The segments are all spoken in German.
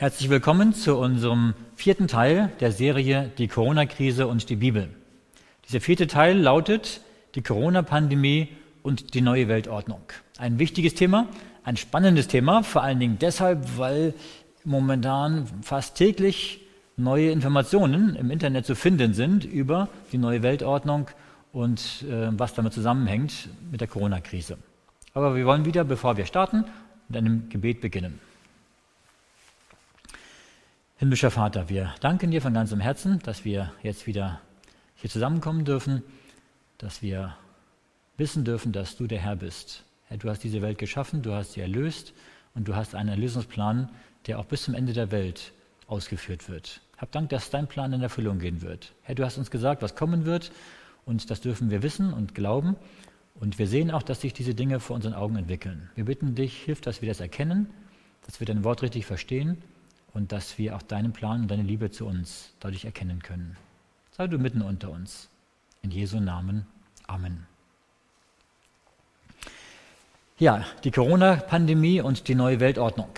Herzlich willkommen zu unserem vierten Teil der Serie Die Corona-Krise und die Bibel. Dieser vierte Teil lautet die Corona-Pandemie und die neue Weltordnung. Ein wichtiges Thema, ein spannendes Thema, vor allen Dingen deshalb, weil momentan fast täglich neue Informationen im Internet zu finden sind über die neue Weltordnung und äh, was damit zusammenhängt mit der Corona-Krise. Aber wir wollen wieder, bevor wir starten, mit einem Gebet beginnen. Himmlischer Vater, wir danken dir von ganzem Herzen, dass wir jetzt wieder hier zusammenkommen dürfen, dass wir wissen dürfen, dass du der Herr bist. Herr, du hast diese Welt geschaffen, du hast sie erlöst und du hast einen Erlösungsplan, der auch bis zum Ende der Welt ausgeführt wird. Hab Dank, dass dein Plan in Erfüllung gehen wird. Herr, du hast uns gesagt, was kommen wird und das dürfen wir wissen und glauben. Und wir sehen auch, dass sich diese Dinge vor unseren Augen entwickeln. Wir bitten dich, hilf, dass wir das erkennen, dass wir dein Wort richtig verstehen und dass wir auch deinen Plan und deine Liebe zu uns dadurch erkennen können. Sei du mitten unter uns. In Jesu Namen. Amen. Ja, die Corona-Pandemie und die neue Weltordnung.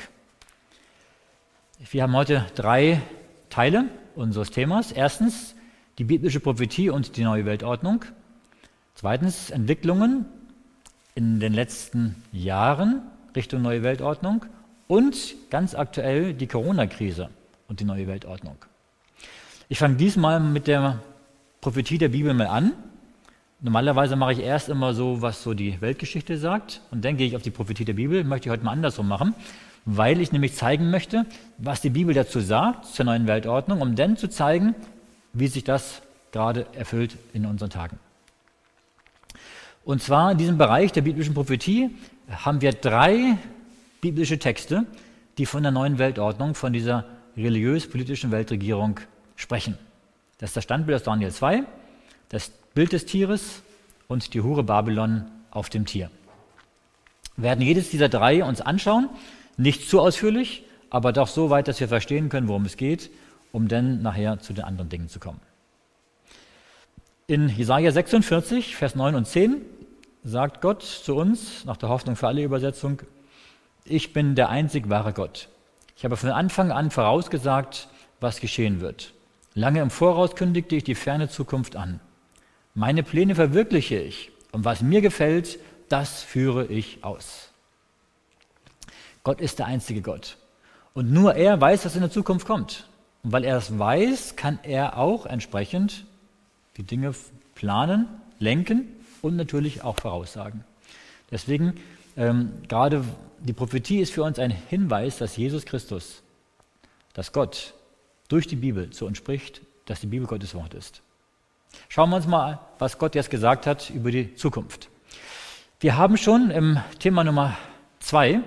Wir haben heute drei Teile unseres Themas. Erstens die biblische Prophetie und die neue Weltordnung. Zweitens Entwicklungen in den letzten Jahren Richtung neue Weltordnung. Und ganz aktuell die Corona-Krise und die neue Weltordnung. Ich fange diesmal mit der Prophetie der Bibel mal an. Normalerweise mache ich erst immer so, was so die Weltgeschichte sagt, und dann gehe ich auf die Prophetie der Bibel. Möchte ich heute mal andersrum machen, weil ich nämlich zeigen möchte, was die Bibel dazu sagt zur neuen Weltordnung, um dann zu zeigen, wie sich das gerade erfüllt in unseren Tagen. Und zwar in diesem Bereich der biblischen Prophetie haben wir drei biblische Texte, die von der neuen Weltordnung, von dieser religiös-politischen Weltregierung sprechen. Das ist das Standbild aus Daniel 2, das Bild des Tieres und die Hure Babylon auf dem Tier. Wir werden jedes dieser drei uns anschauen, nicht zu ausführlich, aber doch so weit, dass wir verstehen können, worum es geht, um dann nachher zu den anderen Dingen zu kommen. In Jesaja 46, Vers 9 und 10 sagt Gott zu uns, nach der Hoffnung für alle Übersetzung, ich bin der einzig wahre Gott. Ich habe von Anfang an vorausgesagt, was geschehen wird. Lange im Voraus kündigte ich die ferne Zukunft an. Meine Pläne verwirkliche ich und was mir gefällt, das führe ich aus. Gott ist der einzige Gott. Und nur er weiß, was in der Zukunft kommt. Und weil er es weiß, kann er auch entsprechend die Dinge planen, lenken und natürlich auch voraussagen. Deswegen ähm, gerade die Prophetie ist für uns ein Hinweis, dass Jesus Christus, dass Gott durch die Bibel zu uns spricht, dass die Bibel Gottes Wort ist. Schauen wir uns mal, was Gott jetzt gesagt hat über die Zukunft. Wir haben schon im Thema Nummer zwei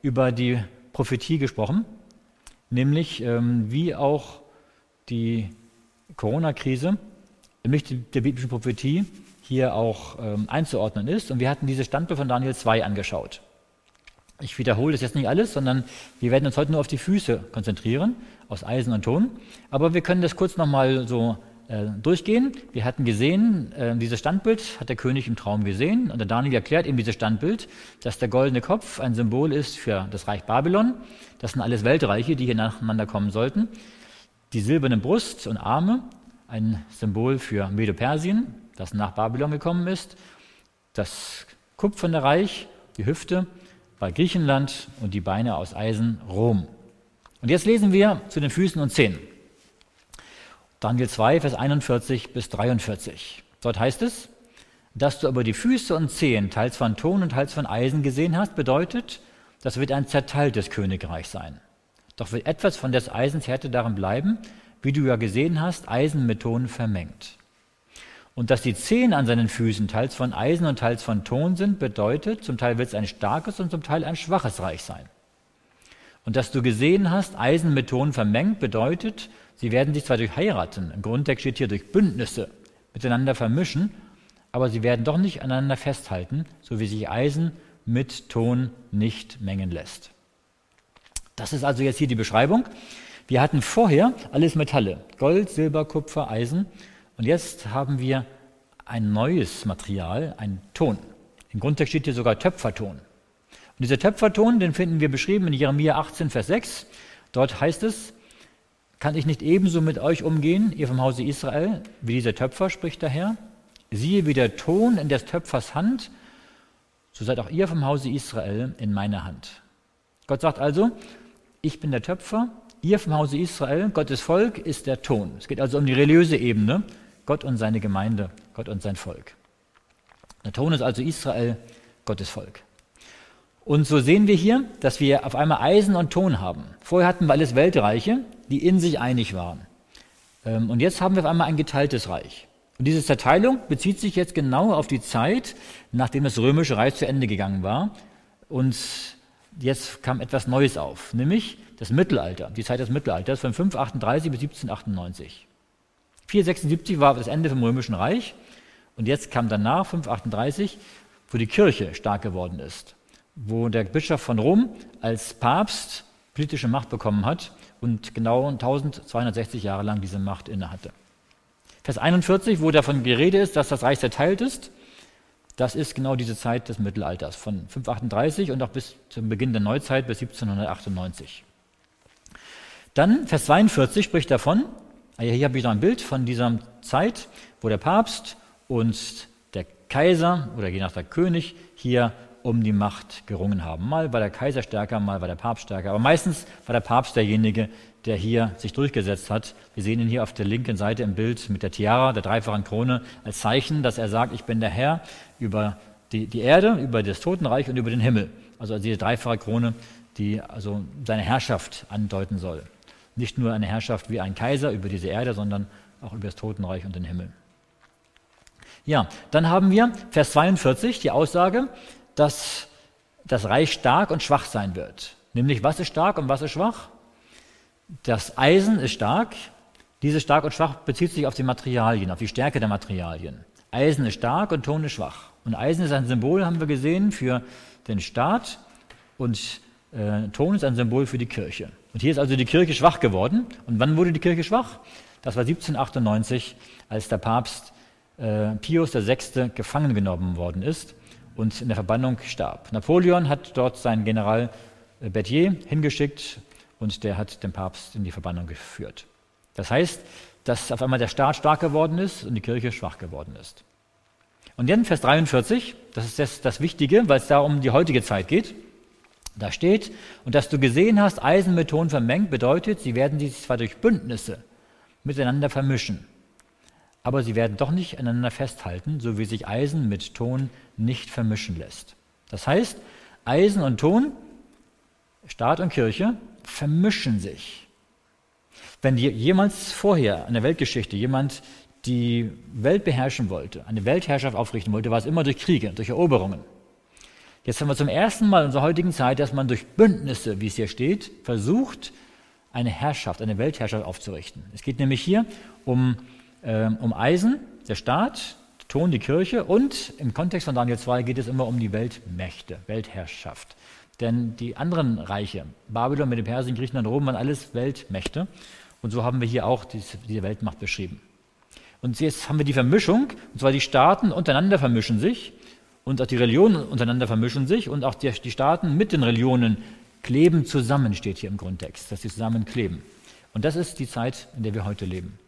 über die Prophetie gesprochen, nämlich ähm, wie auch die Corona-Krise im Licht der biblischen Prophetie hier auch ähm, einzuordnen ist. Und wir hatten diese Standbild von Daniel 2 angeschaut. Ich wiederhole das jetzt nicht alles, sondern wir werden uns heute nur auf die Füße konzentrieren, aus Eisen und Ton. Aber wir können das kurz nochmal so äh, durchgehen. Wir hatten gesehen, äh, dieses Standbild hat der König im Traum gesehen. Und der Daniel erklärt eben dieses Standbild, dass der goldene Kopf ein Symbol ist für das Reich Babylon. Das sind alles Weltreiche, die hier nacheinander kommen sollten. Die silberne Brust und Arme, ein Symbol für Medo-Persien, das nach Babylon gekommen ist. Das kupferne Reich, die Hüfte, war Griechenland und die Beine aus Eisen Rom. Und jetzt lesen wir zu den Füßen und Zehen. Daniel 2, Vers 41 bis 43. Dort heißt es, dass du aber die Füße und Zehen teils von Ton und teils von Eisen gesehen hast, bedeutet, das wird ein zerteiltes Königreich sein. Doch wird etwas von des Eisens Härte darin bleiben, wie du ja gesehen hast, Eisen mit Ton vermengt. Und dass die Zehen an seinen Füßen teils von Eisen und teils von Ton sind, bedeutet, zum Teil wird es ein starkes und zum Teil ein schwaches Reich sein. Und dass du gesehen hast, Eisen mit Ton vermengt, bedeutet, sie werden sich zwar durch Heiraten, im Grundtext steht hier durch Bündnisse, miteinander vermischen, aber sie werden doch nicht aneinander festhalten, so wie sich Eisen mit Ton nicht mengen lässt. Das ist also jetzt hier die Beschreibung. Wir hatten vorher alles Metalle, Gold, Silber, Kupfer, Eisen. Und jetzt haben wir ein neues Material, ein Ton. Im Grundtext steht hier sogar Töpferton. Und dieser Töpferton, den finden wir beschrieben in Jeremia 18, Vers 6. Dort Dort heißt es, kann ich nicht ebenso mit euch umgehen, ihr vom Hause Israel, wie dieser Töpfer, spricht der Herr? Siehe, wie der Ton in des Töpfers Hand, so seid auch ihr vom Hause Israel in meiner Hand. Gott sagt also, ich bin der Töpfer, ihr vom Hause Israel, Gottes Volk ist der Ton. Es geht also um die religiöse Ebene, Gott und seine Gemeinde, Gott und sein Volk. Der Ton ist also Israel, Gottes Volk. Und so sehen wir hier, dass wir auf einmal Eisen und Ton haben. Vorher hatten wir alles Weltreiche, die in sich einig waren. Ähm, und jetzt haben wir auf einmal ein geteiltes Reich. Und diese Zerteilung bezieht sich jetzt genau auf die Zeit, nachdem das römische Reich zu Ende gegangen war. Und jetzt kam etwas Neues auf, nämlich das Mittelalter, die Zeit des Mittelalters von 538 bis 1798. 476 war das Ende vom römischen Reich und jetzt kam danach 538, wo die Kirche stark geworden ist, wo der Bischof von Rom als Papst politische Macht bekommen hat und genau 1260 Jahre lang diese Macht innehatte. Vers 41, wo davon Gerede ist, dass das Reich zerteilt ist, das ist genau diese Zeit des Mittelalters, von 538 und auch bis zum Beginn der Neuzeit bis 1798. Dann Vers 42 spricht davon, hier habe ich noch ein Bild von dieser Zeit, wo der Papst und der Kaiser oder je nach der König hier um die Macht gerungen haben. Mal war der Kaiser stärker, mal war der Papst stärker, aber meistens war der Papst derjenige, der hier sich durchgesetzt hat. Wir sehen ihn hier auf der linken Seite im Bild mit der Tiara, der dreifachen Krone, als Zeichen, dass er sagt, ich bin der Herr über die, die Erde, über das Totenreich und über den Himmel. Also diese dreifache Krone, die also seine Herrschaft andeuten soll. Nicht nur eine Herrschaft wie ein Kaiser über diese Erde, sondern auch über das Totenreich und den Himmel. Ja, dann haben wir Vers 42 die Aussage, dass das Reich stark und schwach sein wird. Nämlich, was ist stark und was ist schwach? Das Eisen ist stark. Dieses stark und schwach bezieht sich auf die Materialien, auf die Stärke der Materialien. Eisen ist stark und Ton ist schwach. Und Eisen ist ein Symbol, haben wir gesehen, für den Staat und äh, Ton ist ein Symbol für die Kirche. Und hier ist also die Kirche schwach geworden. Und wann wurde die Kirche schwach? Das war 1798, als der Papst äh, Pius VI. gefangen genommen worden ist und in der Verbannung starb. Napoleon hat dort seinen General äh, Berthier hingeschickt, und der hat den Papst in die Verbannung geführt. Das heißt, dass auf einmal der Staat stark geworden ist und die Kirche schwach geworden ist. Und dann Vers 43, das ist das, das Wichtige, weil es da um die heutige Zeit geht. Da steht, und dass du gesehen hast, Eisen mit Ton vermengt, bedeutet, sie werden sich zwar durch Bündnisse miteinander vermischen, aber sie werden doch nicht aneinander festhalten, so wie sich Eisen mit Ton nicht vermischen lässt. Das heißt, Eisen und Ton, Staat und Kirche vermischen sich. Wenn jemals vorher in der Weltgeschichte jemand die Welt beherrschen wollte, eine Weltherrschaft aufrichten wollte, war es immer durch Kriege, durch Eroberungen. Jetzt haben wir zum ersten Mal in unserer heutigen Zeit, dass man durch Bündnisse, wie es hier steht, versucht, eine Herrschaft, eine Weltherrschaft aufzurichten. Es geht nämlich hier um, äh, um Eisen, der Staat, Ton, die Kirche und im Kontext von Daniel 2 geht es immer um die Weltmächte, Weltherrschaft. Denn die anderen Reiche, Babylon mit den Persien, Griechenland, Rom, waren alles Weltmächte. Und so haben wir hier auch diese, diese Weltmacht beschrieben. Und jetzt haben wir die Vermischung, und zwar die Staaten untereinander vermischen sich und auch die Religionen untereinander vermischen sich und auch die, die Staaten mit den Religionen kleben zusammen, steht hier im Grundtext, dass sie zusammen kleben. Und das ist die Zeit, in der wir heute leben.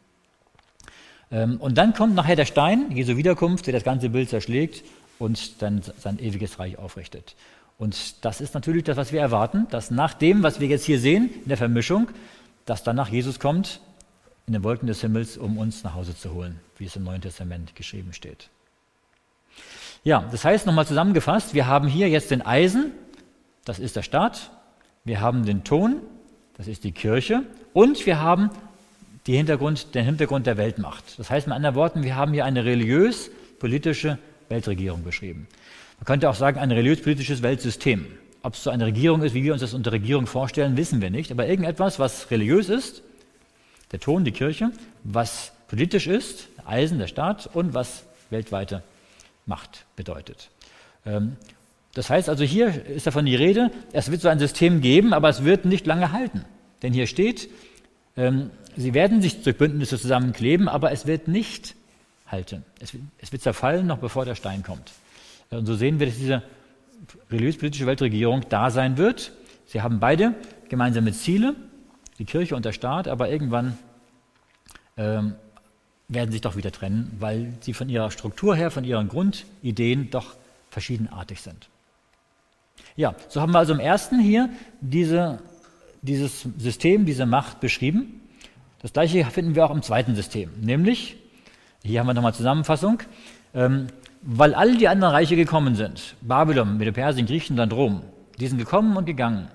Ähm, und dann kommt nachher der Stein, Jesu Wiederkunft, der das ganze Bild zerschlägt und dann sein ewiges Reich aufrichtet. Und das ist natürlich das, was wir erwarten, dass nach dem, was wir jetzt hier sehen, in der Vermischung, dass danach Jesus kommt in den Wolken des Himmels, um uns nach Hause zu holen, wie es im Neuen Testament geschrieben steht. Ja, das heißt nochmal zusammengefasst, wir haben hier jetzt den Eisen, das ist der Staat, wir haben den Ton, das ist die Kirche, und wir haben Hintergrund, den Hintergrund der Weltmacht. Das heißt mit anderen Worten, wir haben hier eine religiös-politische Weltregierung beschrieben. Man könnte auch sagen, ein religiös-politisches Weltsystem. Ob es so eine Regierung ist, wie wir uns das unter Regierung vorstellen, wissen wir nicht. Aber irgendetwas, was religiös ist, der Ton, die Kirche, was politisch ist, Eisen, der Staat und was weltweite Macht bedeutet. Ähm, das heißt also, hier ist davon die Rede, es wird so ein System geben, aber es wird nicht lange halten. Denn hier steht, ähm, sie werden sich durch Bündnisse zusammenkleben, aber es wird nicht halten. Es wird zerfallen, noch bevor der Stein kommt. Und so sehen wir, dass diese religiös-politische Weltregierung da sein wird. Sie haben beide gemeinsame Ziele. die Kirche und der Staat, aber irgendwann ähm, werden sich doch wieder trennen, weil sie von ihrer Struktur her, von ihren Grundideen doch verschiedenartig sind. Ja, so haben wir also im ersten hier diese, dieses System, diese Macht beschrieben. Das gleiche finden wir auch im zweiten System, nämlich, hier haben wir nochmal Zusammenfassung, ähm, weil all die anderen Reiche gekommen sind, Babylon, Medo-Persien, Griechenland, Rom, die sind gekommen und gegangen.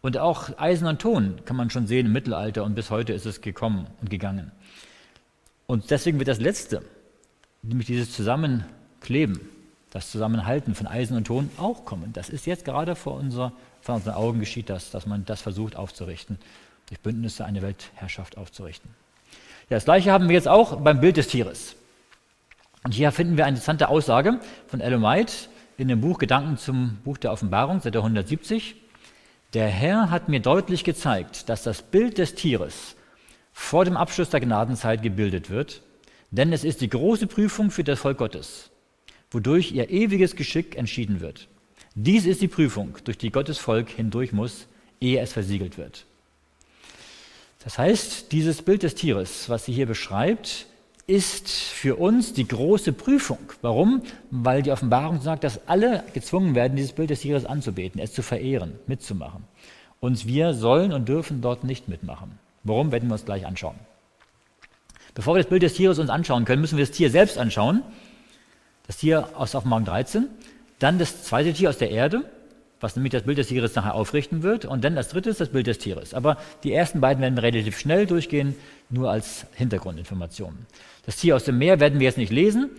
Und auch Eisen und Ton kann man schon sehen im Mittelalter und bis heute ist es gekommen und gegangen. Und deswegen wird das Letzte, nämlich dieses Zusammenkleben, das Zusammenhalten von Eisen und Ton auch kommen. Das ist jetzt gerade vor, unser, vor unseren Augen geschieht das, dass man das versucht aufzurichten, durch Bündnisse eine Weltherrschaft aufzurichten. Ja, das gleiche haben wir jetzt auch beim Bild des Tieres. Und hier finden wir eine interessante Aussage von Ellen White in dem Buch Gedanken zum Buch der Offenbarung, Seite 170. Der Herr hat mir deutlich gezeigt, dass das Bild des Tieres vor dem Abschluss der Gnadenzeit gebildet wird, denn es ist die große Prüfung für das Volk Gottes, wodurch ihr ewiges Geschick entschieden wird. Dies ist die Prüfung, durch die Gottes Volk hindurch muss, ehe es versiegelt wird. Das heißt, dieses Bild des Tieres, was sie hier beschreibt, ist für uns die große Prüfung. Warum? Weil die Offenbarung sagt, dass alle gezwungen werden, dieses Bild des Tieres anzubeten, es zu verehren, mitzumachen. Und wir sollen und dürfen dort nicht mitmachen. Warum, werden wir uns gleich anschauen. Bevor wir das Bild des Tieres uns anschauen können, müssen wir das Tier selbst anschauen. Das Tier aus Offenbarung 13. Dann das zweite Tier aus der Erde, was nämlich das Bild des Tieres nachher aufrichten wird. Und dann das dritte ist das Bild des Tieres. Aber die ersten beiden werden wir relativ schnell durchgehen, nur als Hintergrundinformationen. Das Tier aus dem Meer werden wir jetzt nicht lesen,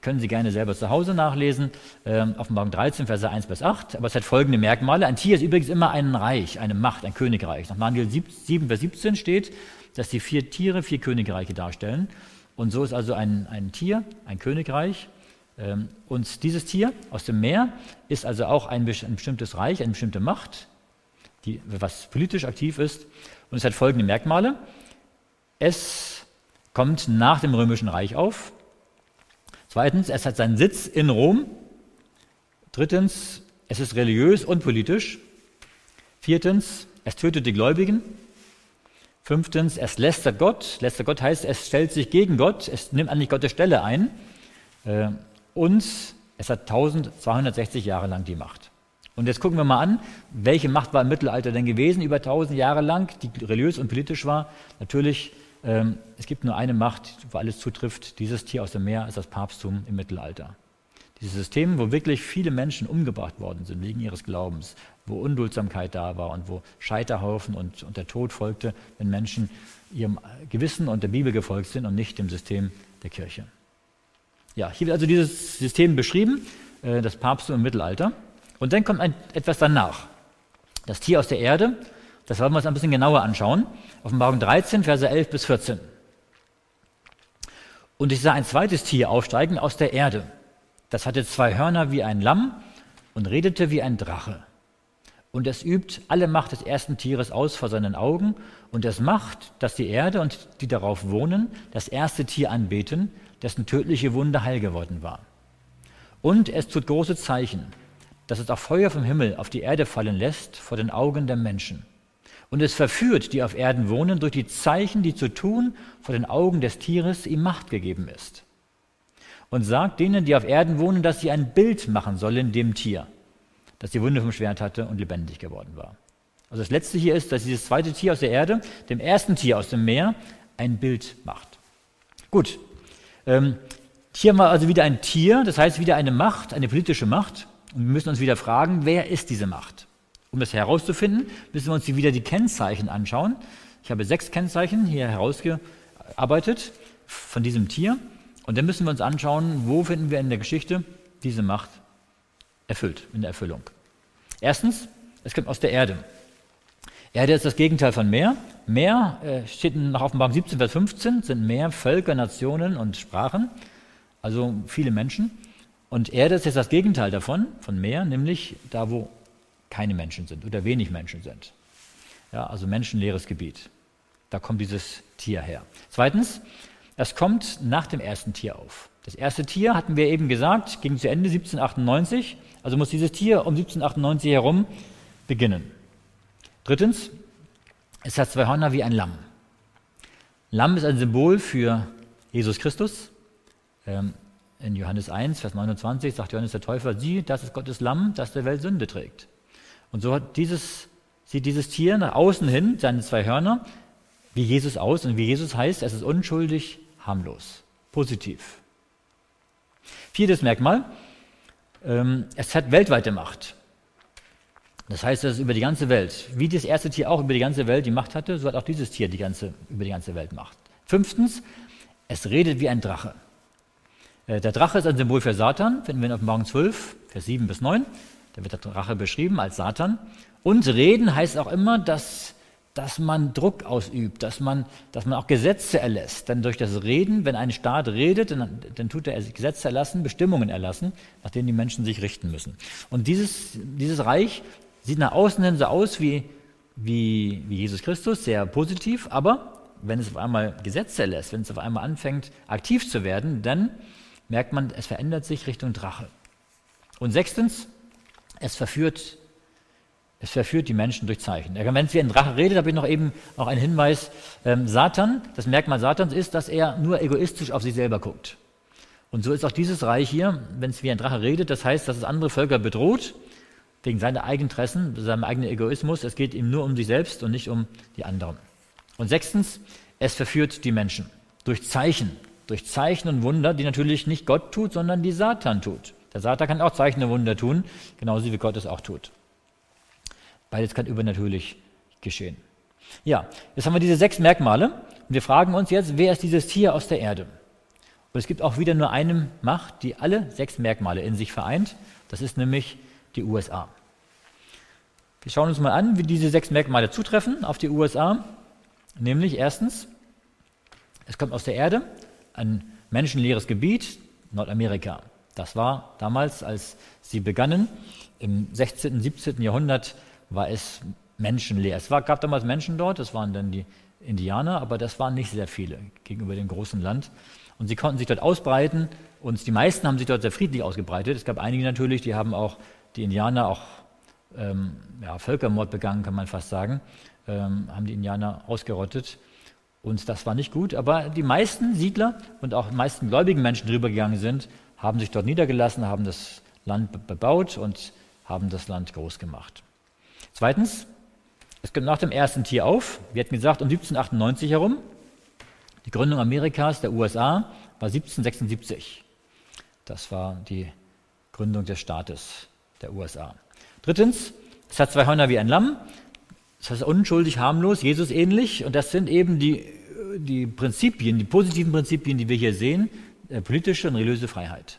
können Sie gerne selber zu Hause nachlesen, ähm, Offenbarung 13, Verse 1 bis 8. Aber es hat folgende Merkmale. Ein Tier ist übrigens immer ein Reich, eine Macht, ein Königreich. Nach Daniel 7, Vers 17 steht, dass die vier Tiere vier Königreiche darstellen. Und so ist also ein, ein Tier, ein Königreich. Ähm, und dieses Tier aus dem Meer ist also auch ein, ein bestimmtes Reich, eine bestimmte Macht, die, was politisch aktiv ist. Und es hat folgende Merkmale. Es kommt nach dem Römischen Reich auf. Zweitens, es hat seinen Sitz in Rom. Drittens, es ist religiös und politisch. Viertens, es tötet die Gläubigen. Fünftens, es lästert Gott. Lästert Gott heißt, es stellt sich gegen Gott, es nimmt an nicht Gottes Stelle ein. Äh, und es hat 1260 Jahre lang die Macht. Und jetzt gucken wir mal an, welche Macht war im Mittelalter denn gewesen, über 1000 Jahre lang, die religiös und politisch war. Natürlich ähm, es gibt nur eine Macht, wo alles zutrifft. Dieses Tier aus dem Meer ist das Papsttum im Mittelalter. Dieses System, wo wirklich viele Menschen umgebracht worden sind wegen ihres Glaubens, wo Unduldsamkeit da war und wo Scheiterhaufen und, und der Tod folgte, wenn Menschen ihrem Gewissen und der Bibel gefolgt sind und nicht dem System der Kirche. Ja, hier wird also dieses System beschrieben, äh, das Papsttum im Mittelalter. Und dann kommt ein, etwas danach. Das Tier aus der Erde, das wollen wir uns ein bisschen genauer anschauen. Offenbarung 13, Verse 11 bis 14. Und ich sah ein zweites Tier aufsteigen aus der Erde. Das hatte zwei Hörner wie ein Lamm und redete wie ein Drache. Und es übt alle Macht des ersten Tieres aus vor seinen Augen und es macht, dass die Erde und die darauf wohnen das erste Tier anbeten, dessen tödliche Wunde heil geworden war. Und es tut große Zeichen, dass es auch Feuer vom Himmel auf die Erde fallen lässt vor den Augen der Menschen. Und es verführt, die auf Erden wohnen, durch die Zeichen, die zu tun vor den Augen des Tieres ihm Macht gegeben ist. Und sagt denen, die auf Erden wohnen, dass sie ein Bild machen sollen dem Tier, das die Wunde vom Schwert hatte und lebendig geworden war. Also das letzte hier ist, dass dieses zweite Tier aus der Erde dem ersten Tier aus dem Meer ein Bild macht. Gut, ähm, hier haben wir also wieder ein Tier, das heißt wieder eine Macht, eine politische Macht. Und wir müssen uns wieder fragen, wer ist diese Macht? Um das herauszufinden, müssen wir uns wieder die Kennzeichen anschauen. Ich habe sechs Kennzeichen hier herausgearbeitet von diesem Tier. Und dann müssen wir uns anschauen, wo finden wir in der Geschichte diese Macht erfüllt, in der Erfüllung. Erstens, es kommt aus der Erde. Erde ist das Gegenteil von Meer. Meer äh, steht nach Offenbarung 17, Vers 15, sind mehr Völker, Nationen und Sprachen, also viele Menschen. Und Erde ist jetzt das Gegenteil davon, von Meer, nämlich da, wo keine Menschen sind oder wenig Menschen sind. Ja, also menschenleeres Gebiet. Da kommt dieses Tier her. Zweitens, es kommt nach dem ersten Tier auf. Das erste Tier, hatten wir eben gesagt, ging zu Ende 1798. Also muss dieses Tier um 1798 herum beginnen. Drittens, Es hat zwei Hörner wie ein Lamm. Lamm ist ein Symbol für Jesus Christus. Ähm, in Johannes 1, Vers 29 sagt Johannes der Täufer, sieh, das ist Gottes Lamm, das der Welt Sünde trägt. Und so hat dieses, sieht dieses Tier nach außen hin, seine zwei Hörner, wie Jesus aus. Und wie Jesus heißt, es ist unschuldig, harmlos, positiv. Viertes Merkmal, ähm, es hat weltweite Macht. Das heißt, es ist über die ganze Welt. Wie das erste Tier auch über die ganze Welt die Macht hatte, so hat auch dieses Tier die ganze, über die ganze Welt Macht. Fünftens, es redet wie ein Drache. Äh, der Drache ist ein Symbol für Satan, finden wir in Offenbarung 12, Vers 7 bis 9. Da wird der Drache beschrieben als Satan. Und reden heißt auch immer, dass, dass man Druck ausübt, dass man, dass man auch Gesetze erlässt. Denn durch das Reden, wenn ein Staat redet, dann, dann tut er Gesetze erlassen, Bestimmungen erlassen, nach denen die Menschen sich richten müssen. Und dieses, dieses Reich sieht nach außen hin so aus wie, wie, wie Jesus Christus, sehr positiv, aber wenn es auf einmal Gesetze erlässt, wenn es auf einmal anfängt, aktiv zu werden, dann merkt man, es verändert sich Richtung Drache. Und sechstens, es verführt, es verführt die Menschen durch Zeichen. Wenn es wie ein Drache redet, habe ich noch eben auch einen Hinweis. Ähm, Satan, das Merkmal Satans ist, dass er nur egoistisch auf sich selber guckt. Und so ist auch dieses Reich hier, wenn es wie ein Drache redet, das heißt, dass es andere Völker bedroht, wegen seiner Eigeninteressen, seinem eigenen Egoismus. Es geht ihm nur um sich selbst und nicht um die anderen. Und sechstens, es verführt die Menschen durch Zeichen, durch Zeichen und Wunder, die natürlich nicht Gott tut, sondern die Satan tut. Der Satan kann auch Zeichen und Wunder tun, genauso wie Gott es auch tut. Beides kann übernatürlich geschehen. Ja, jetzt haben wir diese sechs Merkmale und wir fragen uns jetzt, wer ist dieses Tier aus der Erde? Und es gibt auch wieder nur eine Macht, die alle sechs Merkmale in sich vereint. Das ist nämlich die USA. Wir schauen uns mal an, wie diese sechs Merkmale zutreffen auf die USA. Nämlich erstens, es kommt aus der Erde, ein menschenleeres Gebiet, Nordamerika. Das war damals, als sie begannen, im 16., 17. Jahrhundert war es menschenleer. Es war, gab damals Menschen dort, das waren dann die Indianer, aber das waren nicht sehr viele gegenüber dem großen Land. Und sie konnten sich dort ausbreiten und die meisten haben sich dort sehr friedlich ausgebreitet. Es gab einige natürlich, die haben auch die Indianer auch ähm, ja, Völkermord begangen, kann man fast sagen, ähm, haben die Indianer ausgerottet. Und das war nicht gut, aber die meisten Siedler und auch die meisten gläubigen Menschen, die rübergegangen sind, haben sich dort niedergelassen, haben das Land bebaut und haben das Land groß gemacht. Zweitens, es kommt nach dem ersten Tier auf. Wir hatten gesagt, um 1798 herum. Die Gründung Amerikas, der USA, war 1776. Das war die Gründung des Staates der USA. Drittens, es hat zwei Hörner wie ein Lamm. Das heißt unschuldig, harmlos, Jesus ähnlich. Und das sind eben die, die Prinzipien, die positiven Prinzipien, die wir hier sehen, äh, politische und religiöse Freiheit.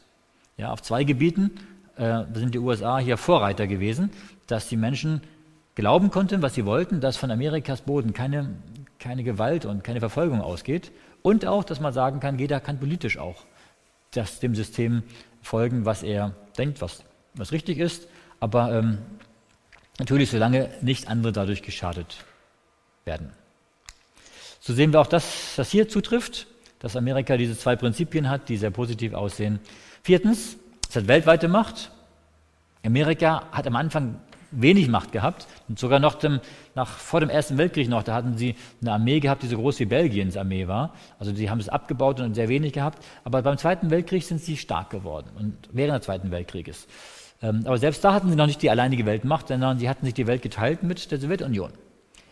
Ja, auf zwei Gebieten äh, sind die USA hier Vorreiter gewesen, dass die Menschen glauben konnten, was sie wollten, dass von Amerikas Boden keine, keine Gewalt und keine Verfolgung ausgeht. Und auch, dass man sagen kann, jeder kann politisch auch das, dem System folgen, was er denkt, was was richtig ist, aber ähm, natürlich solange nicht andere dadurch geschadet werden. So sehen wir auch, das hier zutrifft, dass Amerika diese zwei Prinzipien hat, die sehr positiv aussehen. Viertens, es hat weltweite Macht. Amerika hat am Anfang wenig Macht gehabt und sogar noch dem, nach, vor dem Ersten Weltkrieg noch, da hatten sie eine Armee gehabt, die so groß wie Belgiens Armee war. Also die haben es abgebaut und sehr wenig gehabt. Aber beim Zweiten Weltkrieg sind sie stark geworden und während des Zweiten Weltkrieges. Ähm, aber selbst da hatten sie noch nicht die alleinige Weltmacht, sondern sie hatten sich die Welt geteilt mit der Sowjetunion.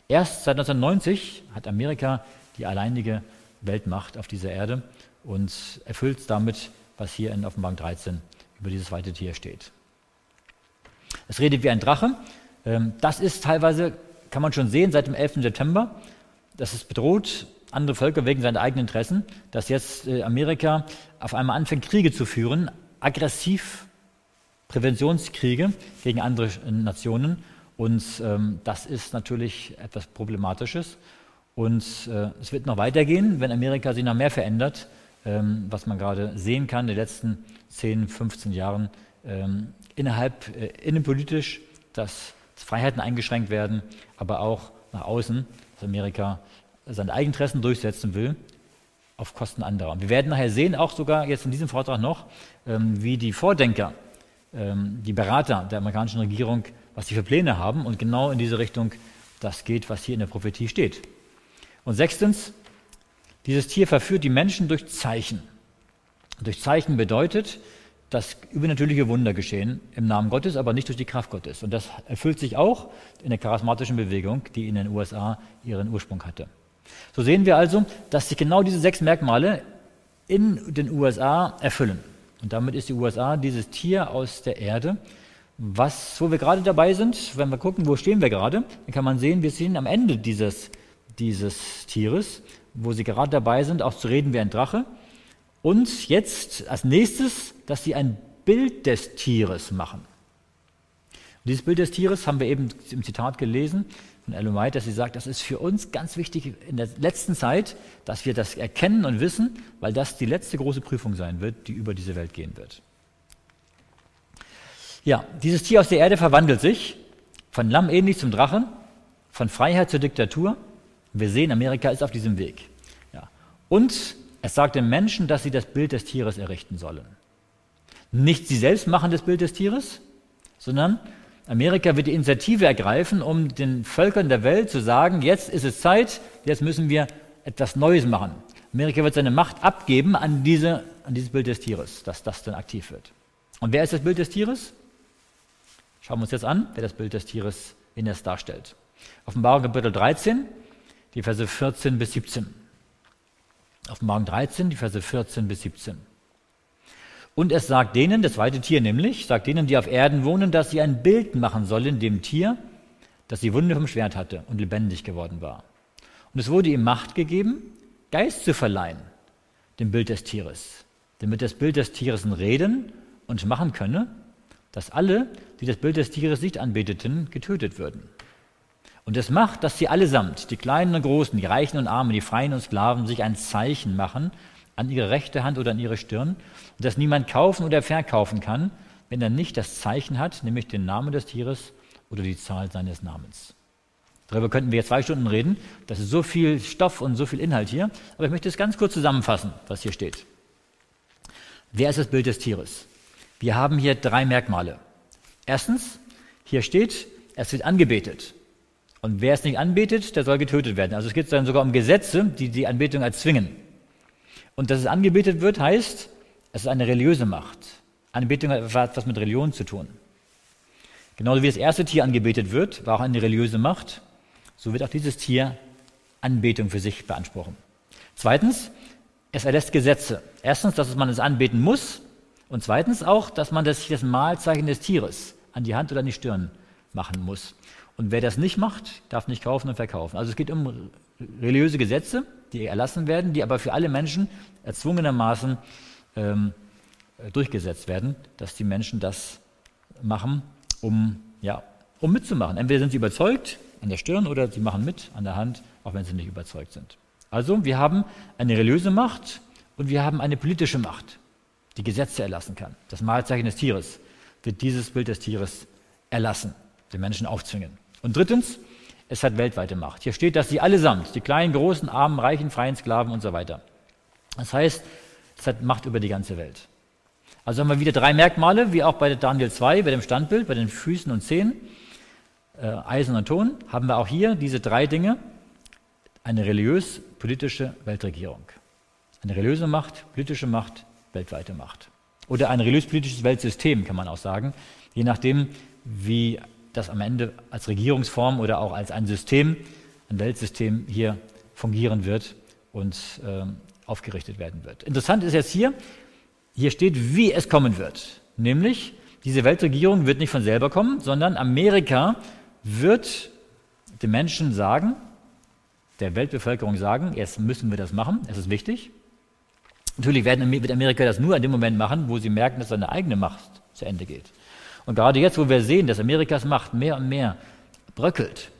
Erst seit 1990 hat Amerika die alleinige Weltmacht auf dieser Erde und erfüllt damit, was hier in Offenbarung 13 über dieses zweite Tier steht. Es redet wie ein Drache. Ähm, das ist teilweise, kann man schon sehen, seit dem 11. September. Das ist bedroht andere Völker wegen seiner eigenen Interessen, dass jetzt äh, Amerika auf einmal anfängt, Kriege zu führen, aggressiv Präventionskriege gegen andere Nationen. Und ähm, das ist natürlich etwas Problematisches. Und äh, es wird noch weitergehen, wenn Amerika sich noch mehr verändert, ähm, was man gerade sehen kann in den letzten 10, 15 Jahren. Ähm, innerhalb, äh, innenpolitisch, dass Freiheiten eingeschränkt werden, aber auch nach außen, dass Amerika seine Eigeninteressen durchsetzen will auf Kosten anderer. Wir werden nachher sehen, auch sogar jetzt in diesem Vortrag noch, ähm, wie die Vordenker ähm, die Berater der amerikanischen Regierung, was sie für Pläne haben. Und genau in diese Richtung das geht, was hier in der Prophetie steht. Und sechstens, dieses Tier verführt die Menschen durch Zeichen. Durch Zeichen bedeutet, dass übernatürliche Wunder geschehen im Namen Gottes, aber nicht durch die Kraft Gottes. Und das erfüllt sich auch in der charismatischen Bewegung, die in den USA ihren Ursprung hatte. So sehen wir also, dass sich genau diese sechs Merkmale in den USA erfüllen. Und damit ist die USA dieses Tier aus der Erde, was, wo wir gerade dabei sind, wenn wir gucken, wo stehen wir gerade, dann kann man sehen, wir sind am Ende dieses, dieses Tieres, wo sie gerade dabei sind, auch zu reden wie ein Drache. Und jetzt als nächstes, dass sie ein Bild des Tieres machen. Und dieses Bild des Tieres haben wir eben im Zitat gelesen von Ellen White, dass sie sagt, das ist für uns ganz wichtig in der letzten Zeit, dass wir das erkennen und wissen, weil das die letzte große Prüfung sein wird, die über diese Welt gehen wird. Ja, dieses Tier aus der Erde verwandelt sich von Lamm ähnlich zum Drachen, von Freiheit zur Diktatur. Wir sehen, Amerika ist auf diesem Weg. Ja. Und es sagt den Menschen, dass sie das Bild des Tieres errichten sollen. Nicht sie selbst machen das Bild des Tieres, sondern Amerika wird die Initiative ergreifen, um den Völkern der Welt zu sagen, jetzt ist es Zeit, jetzt müssen wir etwas Neues machen. Amerika wird seine Macht abgeben an, diese, an dieses Bild des Tieres, dass das dann aktiv wird. Und wer ist das Bild des Tieres? Schauen wir uns jetzt an, wer das Bild des Tieres, in es darstellt. Offenbarung Kapitel 13, die Verse 14 bis 17. Offenbarung 13, die Verse 14 bis 17. Und es sagt denen, das zweite Tier nämlich, sagt denen, die auf Erden wohnen, dass sie ein Bild machen sollen dem Tier, das die Wunde vom Schwert hatte und lebendig geworden war. Und es wurde ihm Macht gegeben, Geist zu verleihen, dem Bild des Tieres, damit das Bild des Tieres reden und machen könne dass alle, die das Bild des Tieres nicht anbeteten, getötet würden. Und es macht, dass sie allesamt, die Kleinen und Großen, die Reichen und Armen, die Freien und Sklaven, sich ein Zeichen machen an ihre rechte Hand oder an ihre Stirn, dass niemand kaufen oder verkaufen kann, wenn er nicht das Zeichen hat, nämlich den Namen des Tieres oder die Zahl seines Namens. Darüber könnten wir jetzt zwei Stunden reden. Das ist so viel Stoff und so viel Inhalt hier. Aber ich möchte es ganz kurz zusammenfassen, was hier steht. Wer ist das Bild des Tieres? Wir haben hier drei Merkmale. Erstens, hier steht, es wird angebetet. Und wer es nicht anbetet, der soll getötet werden. Also es geht dann sogar um Gesetze, die die Anbetung erzwingen. Und dass es angebetet wird, heißt, es ist eine religiöse Macht. Anbetung hat etwas mit Religion zu tun. Genauso wie das erste Tier angebetet wird, war auch eine religiöse Macht, so wird auch dieses Tier Anbetung für sich beanspruchen. Zweitens, es erlässt Gesetze. Erstens, dass man es anbeten muss, und zweitens auch, dass man das, das Mahlzeichen des Tieres an die Hand oder an die Stirn machen muss. Und wer das nicht macht, darf nicht kaufen und verkaufen. Also es geht um religiöse Gesetze, die erlassen werden, die aber für alle Menschen erzwungenermaßen ähm, durchgesetzt werden, dass die Menschen das machen, um, ja, um mitzumachen. Entweder sind sie überzeugt an der Stirn oder sie machen mit an der Hand, auch wenn sie nicht überzeugt sind. Also wir haben eine religiöse Macht und wir haben eine politische Macht die Gesetze erlassen kann. Das Mahlzeichen des Tieres wird dieses Bild des Tieres erlassen, den Menschen aufzwingen. Und drittens, es hat weltweite Macht. Hier steht, dass sie allesamt, die kleinen, großen, armen, reichen, freien Sklaven und so weiter. Das heißt, es hat Macht über die ganze Welt. Also haben wir wieder drei Merkmale, wie auch bei Daniel 2, bei dem Standbild, bei den Füßen und Zehen, äh, Eisen und Ton, haben wir auch hier diese drei Dinge. Eine religiös-politische Weltregierung. Eine religiöse Macht, politische Macht, weltweite Macht. Oder ein religiös-politisches Weltsystem, kann man auch sagen, je nachdem, wie das am Ende als Regierungsform oder auch als ein System, ein Weltsystem hier fungieren wird und äh, aufgerichtet werden wird. Interessant ist jetzt hier, hier steht, wie es kommen wird. Nämlich, diese Weltregierung wird nicht von selber kommen, sondern Amerika wird den Menschen sagen, der Weltbevölkerung sagen, jetzt müssen wir das machen, es ist wichtig. Natürlich wird Amerika das nur in dem Moment machen, wo sie merken, dass seine eigene Macht zu Ende geht. Und gerade jetzt, wo wir sehen, dass Amerikas Macht mehr und mehr bröckelt,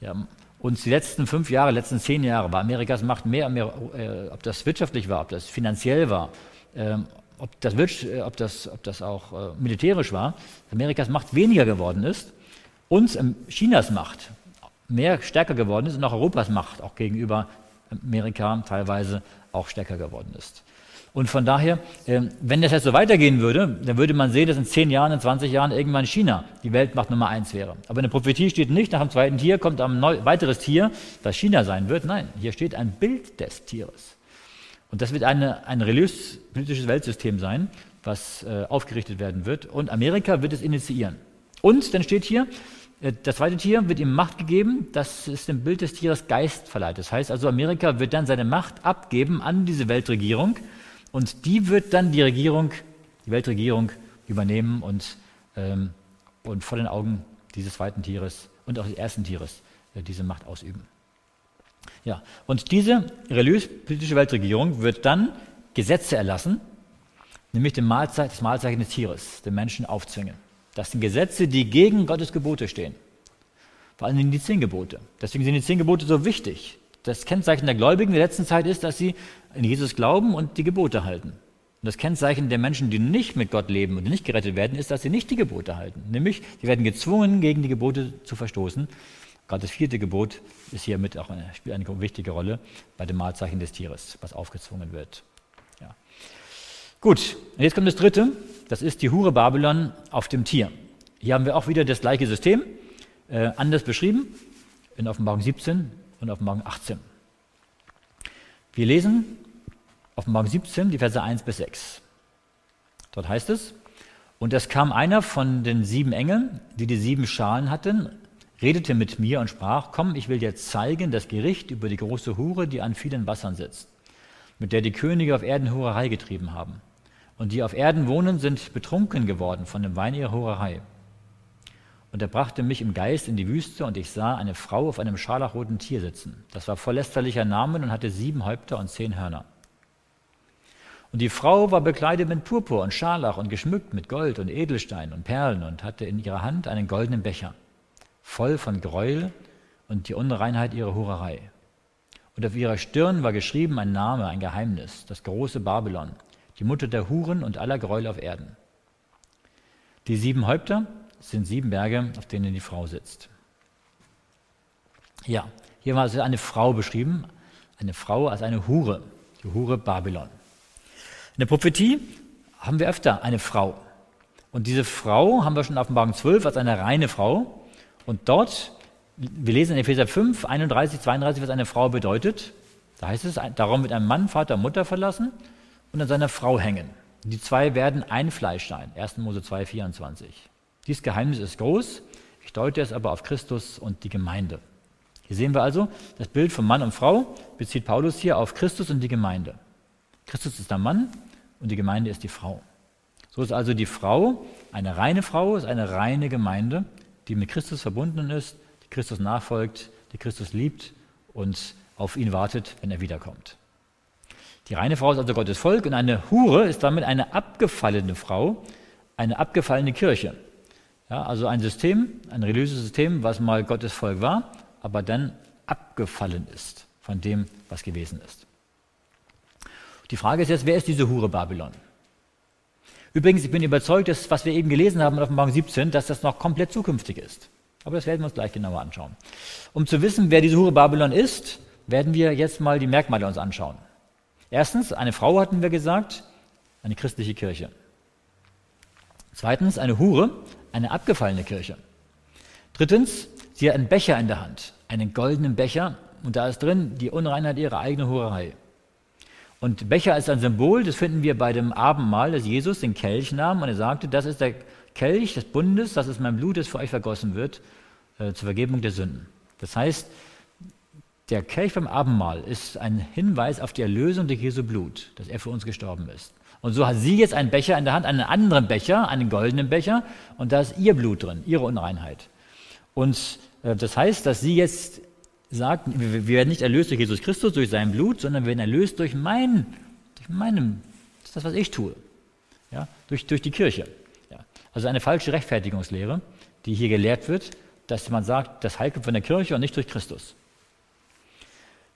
ja, uns die letzten fünf Jahre, letzten zehn Jahre war Amerikas Macht mehr und mehr, äh, ob das wirtschaftlich war, ob das finanziell war, äh, ob, das, äh, ob, das, ob das auch äh, militärisch war, Amerikas Macht weniger geworden ist, uns ähm, Chinas Macht mehr stärker geworden ist und auch Europas Macht auch gegenüber Amerika teilweise auch stärker geworden ist. Und von daher, ähm, wenn das jetzt so weitergehen würde, dann würde man sehen, dass in 10 Jahren, in 20 Jahren irgendwann China die Weltmacht Nummer eins wäre. Aber in der Prophetie steht nicht, nach dem zweiten Tier kommt ein weiteres Tier, das China sein wird. Nein, hier steht ein Bild des Tieres. Und das wird eine, ein religiös-politisches Weltsystem sein, was äh, aufgerichtet werden wird. Und Amerika wird es initiieren. Und dann steht hier, äh, das zweite Tier wird ihm Macht gegeben, das ist dem Bild des Tieres Geist verleiht. Das heißt also, Amerika wird dann seine Macht abgeben an diese Weltregierung und die wird dann die Regierung, die Weltregierung übernehmen und, ähm, und vor den Augen dieses zweiten Tieres und auch des ersten Tieres äh, diese Macht ausüben. Ja, und diese religiös-politische Weltregierung wird dann Gesetze erlassen, nämlich den Mahlzeichen, das Mahlzeichen des Tieres, den Menschen aufzwingen. Das sind Gesetze, die gegen Gottes Gebote stehen. Vor allem die zehn Gebote. Deswegen sind die zehn Gebote so wichtig. Das Kennzeichen der Gläubigen der letzten Zeit ist, dass sie an Jesus glauben und die Gebote halten. Und das Kennzeichen der Menschen, die nicht mit Gott leben und nicht gerettet werden, ist, dass sie nicht die Gebote halten. Nämlich, sie werden gezwungen, gegen die Gebote zu verstoßen. Gerade das vierte Gebot ist hier mit auch eine, spielt eine wichtige Rolle bei dem Mahlzeichen des Tieres, was aufgezwungen wird. Ja. Gut, und jetzt kommt das dritte. Das ist die Hure Babylon auf dem Tier. Hier haben wir auch wieder das gleiche System, äh, anders beschrieben, in Offenbarung 17 und Offenbarung 18. Wir lesen Offenbarung 17, die Verse 1 bis 6. Dort heißt es, und es kam einer von den sieben Engeln, die die sieben Schalen hatten, redete mit mir und sprach, komm, ich will dir zeigen das Gericht über die große Hure, die an vielen Wassern sitzt, mit der die Könige auf Erden Hurerei getrieben haben. Und die auf Erden wohnen, sind betrunken geworden von dem Wein ihrer Hurerei. Und er brachte mich im Geist in die Wüste, und ich sah eine Frau auf einem scharlachroten Tier sitzen. Das war voll lästerlicher Namen und hatte sieben Häupter und zehn Hörner. Und die Frau war bekleidet mit Purpur und Scharlach und geschmückt mit Gold und Edelstein und Perlen und hatte in ihrer Hand einen goldenen Becher, voll von Gräuel und die Unreinheit ihrer Hurerei. Und auf ihrer Stirn war geschrieben ein Name, ein Geheimnis, das große Babylon, die Mutter der Huren und aller Gräuel auf Erden. Die sieben Häupter sind sieben Berge, auf denen die Frau sitzt. Ja, hier war also eine Frau beschrieben, eine Frau als eine Hure, die Hure Babylon. In der Prophetie haben wir öfter eine Frau. Und diese Frau haben wir schon in Offenbarung 12 als eine reine Frau. Und dort, wir lesen in Epheser 5, 31, 32, was eine Frau bedeutet. Da heißt es, darum wird ein Mann Vater und Mutter verlassen und an seiner Frau hängen. Die zwei werden ein Fleisch sein. 1. Mose 2, 24. Dieses Geheimnis ist groß. Ich deute es aber auf Christus und die Gemeinde. Hier sehen wir also, das Bild von Mann und Frau bezieht Paulus hier auf Christus und die Gemeinde. Christus ist der Mann und die Gemeinde ist die Frau. So ist also die Frau, eine reine Frau, ist eine reine Gemeinde, die mit Christus verbunden ist, die Christus nachfolgt, die Christus liebt und auf ihn wartet, wenn er wiederkommt. Die reine Frau ist also Gottes Volk und eine Hure ist damit eine abgefallene Frau, eine abgefallene Kirche. Ja, also ein System, ein religiöses System, was mal Gottes Volk war, aber dann abgefallen ist von dem, was gewesen ist. Die Frage ist jetzt, wer ist diese Hure Babylon? Übrigens, ich bin überzeugt, dass, was wir eben gelesen haben in Offenbarung 17, dass das noch komplett zukünftig ist. Aber das werden wir uns gleich genauer anschauen. Um zu wissen, wer diese Hure Babylon ist, werden wir jetzt mal die Merkmale uns anschauen. Erstens, eine Frau hatten wir gesagt, eine christliche Kirche. Zweitens, eine Hure, eine abgefallene Kirche. Drittens, sie hat einen Becher in der Hand, einen goldenen Becher, und da ist drin die Unreinheit ihrer eigenen Hurerei. Und Becher ist ein Symbol, das finden wir bei dem Abendmahl, dass Jesus den Kelch nahm und er sagte, das ist der Kelch des Bundes, das ist mein Blut, das für euch vergossen wird, äh, zur Vergebung der Sünden. Das heißt, der Kelch beim Abendmahl ist ein Hinweis auf die Erlösung durch Jesu Blut, dass er für uns gestorben ist. Und so hat sie jetzt einen Becher in der Hand, einen anderen Becher, einen goldenen Becher, und da ist ihr Blut drin, ihre Unreinheit. Und äh, das heißt, dass sie jetzt sagt, wir, werden nicht erlöst durch Jesus Christus, durch sein Blut, sondern wir werden erlöst durch mein, durch meinem, das ist das, was ich tue, ja, durch, durch die Kirche. Ja. Also eine falsche Rechtfertigungslehre, die hier gelehrt wird, dass man sagt, das Heil kommt von der Kirche und nicht durch Christus.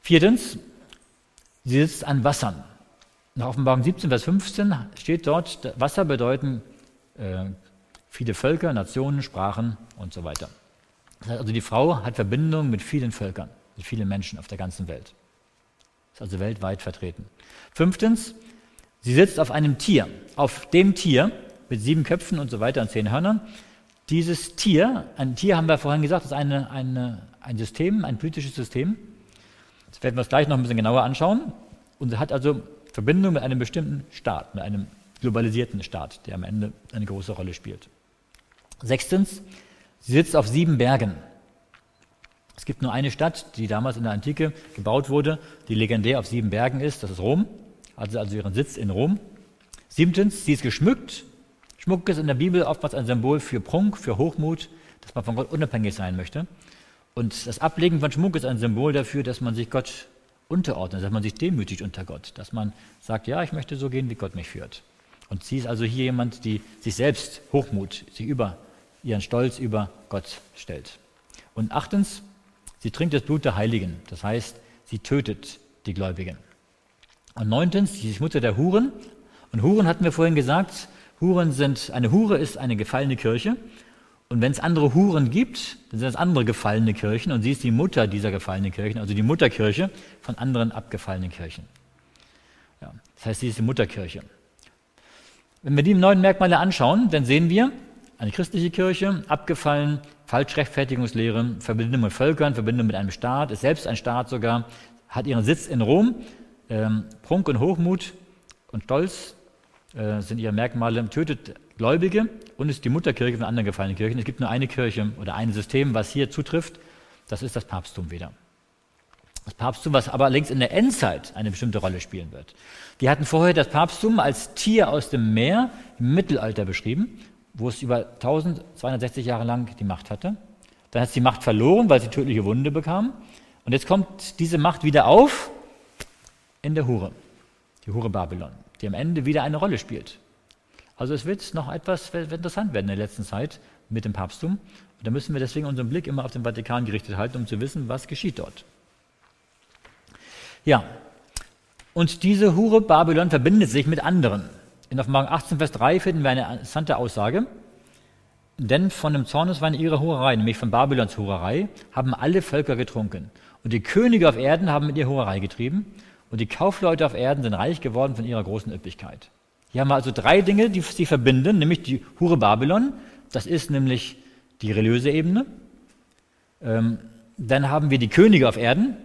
Viertens, sie sitzt an Wassern. Nach Offenbarung 17, Vers 15 steht dort, Wasser bedeuten äh, viele Völker, Nationen, Sprachen und so weiter. Also die Frau hat Verbindung mit vielen Völkern, mit vielen Menschen auf der ganzen Welt. Ist also weltweit vertreten. Fünftens, Sie sitzt auf einem Tier. Auf dem Tier mit sieben Köpfen und so weiter und zehn Hörnern. Dieses Tier, ein Tier haben wir vorhin gesagt, ist eine, eine, ein System, ein politisches System. Das werden wir uns gleich noch ein bisschen genauer anschauen. Und hat also Verbindung mit einem bestimmten Staat, mit einem globalisierten Staat, der am Ende eine große Rolle spielt. Sechstens, sie sitzt auf sieben Bergen. Es gibt nur eine Stadt, die damals in der Antike gebaut wurde, die legendär auf sieben Bergen ist, das ist Rom, hat also ihren Sitz in Rom. Siebtens, sie ist geschmückt. Schmuck ist in der Bibel oftmals ein Symbol für Prunk, für Hochmut, dass man von Gott unabhängig sein möchte. Und das Ablegen von Schmuck ist ein Symbol dafür, dass man sich Gott unterordnet, dass man sich demütigt unter Gott, dass man sagt, ja, ich möchte so gehen, wie Gott mich führt. Und sie ist also hier jemand, die sich selbst Hochmut, sich über ihren Stolz über Gott stellt. Und achtens, sie trinkt das Blut der Heiligen, das heißt, sie tötet die Gläubigen. Und neuntens, sie ist Mutter der Huren. Und Huren hatten wir vorhin gesagt, Huren sind, eine Hure ist eine gefallene Kirche. Und wenn es andere Huren gibt, dann sind das andere gefallene Kirchen. Und sie ist die Mutter dieser gefallenen Kirchen, also die Mutterkirche von anderen abgefallenen Kirchen. Ja, das heißt, sie ist die Mutterkirche. Wenn wir die neuen Merkmale anschauen, dann sehen wir eine christliche Kirche, abgefallen, Falschrechtfertigungslehre, Verbindung mit Völkern, Verbindung mit einem Staat, ist selbst ein Staat sogar, hat ihren Sitz in Rom. Ähm, Prunk und Hochmut und Stolz äh, sind ihre Merkmale, tötet Gläubige und ist die Mutterkirche von anderen gefallenen Kirchen. Es gibt nur eine Kirche oder ein System, was hier zutrifft, das ist das Papsttum wieder. Das Papsttum, was aber längst in der Endzeit eine bestimmte Rolle spielen wird. Die hatten vorher das Papsttum als Tier aus dem Meer im Mittelalter beschrieben, wo es über 1260 Jahre lang die Macht hatte. Dann hat es die Macht verloren, weil sie tödliche Wunde bekam. Und jetzt kommt diese Macht wieder auf in der Hure, die Hure Babylon, die am Ende wieder eine Rolle spielt. Also es wird noch etwas interessant werden in der letzten Zeit mit dem Papsttum. Und da müssen wir deswegen unseren Blick immer auf den Vatikan gerichtet halten, um zu wissen, was geschieht dort. Ja, und diese Hure Babylon verbindet sich mit anderen. In Offenbarung 18, Vers 3 finden wir eine interessante Aussage. Denn von dem Zorneswein ihrer Hurerei, nämlich von Babylons Hurerei, haben alle Völker getrunken. Und die Könige auf Erden haben mit ihr Hurerei getrieben. Und die Kaufleute auf Erden sind reich geworden von ihrer großen Üppigkeit. Hier haben wir also drei Dinge, die sie verbinden, nämlich die Hure Babylon. Das ist nämlich die religiöse Ebene. Ähm, dann haben wir die Könige auf Erden,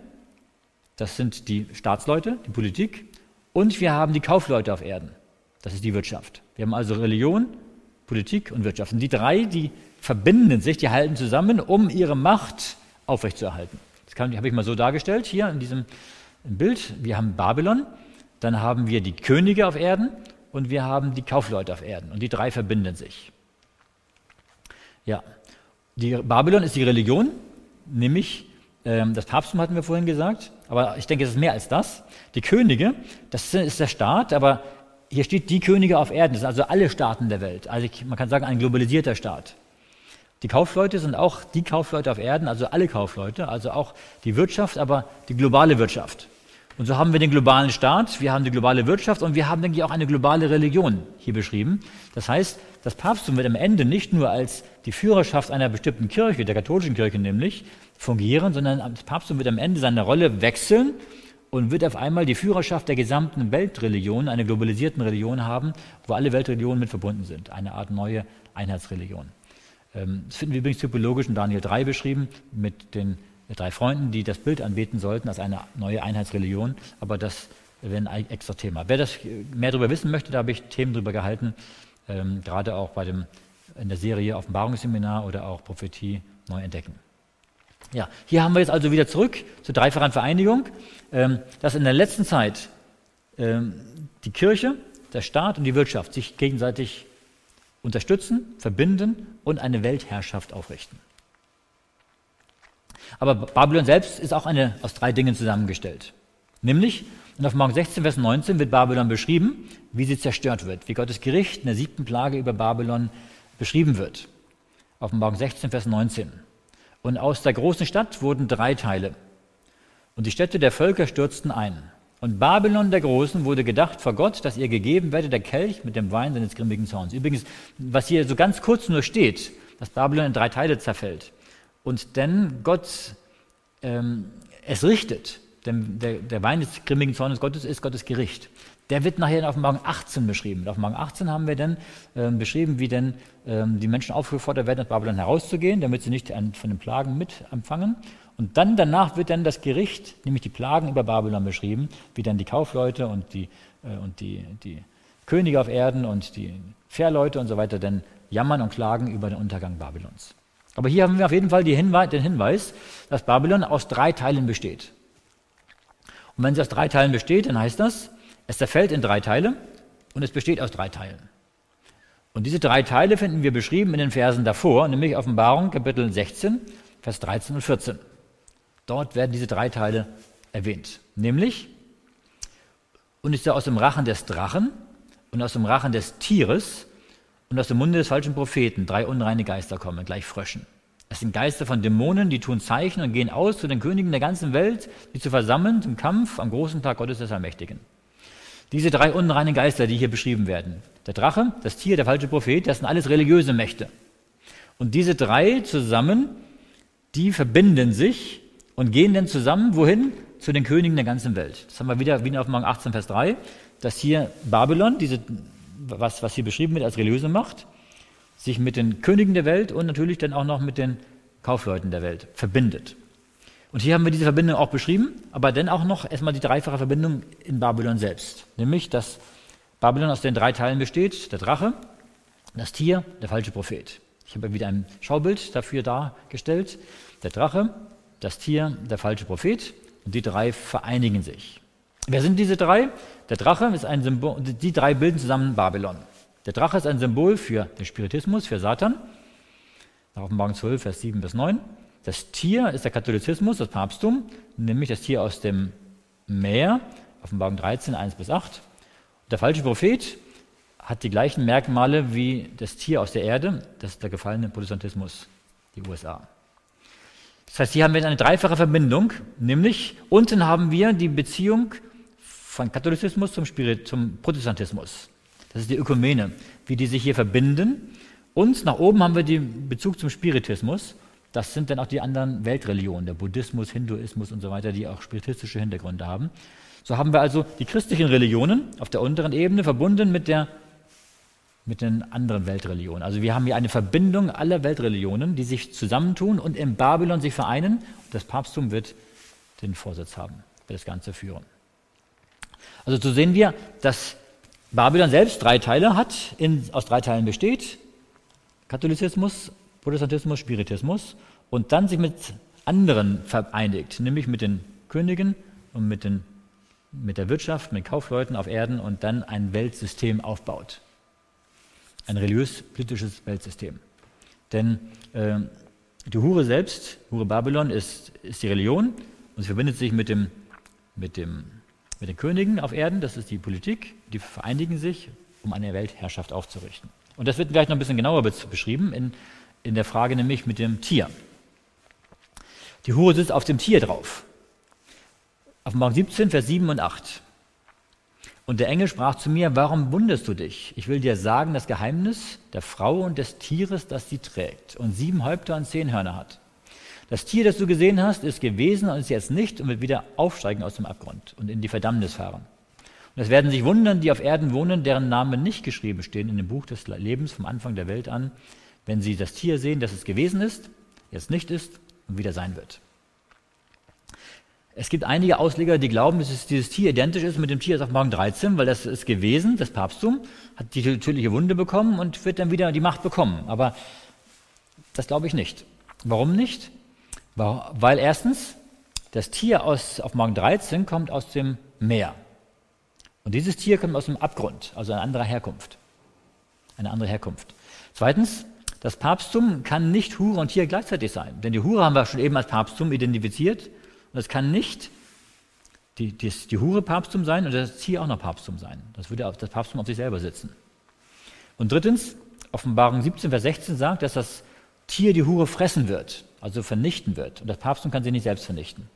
das sind die Staatsleute, die Politik. Und wir haben die Kaufleute auf Erden. Das ist die Wirtschaft. Wir haben also Religion, Politik und Wirtschaft. Und die drei, die verbinden sich, die halten zusammen, um ihre Macht aufrechtzuerhalten. Das habe ich mal so dargestellt hier in diesem Bild. Wir haben Babylon, dann haben wir die Könige auf Erden und wir haben die Kaufleute auf Erden. Und die drei verbinden sich. Ja, die Babylon ist die Religion, nämlich ähm, das Papsttum hatten wir vorhin gesagt, aber ich denke, es ist mehr als das. Die Könige, das ist der Staat, aber hier steht die Könige auf Erden, das sind also alle Staaten der Welt. Also man kann sagen, ein globalisierter Staat. Die Kaufleute sind auch die Kaufleute auf Erden, also alle Kaufleute, also auch die Wirtschaft, aber die globale Wirtschaft. Und so haben wir den globalen Staat, wir haben die globale Wirtschaft und wir haben, denke ich, auch eine globale Religion hier beschrieben. Das heißt, das Papsttum wird am Ende nicht nur als die Führerschaft einer bestimmten Kirche, der katholischen Kirche nämlich, fungieren, sondern das Papsttum wird am Ende seine Rolle wechseln und wird auf einmal die Führerschaft der gesamten Weltreligion, einer globalisierten Religion haben, wo alle Weltreligionen mit verbunden sind. Eine Art neue Einheitsreligion. Ähm, das finden wir übrigens typologisch in Daniel 3 beschrieben, mit den drei Freunden, die das Bild anbeten sollten als eine neue Einheitsreligion. Aber das wäre ein extra Thema. Wer das mehr darüber wissen möchte, da habe ich Themen darüber gehalten, ähm, gerade auch bei dem, in der Serie Offenbarungsseminar oder auch Prophetie neu entdecken. Ja, hier haben wir jetzt also wieder zurück zur dreifachen Vereinigung, ähm, dass in der letzten Zeit ähm, die Kirche, der Staat und die Wirtschaft sich gegenseitig unterstützen, verbinden und eine Weltherrschaft aufrichten. Aber Babylon selbst ist auch eine, aus drei Dingen zusammengestellt. Nämlich, auf Morgen 16, Vers 19 wird Babylon beschrieben, wie sie zerstört wird, wie Gottes Gericht in der siebten Plage über Babylon beschrieben wird. Morgen 16, Vers 19. Und aus der großen Stadt wurden drei Teile. Und die Städte der Völker stürzten ein. Und Babylon der Großen wurde gedacht vor Gott, dass ihr gegeben werde der Kelch mit dem Wein seines grimmigen Zorns. Übrigens, was hier so ganz kurz nur steht, dass Babylon in drei Teile zerfällt. Und denn Gott ähm, es richtet, denn der, der Wein des grimmigen Zornes Gottes ist Gottes Gericht. der wird nachher in Offenbarung 18 beschrieben. In Offenbarung 18 haben wir dann äh, beschrieben, wie denn äh, die Menschen aufgefordert werden, aus Babylon herauszugehen, damit sie nicht an, von den Plagen mit empfangen. Und dann danach wird dann das Gericht, nämlich die Plagen über Babylon beschrieben, wie dann die Kaufleute und die, äh, und die, die Könige auf Erden und die Fährleute und so weiter dann jammern und klagen über den Untergang Babylons. Aber hier haben wir auf jeden Fall Hinweis, den Hinweis, dass Babylon aus drei Teilen besteht. Und wenn sie aus drei Teilen besteht, dann heißt das, es zerfällt in drei Teile und es besteht aus drei Teilen. Und diese drei Teile finden wir beschrieben in den Versen davor, nämlich Offenbarung Kapitel 16, Vers 13 und 14. Dort werden diese drei Teile erwähnt. Nämlich, und ist er aus dem Rachen des Drachen und aus dem Rachen des Tieres und aus dem Munde des falschen Propheten drei unreine Geister kommen, gleich Fröschen. Es sind Geister von Dämonen, die tun Zeichen und gehen aus zu den Königen der ganzen Welt, die zu versammeln zum Kampf am großen Tag Gottes des Allmächtigen. Diese drei unreinen Geister, die hier beschrieben werden, der Drache, das Tier, der falsche Prophet, das sind alles religiöse Mächte. Und diese drei zusammen, die verbinden sich und gehen dann zusammen, wohin? Zu den Königen der ganzen Welt. Das haben wir wieder, wieder auf Morgen 18, Vers 3, dass hier Babylon, diese, was, was hier beschrieben wird als religiöse Macht, sich mit den Königen der Welt und natürlich dann auch noch mit den Kaufleuten der Welt verbindet. Und hier haben wir diese Verbindung auch beschrieben, aber dann auch noch erstmal die dreifache Verbindung in Babylon selbst. Nämlich, dass Babylon aus den drei Teilen besteht: der Drache, das Tier, der falsche Prophet. Ich habe wieder ein Schaubild dafür dargestellt. Der Drache, das Tier, der falsche Prophet. Und die drei vereinigen sich. Wer sind diese drei? Der Drache ist ein Symbol, die drei bilden zusammen Babylon. Der Drache ist ein Symbol für den Spiritismus, für Satan. Nach Offenbarung 12, Vers 7 bis 9. Das Tier ist der Katholizismus, das Papsttum, nämlich das Tier aus dem Meer, Offenbarung 13, 1 bis 8. Der falsche Prophet hat die gleichen Merkmale wie das Tier aus der Erde, das ist der gefallene Protestantismus, die USA. Das heißt, hier haben wir eine dreifache Verbindung, nämlich unten haben wir die Beziehung von Katholizismus zum, Spirit, zum Protestantismus. Das ist die Ökumene, wie die sich hier verbinden. Und nach oben haben wir den Bezug zum Spiritismus. Das sind dann auch die anderen Weltreligionen, der Buddhismus, Hinduismus und so weiter, die auch spiritistische Hintergründe haben. So haben wir also die christlichen Religionen auf der unteren Ebene verbunden mit, der, mit den anderen Weltreligionen. Also wir haben hier eine Verbindung aller Weltreligionen, die sich zusammentun und in Babylon sich vereinen. Das Papsttum wird den Vorsitz haben, wird das Ganze führen. Also so sehen wir, dass Babylon selbst drei Teile hat, in, aus drei Teilen besteht. Katholizismus, Protestantismus, Spiritismus und dann sich mit anderen vereinigt, nämlich mit den Königen und mit, den, mit der Wirtschaft, mit Kaufleuten auf Erden und dann ein Weltsystem aufbaut. Ein religiös-politisches Weltsystem. Denn äh, die Hure selbst, Hure Babylon, ist, ist die Religion und sie verbindet sich mit, dem, mit, dem, mit den Königen auf Erden, das ist die Politik, die vereinigen sich, um eine Weltherrschaft aufzurichten. Und das wird gleich noch ein bisschen genauer beschrieben in in der Frage nämlich mit dem Tier. Die Hure sitzt auf dem Tier drauf. Auf Mark 17, Vers 7 und 8. Und der Engel sprach zu mir, warum wunderst du dich? Ich will dir sagen, das Geheimnis der Frau und des Tieres, das sie trägt und sieben Häupter und zehn Hörner hat. Das Tier, das du gesehen hast, ist gewesen und ist jetzt nicht und wird wieder aufsteigen aus dem Abgrund und in die Verdammnis fahren. Und es werden sich wundern, die auf Erden wohnen, deren Namen nicht geschrieben stehen in dem Buch des Lebens vom Anfang der Welt an, wenn sie das Tier sehen, das es gewesen ist, jetzt nicht ist und wieder sein wird. Es gibt einige Ausleger, die glauben, dass dieses Tier identisch ist mit dem Tier aus Morgen 13, weil das ist gewesen, das Papsttum, hat die tödliche Wunde bekommen und wird dann wieder die Macht bekommen. Aber das glaube ich nicht. Warum nicht? Weil erstens, das Tier aus, auf Morgen 13 kommt aus dem Meer. Und dieses Tier kommt aus dem Abgrund, also eine andere Herkunft. Eine andere Herkunft. Zweitens, das Papsttum kann nicht Hure und Tier gleichzeitig sein. Denn die Hure haben wir schon eben als Papsttum identifiziert. Und es kann nicht die, die, die Hure Papsttum sein und das Tier auch noch Papsttum sein. Das würde das Papsttum auf sich selber sitzen. Und drittens, Offenbarung 17, Vers 16 sagt, dass das Tier die Hure fressen wird, also vernichten wird. Und das Papsttum kann sie nicht selbst vernichten.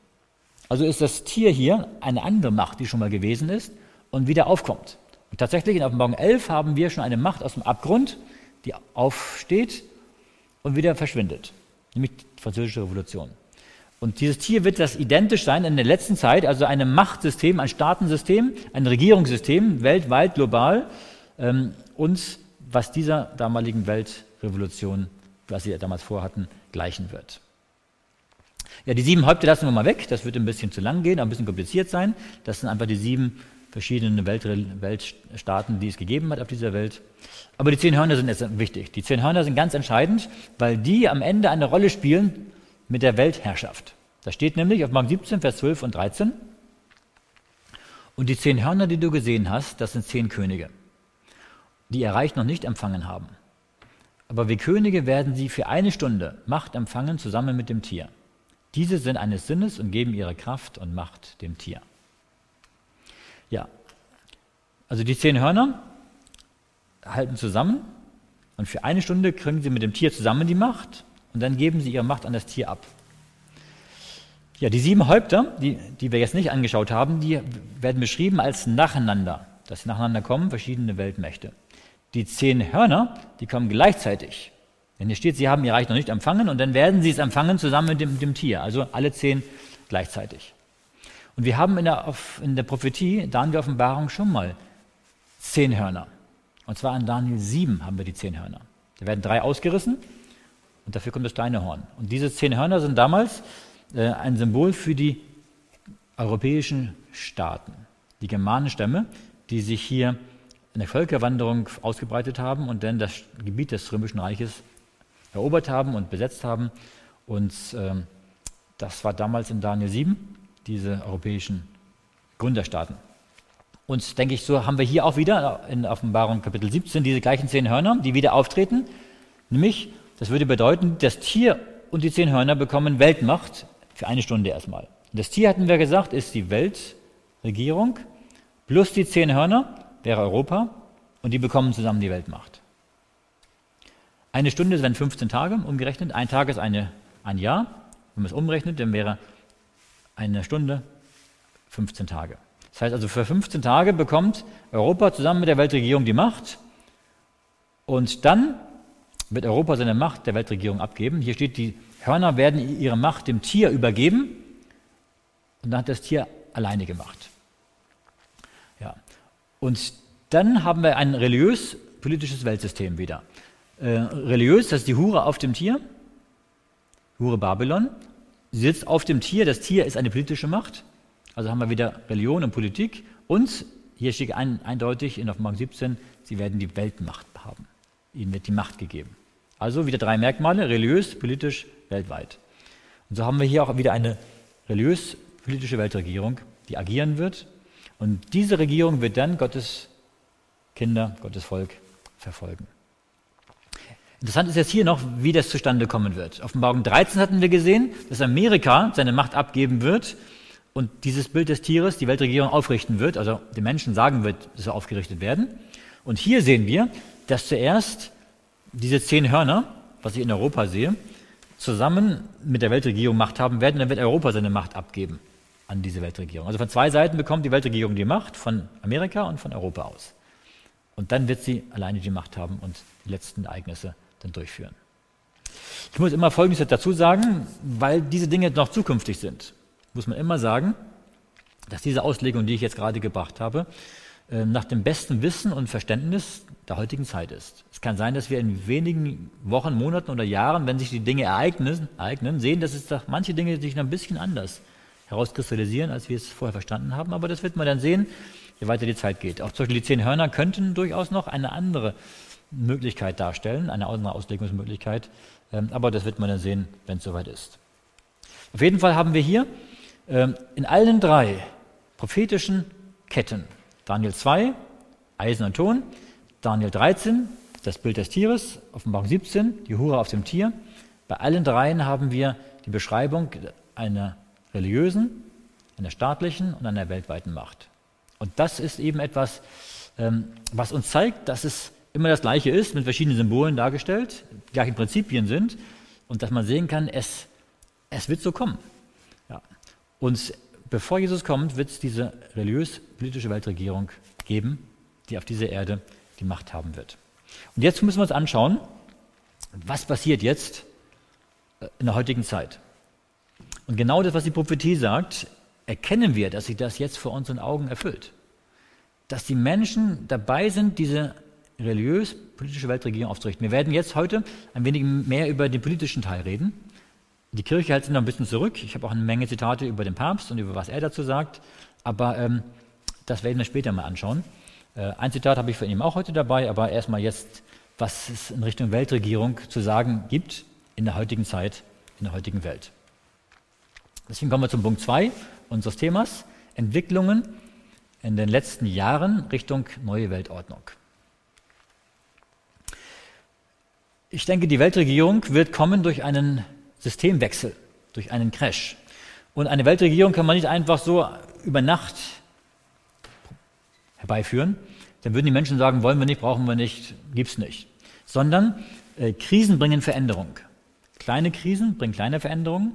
Also ist das Tier hier eine andere Macht, die schon mal gewesen ist und wieder aufkommt. Und tatsächlich in Offenbarung 11 haben wir schon eine Macht aus dem Abgrund, die aufsteht und wieder verschwindet, nämlich die Französische Revolution. Und dieses Tier wird das identisch sein in der letzten Zeit, also ein Machtsystem, ein Staatensystem, ein Regierungssystem, weltweit, global, ähm, uns, was dieser damaligen Weltrevolution, was sie damals vorhatten, gleichen wird. Ja, die sieben Häupter lassen wir mal weg, das wird ein bisschen zu lang gehen, ein bisschen kompliziert sein. Das sind einfach die sieben verschiedenen Welt, Weltstaaten, die es gegeben hat auf dieser Welt. Aber die zehn Hörner sind jetzt wichtig. Die zehn Hörner sind ganz entscheidend, weil die am Ende eine Rolle spielen mit der Weltherrschaft. Da steht nämlich auf Mark 17, Vers 12 und 13. Und die zehn Hörner, die du gesehen hast, das sind zehn Könige, die ihr Reich noch nicht empfangen haben. Aber wie Könige werden sie für eine Stunde Macht empfangen zusammen mit dem Tier. Diese sind eines Sinnes und geben ihre Kraft und Macht dem Tier. Ja, also die zehn Hörner halten zusammen und für eine Stunde kriegen sie mit dem Tier zusammen die Macht und dann geben sie ihre Macht an das Tier ab. Ja, die sieben Häupter, die, die wir jetzt nicht angeschaut haben, die werden beschrieben als nacheinander, dass sie nacheinander kommen, verschiedene Weltmächte. Die zehn Hörner, die kommen gleichzeitig. Denn hier steht, sie haben ihr Reich noch nicht empfangen und dann werden sie es empfangen zusammen mit dem, dem Tier, also alle zehn gleichzeitig. Und wir haben in der, in der Prophetie, Daniel Offenbarung, schon mal zehn Hörner. Und zwar in Daniel 7 haben wir die zehn Hörner. Da werden drei ausgerissen und dafür kommt das kleine Horn. Und diese zehn Hörner sind damals äh, ein Symbol für die europäischen Staaten, die Germanenstämme, die sich hier in der Völkerwanderung ausgebreitet haben und dann das Gebiet des Römischen Reiches erobert haben und besetzt haben. Und äh, das war damals in Daniel 7, diese europäischen Gründerstaaten. Und denke ich, so haben wir hier auch wieder in Offenbarung Kapitel 17 diese gleichen zehn Hörner, die wieder auftreten, nämlich das würde bedeuten, das Tier und die zehn Hörner bekommen Weltmacht für eine Stunde erstmal. Das Tier, hatten wir gesagt, ist die Weltregierung, plus die zehn Hörner wäre Europa und die bekommen zusammen die Weltmacht. Eine Stunde sind 15 Tage umgerechnet, ein Tag ist eine, ein Jahr. Wenn man es umrechnet, dann wäre eine Stunde 15 Tage. Das heißt also, für 15 Tage bekommt Europa zusammen mit der Weltregierung die Macht und dann wird Europa seine Macht der Weltregierung abgeben. Hier steht, die Hörner werden ihre Macht dem Tier übergeben und dann hat das Tier alleine gemacht. Und dann haben wir ein religiös-politisches Weltsystem wieder. Äh, religiös, das ist die Hure auf dem Tier, Hure Babylon. Sie sitzt auf dem Tier, das Tier ist eine politische Macht. Also haben wir wieder Religion und Politik. Und hier steht ein, eindeutig in Offenbarung 17, sie werden die Weltmacht haben. Ihnen wird die Macht gegeben. Also wieder drei Merkmale, religiös, politisch, weltweit. Und so haben wir hier auch wieder eine religiös-politische Weltregierung, die agieren wird. Und diese Regierung wird dann Gottes Kinder, Gottes Volk verfolgen. Interessant ist jetzt hier noch, wie das zustande kommen wird. Offenbarung 13 hatten wir gesehen, dass Amerika seine Macht abgeben wird und dieses Bild des Tieres die Weltregierung aufrichten wird, also den Menschen sagen wird, es soll aufgerichtet werden. Und hier sehen wir, dass zuerst diese zehn Hörner, was ich in Europa sehe, zusammen mit der Weltregierung Macht haben werden, dann wird Europa seine Macht abgeben an diese Weltregierung. Also von zwei Seiten bekommt die Weltregierung die Macht, von Amerika und von Europa aus. Und dann wird sie alleine die Macht haben und die letzten Ereignisse dann durchführen. Ich muss immer Folgendes dazu sagen, weil diese Dinge noch zukünftig sind, muss man immer sagen, dass diese Auslegung, die ich jetzt gerade gebracht habe, äh, nach dem besten Wissen und Verständnis der heutigen Zeit ist. Es kann sein, dass wir in wenigen Wochen, Monaten oder Jahren, wenn sich die Dinge ereignen, ereignen sehen, dass es da manche Dinge sich noch ein bisschen anders herauskristallisieren, als wir es vorher verstanden haben. Aber das wird man dann sehen, je weiter die Zeit geht. Auch zum Beispiel die zehn Hörner könnten durchaus noch eine andere Möglichkeit darstellen, eine andere Auslegungsmöglichkeit. Ähm, aber das wird man dann sehen, wenn es soweit ist. Auf jeden Fall haben wir hier ähm, in allen drei prophetischen Ketten Daniel 2, Eisen und Ton, Daniel 13, das Bild des Tieres, Offenbarung 17, die Hure auf dem Tier. Bei allen dreien haben wir die Beschreibung einer religiösen, einer staatlichen und einer weltweiten Macht. Und das ist eben etwas, ähm, was uns zeigt, dass es immer das Gleiche ist, mit verschiedenen Symbolen dargestellt, die gleichen Prinzipien sind und dass man sehen kann, es, es wird so kommen. Ja. Und bevor Jesus kommt, wird es diese religiös-politische Weltregierung geben, die auf dieser Erde die Macht haben wird. Und jetzt müssen wir uns anschauen, was passiert jetzt äh, in der heutigen Zeit. Und genau das, was die Prophetie sagt, erkennen wir, dass sich das jetzt vor unseren Augen erfüllt. Dass die Menschen dabei sind, diese religiös-politische Weltregierung aufzurichten. Wir werden jetzt heute ein wenig mehr über den politischen Teil reden. Die Kirche hält sich noch ein bisschen zurück. Ich habe auch eine Menge Zitate über den Papst und über was er dazu sagt. Aber ähm, das werden wir später mal anschauen. Äh, ein Zitat habe ich von ihm auch heute dabei, aber erstmal jetzt, was es in Richtung Weltregierung zu sagen gibt in der heutigen Zeit, in der heutigen Welt. Deswegen kommen wir zum Punkt 2 unseres Themas, Entwicklungen in den letzten Jahren Richtung neue Weltordnung. Ich denke, die Weltregierung wird kommen durch einen Systemwechsel, durch einen Crash. Und eine Weltregierung kann man nicht einfach so über Nacht herbeiführen. Dann würden die Menschen sagen, wollen wir nicht, brauchen wir nicht, gibt's nicht. Sondern äh, Krisen bringen Veränderung. Kleine Krisen bringen kleine Veränderungen,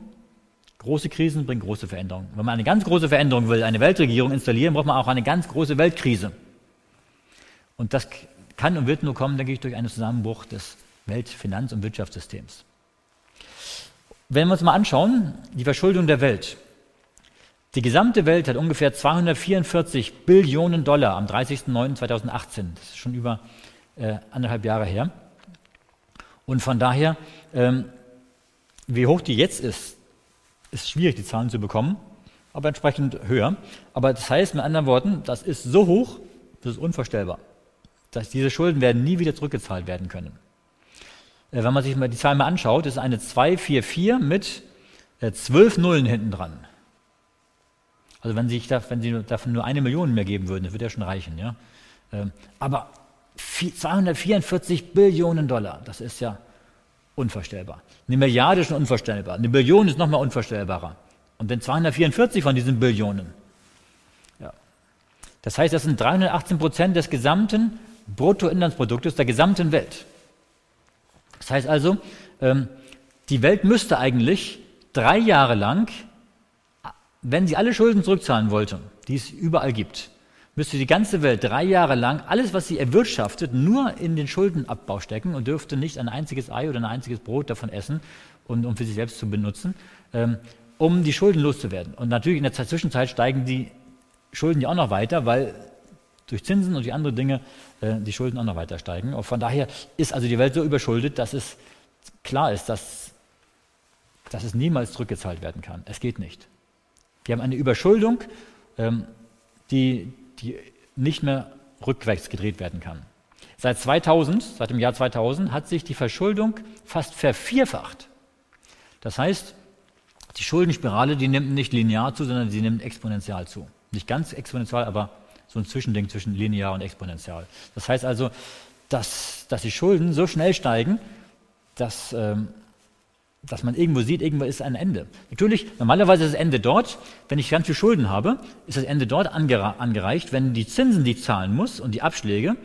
große Krisen bringen große Veränderungen. Wenn man eine ganz große Veränderung will, eine Weltregierung installieren, braucht man auch eine ganz große Weltkrise. Und das kann und wird nur kommen, denke ich, durch einen Zusammenbruch des Weltfinanz- und Wirtschaftssystems. Wenn wir uns mal anschauen, die Verschuldung der Welt. Die gesamte Welt hat ungefähr 244 Billionen Dollar am 30.09.2018. Das ist schon über äh, anderthalb Jahre her. Und von daher, ähm, wie hoch die jetzt ist, ist schwierig, die Zahlen zu bekommen, aber entsprechend höher. Aber das heißt mit anderen Worten, das ist so hoch, das ist unvorstellbar. Dass diese Schulden werden nie wieder zurückgezahlt werden können. Äh, wenn man sich mal die Zahl mal anschaut, ist eine 244 mit äh, zwölf Nullen hinten dran. Also wenn, sich da, wenn Sie davon nur eine Million mehr geben würden, das würde ja schon reichen. Ja? Ähm, aber 244 Billionen Dollar, das ist ja unvorstellbar. Eine Milliarde ist schon unvorstellbar. Eine Billion ist nochmal unvorstellbarer. Und dann 244 von diesen Billionen. Ja. Das heißt, das sind 318 Prozent des gesamten Bruttoinlandsproduktes der gesamten Welt. Das heißt also, ähm, die Welt müsste eigentlich drei Jahre lang wenn sie alle Schulden zurückzahlen wollte, die es überall gibt, müsste die ganze Welt drei Jahre lang alles, was sie erwirtschaftet, nur in den Schuldenabbau stecken und dürfte nicht ein einziges Ei oder ein einziges Brot davon essen, um, um für sich selbst zu benutzen, ähm, um die Schulden loszuwerden. Und natürlich in der Zwischenzeit steigen die Schulden ja auch noch weiter, weil durch Zinsen und die anderen Dinge äh, die Schulden auch noch weiter steigen. Und von daher ist also die Welt so überschuldet, dass es klar ist, dass, dass es niemals zurückgezahlt werden kann. Es geht nicht. Die haben eine Überschuldung, ähm, die, die nicht mehr rückwärts gedreht werden kann. Seit 2000, seit dem Jahr 2000, hat sich die Verschuldung fast vervierfacht. Das heißt, die Schuldenspirale, die nimmt nicht linear zu, sondern sie nimmt exponentiell zu. Nicht ganz exponentiell, aber so ein Zwischending zwischen linear und exponentiell. Das heißt also, dass, dass die Schulden so schnell steigen, dass ähm, dass man irgendwo sieht, irgendwo ist ein Ende. Natürlich, normalerweise ist das Ende dort, wenn ich ganz viel Schulden habe, ist das Ende dort angereicht, wenn die Zinsen, die ich zahlen muss und die Abschläge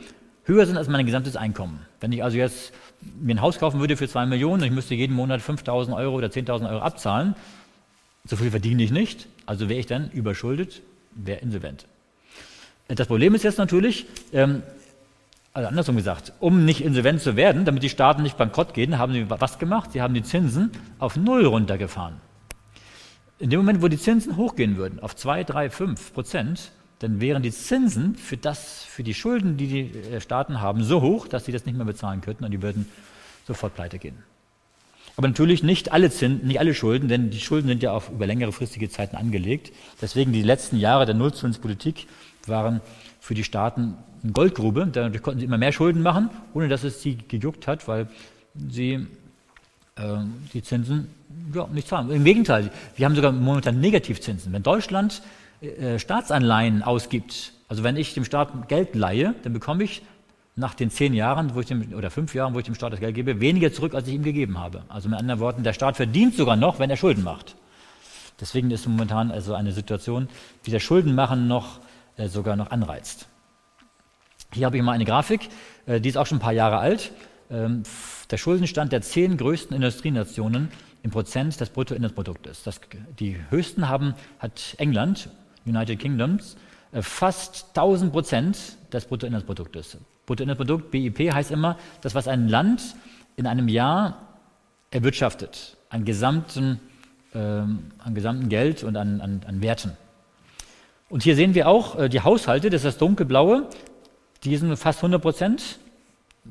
höher sind als mein gesamtes Einkommen. Wenn ich also jetzt mir ein Haus kaufen würde für zwei Millionen und ich müsste jeden Monat 5.000 Euro oder 10.000 Euro abzahlen, so viel verdiene ich nicht, also wäre ich dann überschuldet, wäre insolvent. Das Problem ist jetzt natürlich, ähm, also andersrum gesagt, um nicht insolvent zu werden, damit die Staaten nicht bankrott gehen, haben sie was gemacht? Sie haben die Zinsen auf Null runtergefahren. In dem Moment, wo die Zinsen hochgehen würden, auf 2, 3, 5 Prozent, dann wären die Zinsen für, das, für die Schulden, die die äh, Staaten haben, so hoch, dass sie das nicht mehr bezahlen könnten und die würden sofort pleite gehen. Aber natürlich nicht alle Zinsen, nicht alle Schulden, denn die Schulden sind ja auf über längere fristige Zeiten angelegt. Deswegen die letzten Jahre der Nullzinspolitik waren für die Staaten eine Goldgrube. Dadurch konnten sie immer mehr Schulden machen, ohne dass es sie gejuckt hat, weil sie äh, die Zinsen ja, nicht zahlen. Im Gegenteil, wir haben sogar momentan Negativzinsen. Wenn Deutschland äh, Staatsanleihen ausgibt, also wenn ich dem Staat Geld leihe, dann bekomme ich nach den zehn Jahren wo ich dem, oder fünf Jahren, wo ich dem Staat das Geld gebe, weniger zurück, als ich ihm gegeben habe. Also mit anderen Worten, der Staat verdient sogar noch, wenn er Schulden macht. Deswegen ist momentan also eine Situation, die das Schuldenmachen noch äh, sogar noch anreizt. Hier habe ich mal eine Grafik, äh, die ist auch schon ein paar Jahre alt. Ähm, der Schuldenstand der zehn größten Industrienationen im Prozent des Bruttoinlandsproduktes. Das, die höchsten haben, hat England, United Kingdoms, äh, fast 1000 Prozent des Bruttoinlandsproduktes. Bruttoinlandsprodukt, BIP, heißt immer, das, was ein Land in einem Jahr erwirtschaftet, an gesamten ähm, an gesamten Geld und an, an, an, Werten. Und hier sehen wir auch äh, die Haushalte, das ist das dunkelblaue, die sind fast 100 Prozent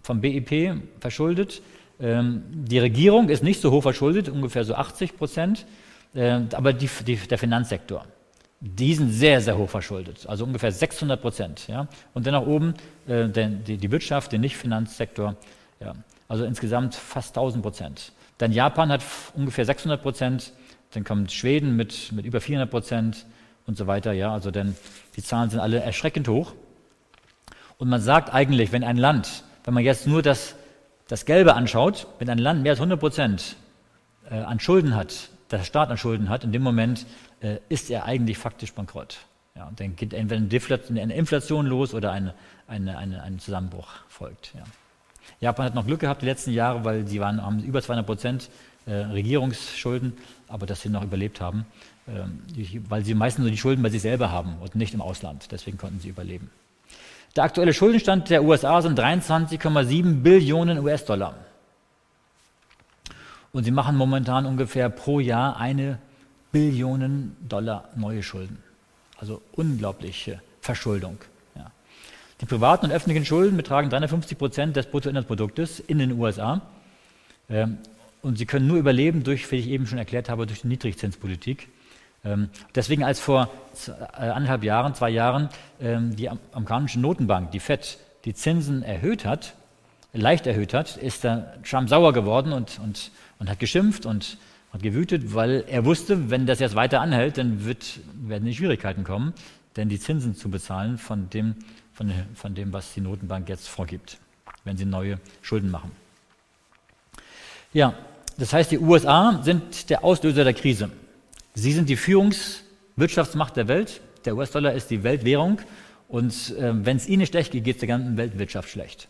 vom BIP verschuldet. Ähm, die Regierung ist nicht so hoch verschuldet, ungefähr so 80 Prozent, äh, aber die, die, der Finanzsektor, die sind sehr, sehr hoch verschuldet, also ungefähr 600 Prozent. Ja? Und dann nach oben äh, die, die Wirtschaft, den Nicht-Finanzsektor, ja? also insgesamt fast 1000 Prozent. Dann Japan hat ungefähr 600 Prozent, dann kommt Schweden mit, mit über 400 Prozent und so weiter. Ja? Also denn die Zahlen sind alle erschreckend hoch. Und man sagt eigentlich, wenn ein Land, wenn man jetzt nur das, das Gelbe anschaut, wenn ein Land mehr als 100 Prozent äh, an Schulden hat, der Staat an Schulden hat, in dem Moment äh, ist er eigentlich faktisch bankrott. Ja, und dann geht entweder eine Inflation los oder eine, eine, eine, ein Zusammenbruch folgt. Ja. Japan hat noch Glück gehabt die letzten Jahre, weil sie waren, haben über 200 Prozent äh, Regierungsschulden, aber dass sie noch überlebt haben, weil sie meistens nur die Schulden bei sich selber haben und nicht im Ausland. Deswegen konnten sie überleben. Der aktuelle Schuldenstand der USA sind 23,7 Billionen US-Dollar. Und sie machen momentan ungefähr pro Jahr eine Billion Dollar neue Schulden. Also unglaubliche Verschuldung. Ja. Die privaten und öffentlichen Schulden betragen 350 Prozent des Bruttoinlandsproduktes in den USA. Ähm, und sie können nur überleben durch, wie ich eben schon erklärt habe, durch die Niedrigzinspolitik. Ähm, deswegen, als vor äh, anderthalb Jahren, zwei Jahren ähm, die amerikanische Notenbank, die FED, die Zinsen erhöht hat, leicht erhöht hat, ist der Trump sauer geworden und, und, und hat geschimpft und hat gewütet, weil er wusste, wenn das jetzt weiter anhält, dann wird, werden die Schwierigkeiten kommen, denn die Zinsen zu bezahlen von dem, von, von dem, was die Notenbank jetzt vorgibt, wenn sie neue Schulden machen. Ja, das heißt, die USA sind der Auslöser der Krise. Sie sind die Führungswirtschaftsmacht der Welt. Der US-Dollar ist die Weltwährung. Und äh, wenn es ihnen schlecht geht, geht es der ganzen Weltwirtschaft schlecht.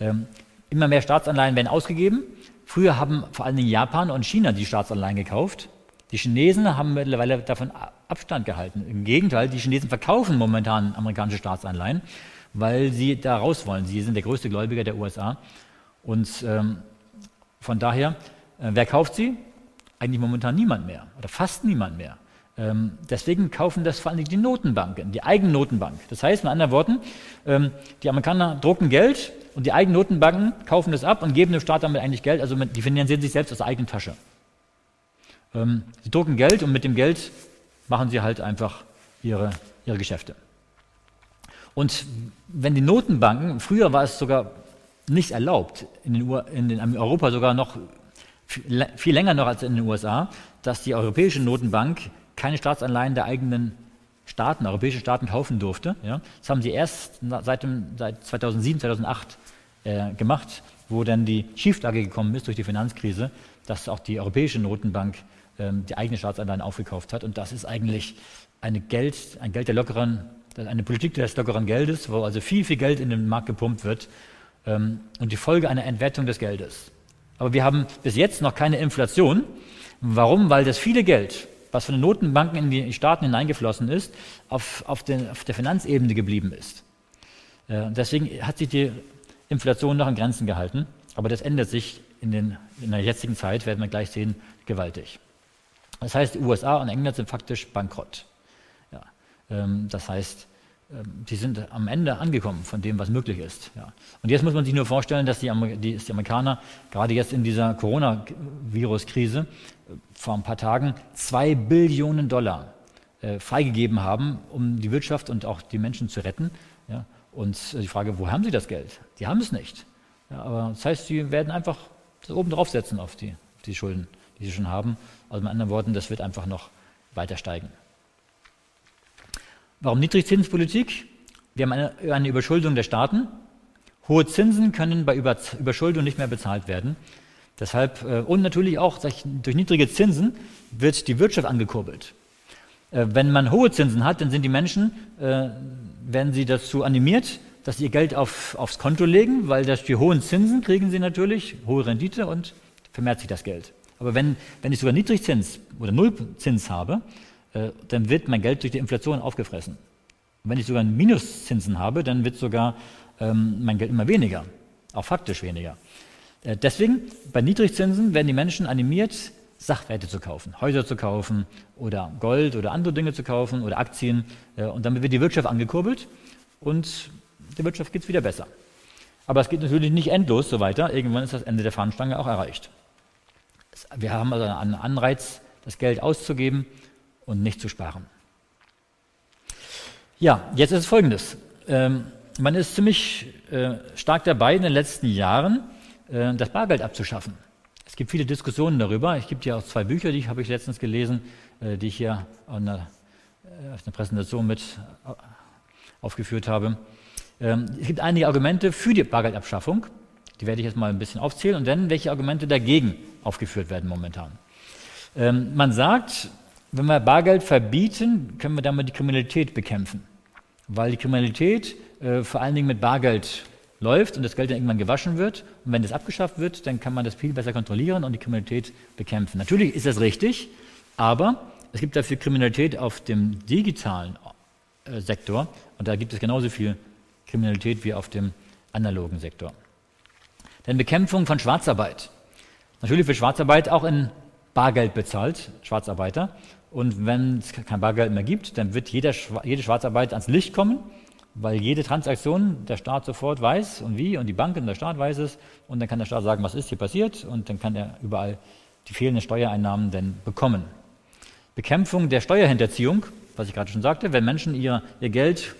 Ähm, immer mehr Staatsanleihen werden ausgegeben. Früher haben vor allen Dingen Japan und China die Staatsanleihen gekauft. Die Chinesen haben mittlerweile davon Abstand gehalten. Im Gegenteil, die Chinesen verkaufen momentan amerikanische Staatsanleihen, weil sie da raus wollen. Sie sind der größte Gläubiger der USA. Und ähm, von daher, äh, wer kauft sie? Eigentlich momentan niemand mehr oder fast niemand mehr. Ähm, deswegen kaufen das vor allem die Notenbanken, die eigenen Notenbank. Das heißt, mit anderen Worten, ähm, die Amerikaner drucken Geld und die eigenen Notenbanken kaufen das ab und geben dem Staat damit eigentlich Geld. Also die finanzieren sich selbst aus der eigenen Tasche. Ähm, sie drucken Geld und mit dem Geld machen sie halt einfach ihre, ihre Geschäfte. Und wenn die Notenbanken, früher war es sogar nicht erlaubt, in, den, in, den, in Europa sogar noch viel länger noch als in den USA, dass die Europäische Notenbank keine Staatsanleihen der eigenen Staaten, europäischen Staaten kaufen durfte. Ja. Das haben sie erst seit, dem, seit 2007, 2008 äh, gemacht, wo dann die Schieflage gekommen ist durch die Finanzkrise, dass auch die Europäische Notenbank ähm, die eigene Staatsanleihen aufgekauft hat. Und das ist eigentlich eine Geld, ein Geld der lockeren, eine Politik des lockeren Geldes, wo also viel, viel Geld in den Markt gepumpt wird ähm, und die Folge einer Entwertung des Geldes. Aber wir haben bis jetzt noch keine Inflation. Warum? Weil das viele Geld, was von den Notenbanken in die Staaten hineingeflossen ist, auf, auf, den, auf der Finanzebene geblieben ist. Äh, deswegen hat sich die Inflation noch in Grenzen gehalten. Aber das ändert sich in, den, in der jetzigen Zeit, werden wir gleich sehen, gewaltig. Das heißt, die USA und England sind faktisch bankrott. Ja, ähm, das heißt, die sind am Ende angekommen von dem, was möglich ist. Ja. Und jetzt muss man sich nur vorstellen, dass die, die, die Amerikaner gerade jetzt in dieser Coronavirus-Krise äh, vor ein paar Tagen zwei Billionen Dollar äh, freigegeben haben, um die Wirtschaft und auch die Menschen zu retten. Ja. Und die Frage, wo haben sie das Geld? Die haben es nicht. Ja, aber das heißt, sie werden einfach oben draufsetzen auf die, die Schulden, die sie schon haben. Also mit anderen Worten, das wird einfach noch weiter steigen. Warum Niedrigzinspolitik? Wir haben eine, Überschuldung der Staaten. Hohe Zinsen können bei Überschuldung nicht mehr bezahlt werden. Deshalb, äh, und natürlich auch durch niedrige Zinsen wird die Wirtschaft angekurbelt. Äh, wenn man hohe Zinsen hat, dann sind die Menschen, äh, werden sie dazu animiert, dass sie ihr Geld auf, aufs Konto legen, weil durch die hohen Zinsen kriegen sie natürlich hohe Rendite und vermehrt sich das Geld. Aber wenn, wenn ich sogar Niedrigzins oder Nullzins habe, äh, dann wird mein Geld durch die Inflation aufgefressen. Wenn ich sogar Minuszinsen habe, dann wird sogar ähm, mein Geld immer weniger, auch faktisch weniger. Äh, deswegen, bei Niedrigzinsen werden die Menschen animiert, Sachwerte zu kaufen, Häuser zu kaufen oder Gold oder andere Dinge zu kaufen oder Aktien. Äh, und damit wird die Wirtschaft angekurbelt und der Wirtschaft geht es wieder besser. Aber es geht natürlich nicht endlos so weiter. Irgendwann ist das Ende der Fahnenstange auch erreicht. Wir haben also einen Anreiz, das Geld auszugeben und nicht zu sparen. Ja, jetzt ist es folgendes. Ähm, man ist ziemlich äh, stark dabei, in den letzten Jahren äh, das Bargeld abzuschaffen. Es gibt viele Diskussionen darüber. Es gibt ja auch zwei Bücher, die habe ich letztens gelesen, äh, die ich hier an der, auf einer Präsentation mit aufgeführt habe. Ähm, es gibt einige Argumente für die Bargeldabschaffung. Die werde ich jetzt mal ein bisschen aufzählen und dann, welche Argumente dagegen aufgeführt werden momentan. Ähm, man sagt, wenn wir Bargeld verbieten, können wir damit die Kriminalität bekämpfen. Weil die Kriminalität äh, vor allen Dingen mit Bargeld läuft und das Geld dann irgendwann gewaschen wird. Und wenn das abgeschafft wird, dann kann man das viel besser kontrollieren und die Kriminalität bekämpfen. Natürlich ist das richtig, aber es gibt dafür Kriminalität auf dem digitalen äh, Sektor und da gibt es genauso viel Kriminalität wie auf dem analogen Sektor. Denn Bekämpfung von Schwarzarbeit. Natürlich wird Schwarzarbeit auch in Bargeld bezahlt, Schwarzarbeiter. Und wenn es kein Bargeld mehr gibt, dann wird jeder, jede Schwarzarbeit ans Licht kommen, weil jede Transaktion der Staat sofort weiß und wie und die Banken und der Staat weiß es. Und dann kann der Staat sagen, was ist hier passiert und dann kann er überall die fehlenden Steuereinnahmen dann bekommen. Bekämpfung der Steuerhinterziehung, was ich gerade schon sagte, wenn Menschen ihr, ihr Geld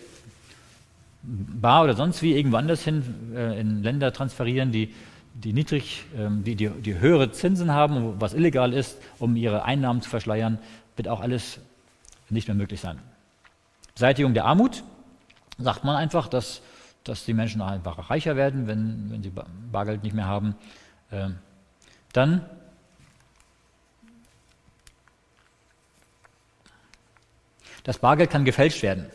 bar oder sonst wie irgendwo anders hin äh, in Länder transferieren, die, die niedrig, ähm, die, die, die höhere Zinsen haben, was illegal ist, um ihre Einnahmen zu verschleiern, wird auch alles nicht mehr möglich sein. Beseitigung der Armut, sagt man einfach, dass, dass die Menschen einfach reicher werden, wenn, wenn sie Bargeld nicht mehr haben. Ähm, dann das Bargeld kann gefälscht werden.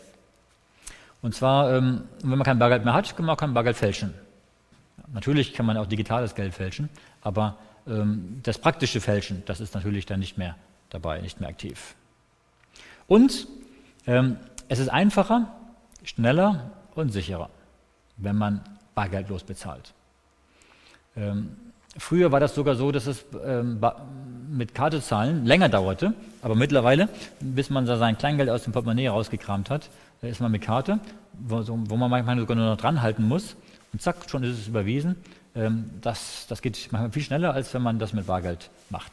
Und zwar, ähm, wenn man kein Bargeld mehr hat, kann man auch kein Bargeld fälschen. Natürlich kann man auch digitales Geld fälschen, aber ähm, das praktische Fälschen, das ist natürlich dann nicht mehr dabei, nicht mehr aktiv. Und ähm, es ist einfacher, schneller und sicherer, wenn man bargeldlos bezahlt. Ähm, früher war das sogar so, dass es ähm, mit Karte zahlen länger dauerte, aber mittlerweile, bis man da sein Kleingeld aus dem Portemonnaie rausgekramt hat, da ist man mit Karte, wo, wo, man manchmal sogar nur noch dran halten muss und zack, schon ist es überwiesen. Ähm, das, das geht manchmal viel schneller, als wenn man das mit Bargeld macht.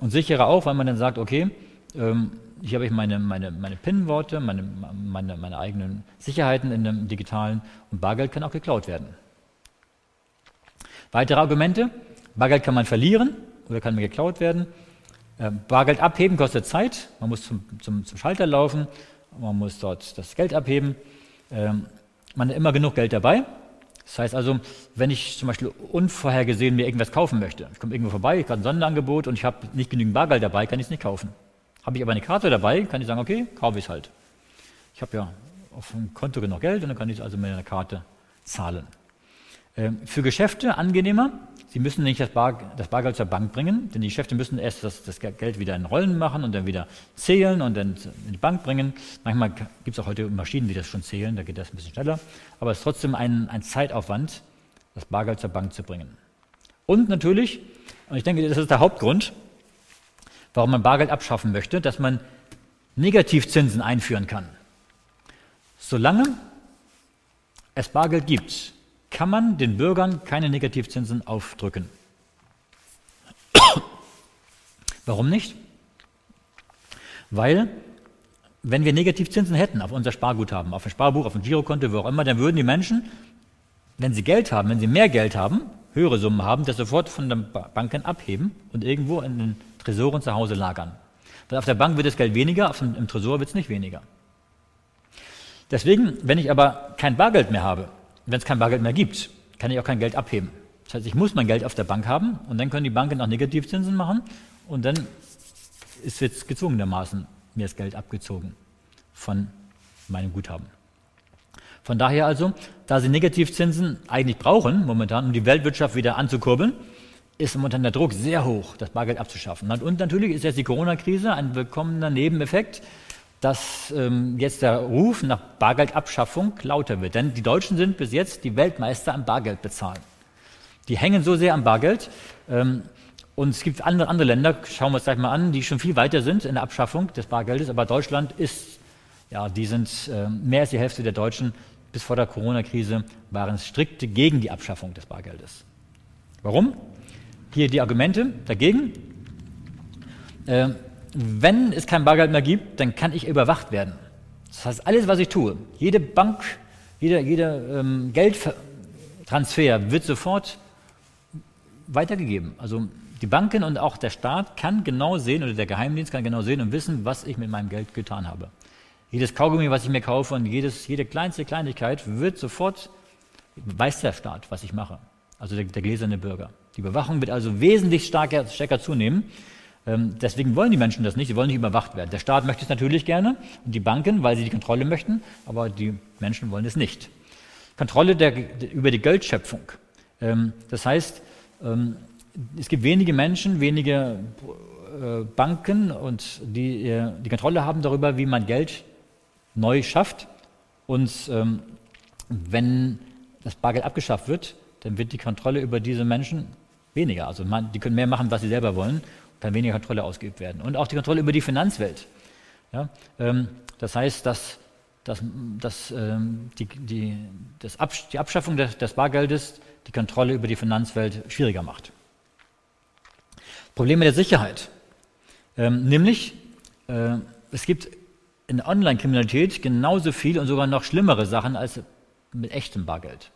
Und sicherer auch, weil man dann sagt, okay, ähm, hier habe ich meine, meine, meine PIN-Worte, meine, meine, meine eigenen Sicherheiten in dem digitalen und Bargeld kann auch geklaut werden. Weitere Argumente, Bargeld kann man verlieren oder kann mir geklaut werden. Ähm, Bargeld abheben kostet Zeit, man muss zum, zum, zum Schalter laufen, man muss dort das Geld abheben. Ähm, man hat immer genug Geld dabei. Das heißt also, wenn ich zum Beispiel unvorhergesehen mir irgendwas kaufen möchte, ich komme irgendwo vorbei, ich habe ein Sonderangebot und ich habe nicht genügend Bargeld dabei, kann ich es nicht kaufen. Habe ich aber eine Karte dabei, kann ich sagen, okay, kaufe ich es halt. Ich habe ja auf dem Konto genug Geld und dann kann ich es also mit einer Karte zahlen. Ähm, für Geschäfte angenehmer, Sie müssen nicht das, Bar, das, Bargeld zur Bank bringen, denn die Geschäfte müssen erst das, das, Geld wieder in Rollen machen und dann wieder zählen und dann in die Bank bringen. Manchmal gibt es auch heute Maschinen, die das schon zählen, da geht das ein bisschen schneller. Aber es ist trotzdem ein, ein Zeitaufwand, das Bargeld zur Bank zu bringen. Und natürlich, und ich denke, das ist der Hauptgrund, warum man Bargeld abschaffen möchte, dass man Negativzinsen einführen kann. Solange es Bargeld gibt, kann man den Bürgern keine Negativzinsen aufdrücken. Warum nicht? Weil, wenn wir Negativzinsen hätten auf unser Sparguthaben, auf ein Sparbuch, auf ein Girokonto, wo auch immer, dann würden die Menschen, wenn sie Geld haben, wenn sie mehr Geld haben, höhere Summen haben, das sofort von den Banken abheben und irgendwo in den Tresoren zu Hause lagern. Weil auf der Bank wird das Geld weniger, auf dem, im Tresor wird es nicht weniger. Deswegen, wenn ich aber kein Bargeld mehr habe, wenn es kein Bargeld mehr gibt, kann ich auch kein Geld abheben. Das heißt, ich muss mein Geld auf der Bank haben und dann können die Banken auch Negativzinsen machen und dann ist jetzt gezwungenermaßen mir das Geld abgezogen von meinem Guthaben. Von daher also, da sie Negativzinsen eigentlich brauchen momentan, um die Weltwirtschaft wieder anzukurbeln, ist momentan der Druck sehr hoch, das Bargeld abzuschaffen. Und natürlich ist jetzt die Corona-Krise ein willkommener Nebeneffekt, dass ähm, jetzt der Ruf nach Bargeldabschaffung lauter wird. Denn die Deutschen sind bis jetzt die Weltmeister am Bargeld bezahlen. Die hängen so sehr am Bargeld. Ähm, Und es gibt andere, andere Länder, schauen wir uns gleich mal an, die schon viel weiter sind in der Abschaffung des Bargeldes. Aber Deutschland ist, ja, die sind äh, mehr als die Hälfte der Deutschen bis vor der Corona-Krise waren strikt gegen die Abschaffung des Bargeldes. Warum? Hier die Argumente dagegen. Äh, wenn es kein Bargeld mehr gibt, dann kann ich überwacht werden. Das heißt, alles, was ich tue, jede Bank, jeder, jeder ähm, Geldtransfer wird sofort weitergegeben. Also die Banken und auch der Staat kann genau sehen, oder der Geheimdienst kann genau sehen und wissen, was ich mit meinem Geld getan habe. Jedes Kaugummi, was ich mir kaufe und jedes, jede kleinste Kleinigkeit wird sofort, weiß der Staat, was ich mache. Also der, der gläserne Bürger. Die Überwachung wird also wesentlich stärker, stärker zunehmen. Ähm, deswegen wollen die Menschen das nicht, sie wollen nicht überwacht werden. Der Staat möchte es natürlich gerne und die Banken, weil sie die Kontrolle möchten, aber die Menschen wollen es nicht. Kontrolle der, über die Geldschöpfung. Ähm, das heißt, ähm, es gibt wenige Menschen, wenige äh, Banken und die äh, die Kontrolle haben darüber, wie man Geld neu schafft. Und wenn das Bargeld abgeschafft wird, dann wird die Kontrolle über diese Menschen weniger. Also man, die können mehr machen, was sie selber wollen kann weniger Kontrolle ausgeübt werden. Und auch die Kontrolle über die Finanzwelt. Ja, ähm, das heißt, dass, dass, dass ähm, die, die, das Absch die Abschaffung des, des, Bargeldes die Kontrolle über die Finanzwelt schwieriger macht. Probleme der Sicherheit. Ähm, nämlich, äh, es gibt in Online-Kriminalität genauso viel und sogar noch schlimmere Sachen als mit echtem Bargeld.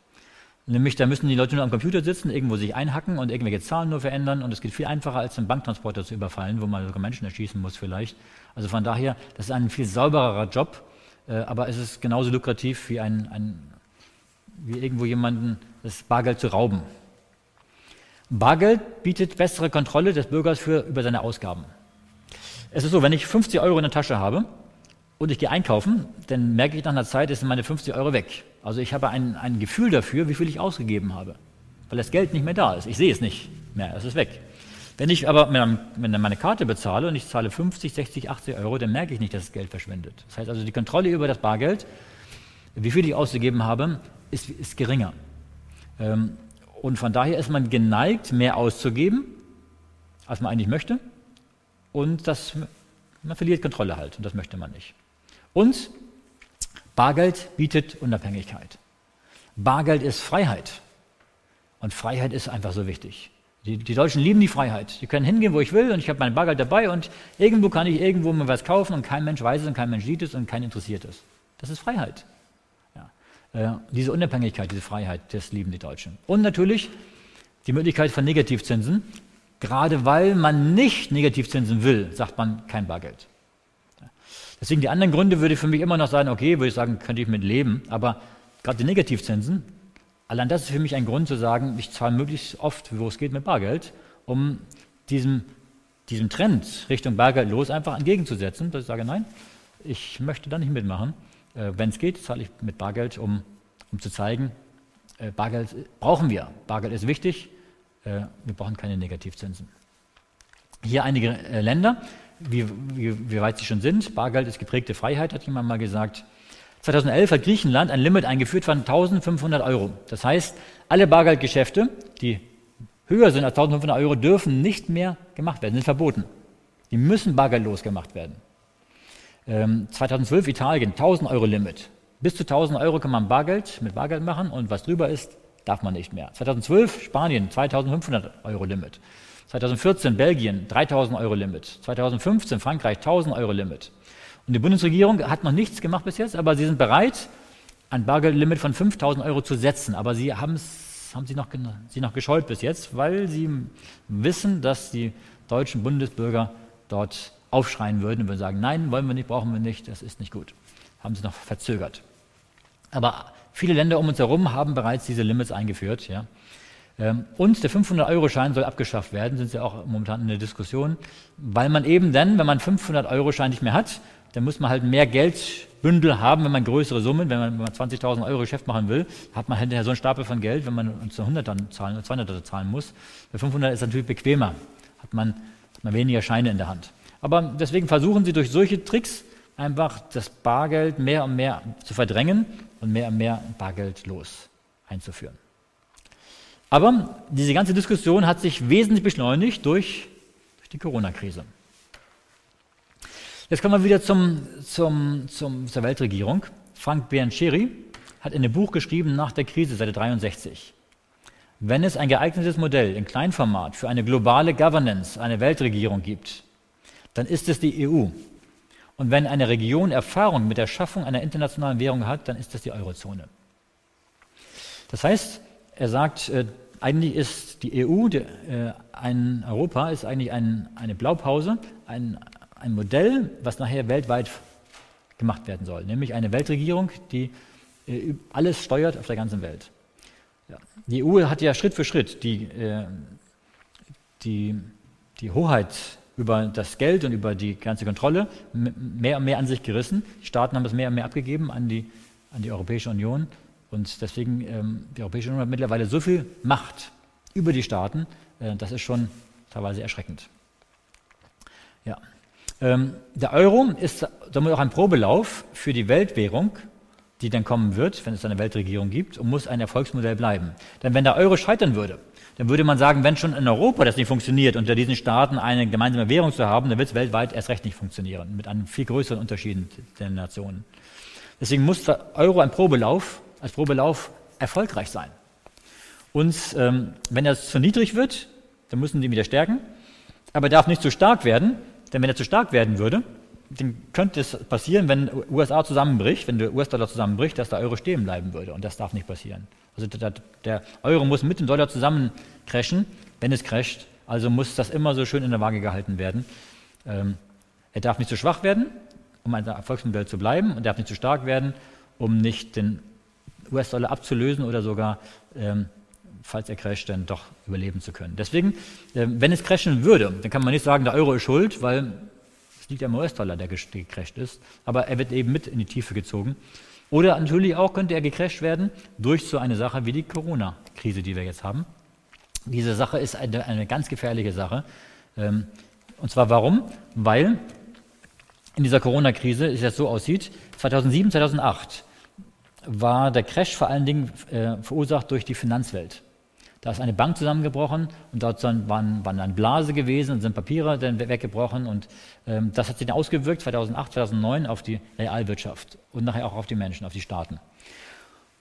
Nämlich, da müssen die Leute nur am Computer sitzen, irgendwo sich einhacken und irgendwelche Zahlen nur verändern. Und es geht viel einfacher, als einen Banktransporter zu überfallen, wo man sogar Menschen erschießen muss vielleicht. Also von daher, das ist ein viel saubererer Job, äh, aber es ist genauso lukrativ wie, ein, ein, wie irgendwo jemanden das Bargeld zu rauben. Bargeld bietet bessere Kontrolle des Bürgers für, über seine Ausgaben. Es ist so, wenn ich 50 Euro in der Tasche habe und ich gehe einkaufen, dann merke ich nach einer Zeit, sind meine 50 Euro weg. Also ich habe ein, ein Gefühl dafür, wie viel ich ausgegeben habe, weil das Geld nicht mehr da ist. Ich sehe es nicht mehr, es ist weg. Wenn ich aber meine Karte bezahle und ich zahle 50, 60, 80 Euro, dann merke ich nicht, dass das Geld verschwindet. Das heißt also, die Kontrolle über das Bargeld, wie viel ich ausgegeben habe, ist, ist geringer. Ähm, und von daher ist man geneigt, mehr auszugeben, als man eigentlich möchte. Und das, man verliert Kontrolle halt und das möchte man nicht. Und Bargeld bietet Unabhängigkeit. Bargeld ist Freiheit. Und Freiheit ist einfach so wichtig. Die, die, Deutschen lieben die Freiheit. Die können hingehen, wo ich will, und ich habe mein Bargeld dabei und irgendwo kann ich irgendwo mal was kaufen und kein Mensch weiß es und kein Mensch sieht es und kein interessiert es. Das ist Freiheit. Ja. Äh, diese Unabhängigkeit, diese Freiheit, das lieben die Deutschen. Und natürlich die Möglichkeit von Negativzinsen. Gerade weil man nicht Negativzinsen will, sagt man kein Bargeld. Deswegen die anderen Gründe würde für mich immer noch sein, okay, würde ich sagen, könnte ich mit leben, aber gerade die Negativzinsen, allein das ist für mich ein Grund zu sagen, ich zahle möglichst oft, wo es geht, mit Bargeld, um diesem, diesem Trend Richtung Bargeld los einfach entgegenzusetzen, dass ich sage, nein, ich möchte da nicht mitmachen. Äh, Wenn es geht, zahle ich mit Bargeld, um, um zu zeigen, äh, Bargeld brauchen wir. Bargeld ist wichtig, äh, wir brauchen keine Negativzinsen. Hier einige äh, Länder, wie, wie, wie weit sie schon sind. Bargeld ist geprägte Freiheit, hat jemand mal gesagt. 2011 hat Griechenland ein Limit eingeführt von 1500 Euro. Das heißt, alle Bargeldgeschäfte, die höher sind als 1500 Euro, dürfen nicht mehr gemacht werden, sind verboten. Die müssen bargeldlos gemacht werden. Ähm, 2012 Italien, 1000 Euro Limit. Bis zu 1000 Euro kann man Bargeld mit Bargeld machen und was drüber ist, darf man nicht mehr. 2012 Spanien, 2500 Euro Limit. 2014 Belgien 3000 Euro Limit, 2015 Frankreich 1000 Euro Limit. Und die Bundesregierung hat noch nichts gemacht bis jetzt, aber sie sind bereit, ein Bargeldlimit von 5000 Euro zu setzen. Aber sie haben sie noch, sie noch gescheut bis jetzt, weil sie wissen, dass die deutschen Bundesbürger dort aufschreien würden und würden sagen, nein, wollen wir nicht, brauchen wir nicht, das ist nicht gut. Haben sie noch verzögert. Aber viele Länder um uns herum haben bereits diese Limits eingeführt. Ja. Ähm, und der 500-Euro-Schein soll abgeschafft werden, sind sie auch momentan in der Diskussion, weil man eben dann, wenn man 500-Euro-Schein nicht mehr hat, dann muss man halt mehr Geldbündel haben, wenn man größere Summen, wenn man, man 20.000 Euro Geschäft machen will, hat man hinterher so einen Stapel von Geld, wenn man uns 100 dann zahlen, 200 zahlen muss. Bei 500 ist natürlich bequemer, hat man, hat man weniger Scheine in der Hand. Aber deswegen versuchen sie durch solche Tricks einfach das Bargeld mehr und mehr zu verdrängen und mehr und mehr Bargeld los einzuführen. Aber diese ganze Diskussion hat sich wesentlich beschleunigt durch, durch die Corona-Krise. Jetzt kommen wir wieder zum, zum, zum, zur Weltregierung. Frank Biancheri hat in einem Buch geschrieben nach der Krise, Seite 63. Wenn es ein geeignetes Modell in Kleinformat für eine globale Governance, eine Weltregierung gibt, dann ist es die EU. Und wenn eine Region Erfahrung mit der Schaffung einer internationalen Währung hat, dann ist das die Eurozone. Das heißt, er sagt, äh, eigentlich ist die EU, die, äh, ein Europa ist eigentlich ein, eine Blaupause, ein, ein Modell, was nachher weltweit gemacht werden soll, nämlich eine Weltregierung, die äh, alles steuert auf der ganzen Welt. Ja. Die EU hat ja Schritt für Schritt die, äh, die, die Hoheit über das Geld und über die ganze Kontrolle mehr und mehr an sich gerissen. Die Staaten haben es mehr und mehr abgegeben an die, an die Europäische Union. Und deswegen, ähm, die Europäische Union hat mittlerweile so viel Macht über die Staaten, äh, das ist schon teilweise erschreckend. Ja. Ähm, der Euro ist damit auch ein Probelauf für die Weltwährung, die dann kommen wird, wenn es eine Weltregierung gibt, und muss ein Erfolgsmodell bleiben. Denn wenn der Euro scheitern würde, dann würde man sagen, wenn schon in Europa das nicht funktioniert, unter diesen Staaten eine gemeinsame Währung zu haben, dann wird es weltweit erst recht nicht funktionieren, mit einem viel größeren Unterschied der Nationen. Deswegen muss der Euro ein Probelauf, als Probelauf erfolgreich sein. Und ähm, wenn er zu niedrig wird, dann müssen die wieder stärken, aber er darf nicht zu stark werden, denn wenn er zu stark werden würde, dann könnte es passieren, wenn USA zusammenbricht, wenn der US-Dollar zusammenbricht, dass der Euro stehen bleiben würde. Und das darf nicht passieren. Also der, Euro muss mit dem Dollar zusammen crashen, wenn es crasht. Also muss das immer so schön in der Waage gehalten werden. Ähm, er darf nicht zu schwach werden, um ein Erfolgsmodell zu bleiben, und darf nicht zu stark werden, um nicht den US-Dollar abzulösen oder sogar, ähm, falls er crasht, dann doch überleben zu können. Deswegen, äh, wenn es crashen würde, dann kann man nicht sagen, der Euro ist schuld, weil es liegt am US-Dollar, der gecrasht ist, aber er wird eben mit in die Tiefe gezogen. Oder natürlich auch könnte er gecrasht werden durch so eine Sache wie die Corona-Krise, die wir jetzt haben. Diese Sache ist eine, eine ganz gefährliche Sache. Ähm, und zwar warum? Weil in dieser Corona-Krise es jetzt so aussieht, 2007, 2008 war der Crash vor allen Dingen äh, verursacht durch die Finanzwelt. Da ist eine Bank zusammengebrochen und dort waren, waren dann Blase gewesen und sind Papiere dann weggebrochen und ähm, das hat sich dann ausgewirkt 2008, 2009 auf die Realwirtschaft und nachher auch auf die Menschen, auf die Staaten.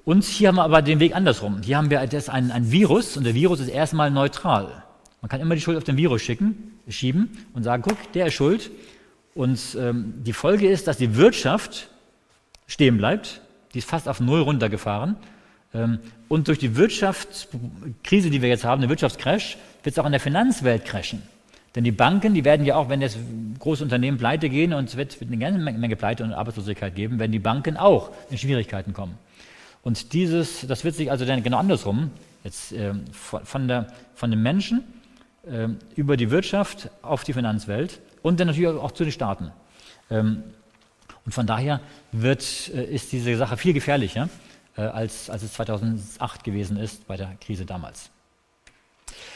Und hier haben wir aber den Weg andersrum. Hier haben wir das ein, ein Virus und der Virus ist erstmal neutral. Man kann immer die Schuld auf den Virus schicken, schieben und sagen, guck, der ist schuld. Und ähm, die Folge ist, dass die Wirtschaft stehen bleibt. Die ist fast auf Null runtergefahren. Ähm, und durch die Wirtschaftskrise, die wir jetzt haben, der Wirtschaftscrash, wird es auch in der Finanzwelt crashen. Denn die Banken, die werden ja auch, wenn jetzt große Unternehmen pleite gehen und es wird eine ganze Menge Pleite und Arbeitslosigkeit geben, werden die Banken auch in Schwierigkeiten kommen. Und dieses, das wird sich also dann genau andersrum, jetzt äh, von, der, von den Menschen äh, über die Wirtschaft auf die Finanzwelt und dann natürlich auch zu den Staaten. Ähm, und von daher wird, äh, ist diese Sache viel gefährlicher äh, als, als es 2008 gewesen ist bei der Krise damals.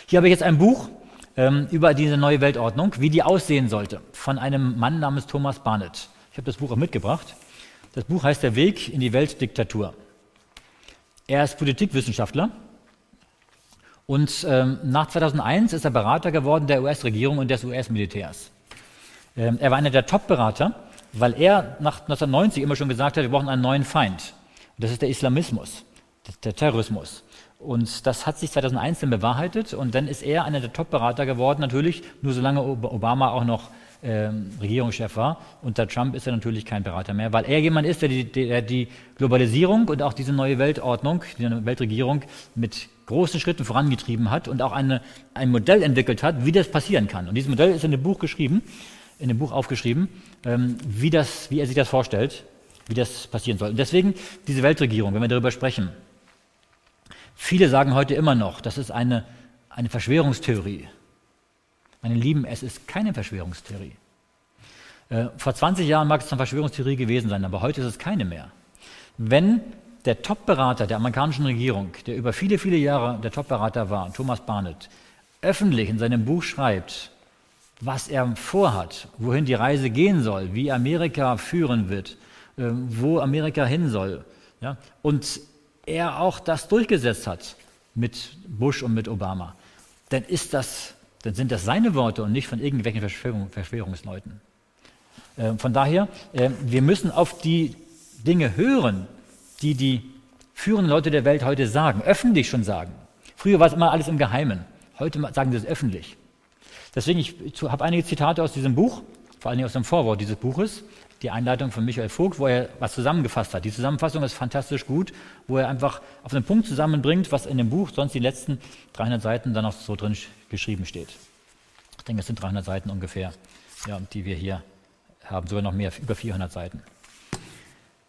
Hier habe ich jetzt ein Buch ähm, über diese neue Weltordnung, wie die aussehen sollte, von einem Mann namens Thomas Barnett. Ich habe das Buch auch mitgebracht. Das Buch heißt Der Weg in die Weltdiktatur. Er ist Politikwissenschaftler und ähm, nach 2001 ist er Berater geworden der US-Regierung und des US-Militärs. Ähm, er war einer der Top-Berater, weil er nach 1990 immer schon gesagt hat, wir brauchen einen neuen Feind. Das ist der Islamismus, der Terrorismus. Und das hat sich 2001 dann bewahrheitet und dann ist er einer der Top-Berater geworden, natürlich nur solange Obama auch noch ähm, Regierungschef war. Unter Trump ist er natürlich kein Berater mehr, weil er jemand ist, der die, der die Globalisierung und auch diese neue Weltordnung, die Weltregierung mit großen Schritten vorangetrieben hat und auch eine, ein Modell entwickelt hat, wie das passieren kann. Und dieses Modell ist in dem Buch geschrieben, in dem Buch aufgeschrieben, wie, das, wie er sich das vorstellt wie das passieren soll. Und deswegen diese Weltregierung, wenn wir darüber sprechen. Viele sagen heute immer noch, das ist eine, eine Verschwörungstheorie. Meine Lieben, es ist keine Verschwörungstheorie. Äh, vor 20 Jahren mag es eine Verschwörungstheorie gewesen sein, aber heute ist es keine mehr. Wenn der Top-Berater der amerikanischen Regierung, der über viele, viele Jahre der Top-Berater war, Thomas Barnett, öffentlich in seinem Buch schreibt, was er vorhat, wohin die Reise gehen soll, wie Amerika führen wird, ähm, wo Amerika hin soll. Ja? Und er auch das durchgesetzt hat. mit Bush und mit Obama, dann ist das, dann sind das seine Worte und nicht von irgendwelchen Verschwörung, Verschwörungsleuten. Äh, von daher, äh, wir müssen auf die Dinge hören, die die führenden Leute der Welt heute sagen, öffentlich schon sagen. Früher war es immer alles im Geheimen. Heute sagen sie es öffentlich. Deswegen, ich habe einige Zitate aus diesem Buch, vor allem aus dem Vorwort dieses Buches, die Einleitung von Michael Vogt, wo er was zusammengefasst hat. Die Zusammenfassung ist fantastisch gut, wo er einfach auf einen Punkt zusammenbringt, was in dem Buch sonst die letzten 300 Seiten dann noch so drin geschrieben steht. Ich denke, es sind 300 Seiten ungefähr, ja, die wir hier haben, sogar noch mehr, über 400 Seiten.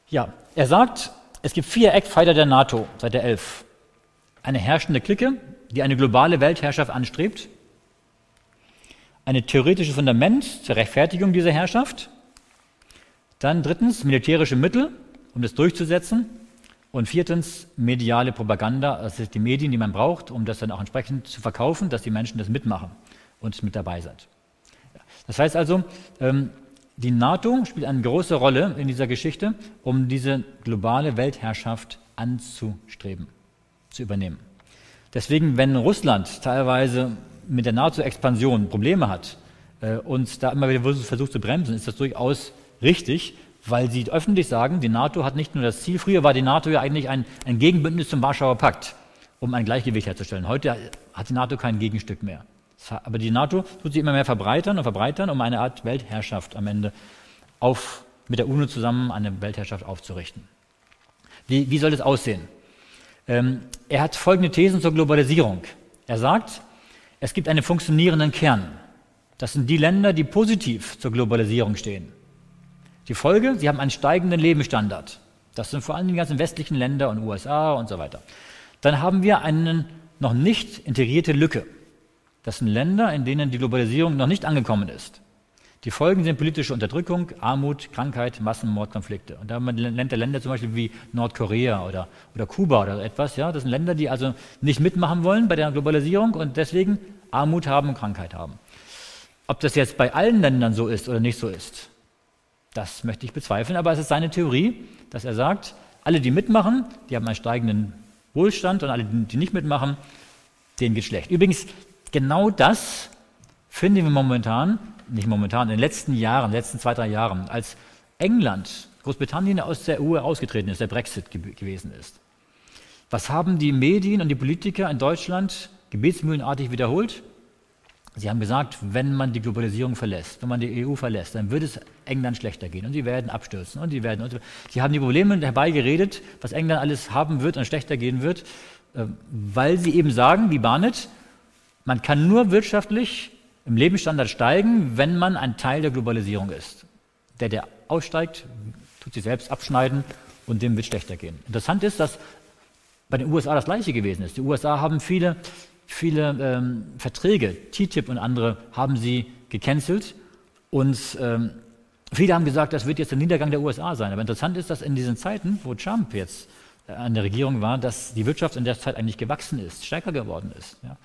Ja, er sagt, es gibt vier Eckpfeiler der NATO, seit der 11. Eine herrschende Clique, die eine globale Weltherrschaft anstrebt, ein theoretisches Fundament zur Rechtfertigung dieser Herrschaft, dann drittens militärische Mittel, um das durchzusetzen, und viertens mediale Propaganda, das sind die Medien, die man braucht, um das dann auch entsprechend zu verkaufen, dass die Menschen das mitmachen und mit dabei sind. Das heißt also, ähm, die NATO spielt eine große Rolle in dieser Geschichte, um diese globale Weltherrschaft anzustreben, zu übernehmen. Deswegen, wenn Russland teilweise mit der NATO-Expansion Probleme hat äh, und da immer wieder versucht zu bremsen, ist das durchaus richtig, weil sie öffentlich sagen, die NATO hat nicht nur das Ziel, früher war die NATO ja eigentlich ein, ein Gegenbündnis zum Warschauer Pakt, um ein Gleichgewicht herzustellen. Heute hat die NATO kein Gegenstück mehr. Aber die NATO tut sich immer mehr verbreitern und verbreitern, um eine Art Weltherrschaft am Ende auf, mit der UNO zusammen eine Weltherrschaft aufzurichten. Wie, wie soll das aussehen? Ähm, er hat folgende Thesen zur Globalisierung. Er sagt, es gibt einen funktionierenden Kern. Das sind die Länder, die positiv zur Globalisierung stehen. Die Folge, sie haben einen steigenden Lebensstandard. Das sind vor allem die ganzen westlichen Länder und USA und so weiter. Dann haben wir eine noch nicht integrierte Lücke. Das sind Länder, in denen die Globalisierung noch nicht angekommen ist. Die Folgen sind politische Unterdrückung, Armut, Krankheit, Massenmord, Konflikte. Und da wir Länder, Länder zum Beispiel wie Nordkorea oder, oder Kuba oder etwas. Ja, das sind Länder, die also nicht mitmachen wollen bei der Globalisierung und deswegen Armut haben und Krankheit haben. Ob das jetzt bei allen Ländern so ist oder nicht so ist, das möchte ich bezweifeln. Aber es ist seine Theorie, dass er sagt, alle, die mitmachen, die haben einen steigenden Wohlstand und alle, die nicht mitmachen, denen geht schlecht. Übrigens, genau das finden wir momentan, nicht momentan, in den letzten Jahren, letzten zwei, drei Jahren, als England, Großbritannien aus der EU ausgetreten ist, der Brexit ge gewesen ist. Was haben die Medien und die Politiker in Deutschland gebetsmühlenartig wiederholt? Sie haben gesagt, wenn man die Globalisierung verlässt, wenn man die EU verlässt, dann wird es England schlechter gehen und sie werden abstürzen und sie werden. Und sie haben die Probleme herbeigeredet, was England alles haben wird und schlechter gehen wird, äh, weil sie eben sagen, wie Barnett, man kann nur wirtschaftlich im Lebensstandard steigen, wenn man ein Teil der Globalisierung ist. Der, der aussteigt, tut sich selbst abschneiden und dem wird schlechter gehen. Interessant ist, dass bei den USA das Gleiche gewesen ist. Die USA haben viele, viele ähm, Verträge, TTIP und andere, haben sie gecancelt und ähm, viele haben gesagt, das wird jetzt der Niedergang der USA sein. Aber interessant ist, dass in diesen Zeiten, wo Trump jetzt an der Regierung war, dass die Wirtschaft in der Zeit eigentlich gewachsen ist, stärker geworden ist. Ja.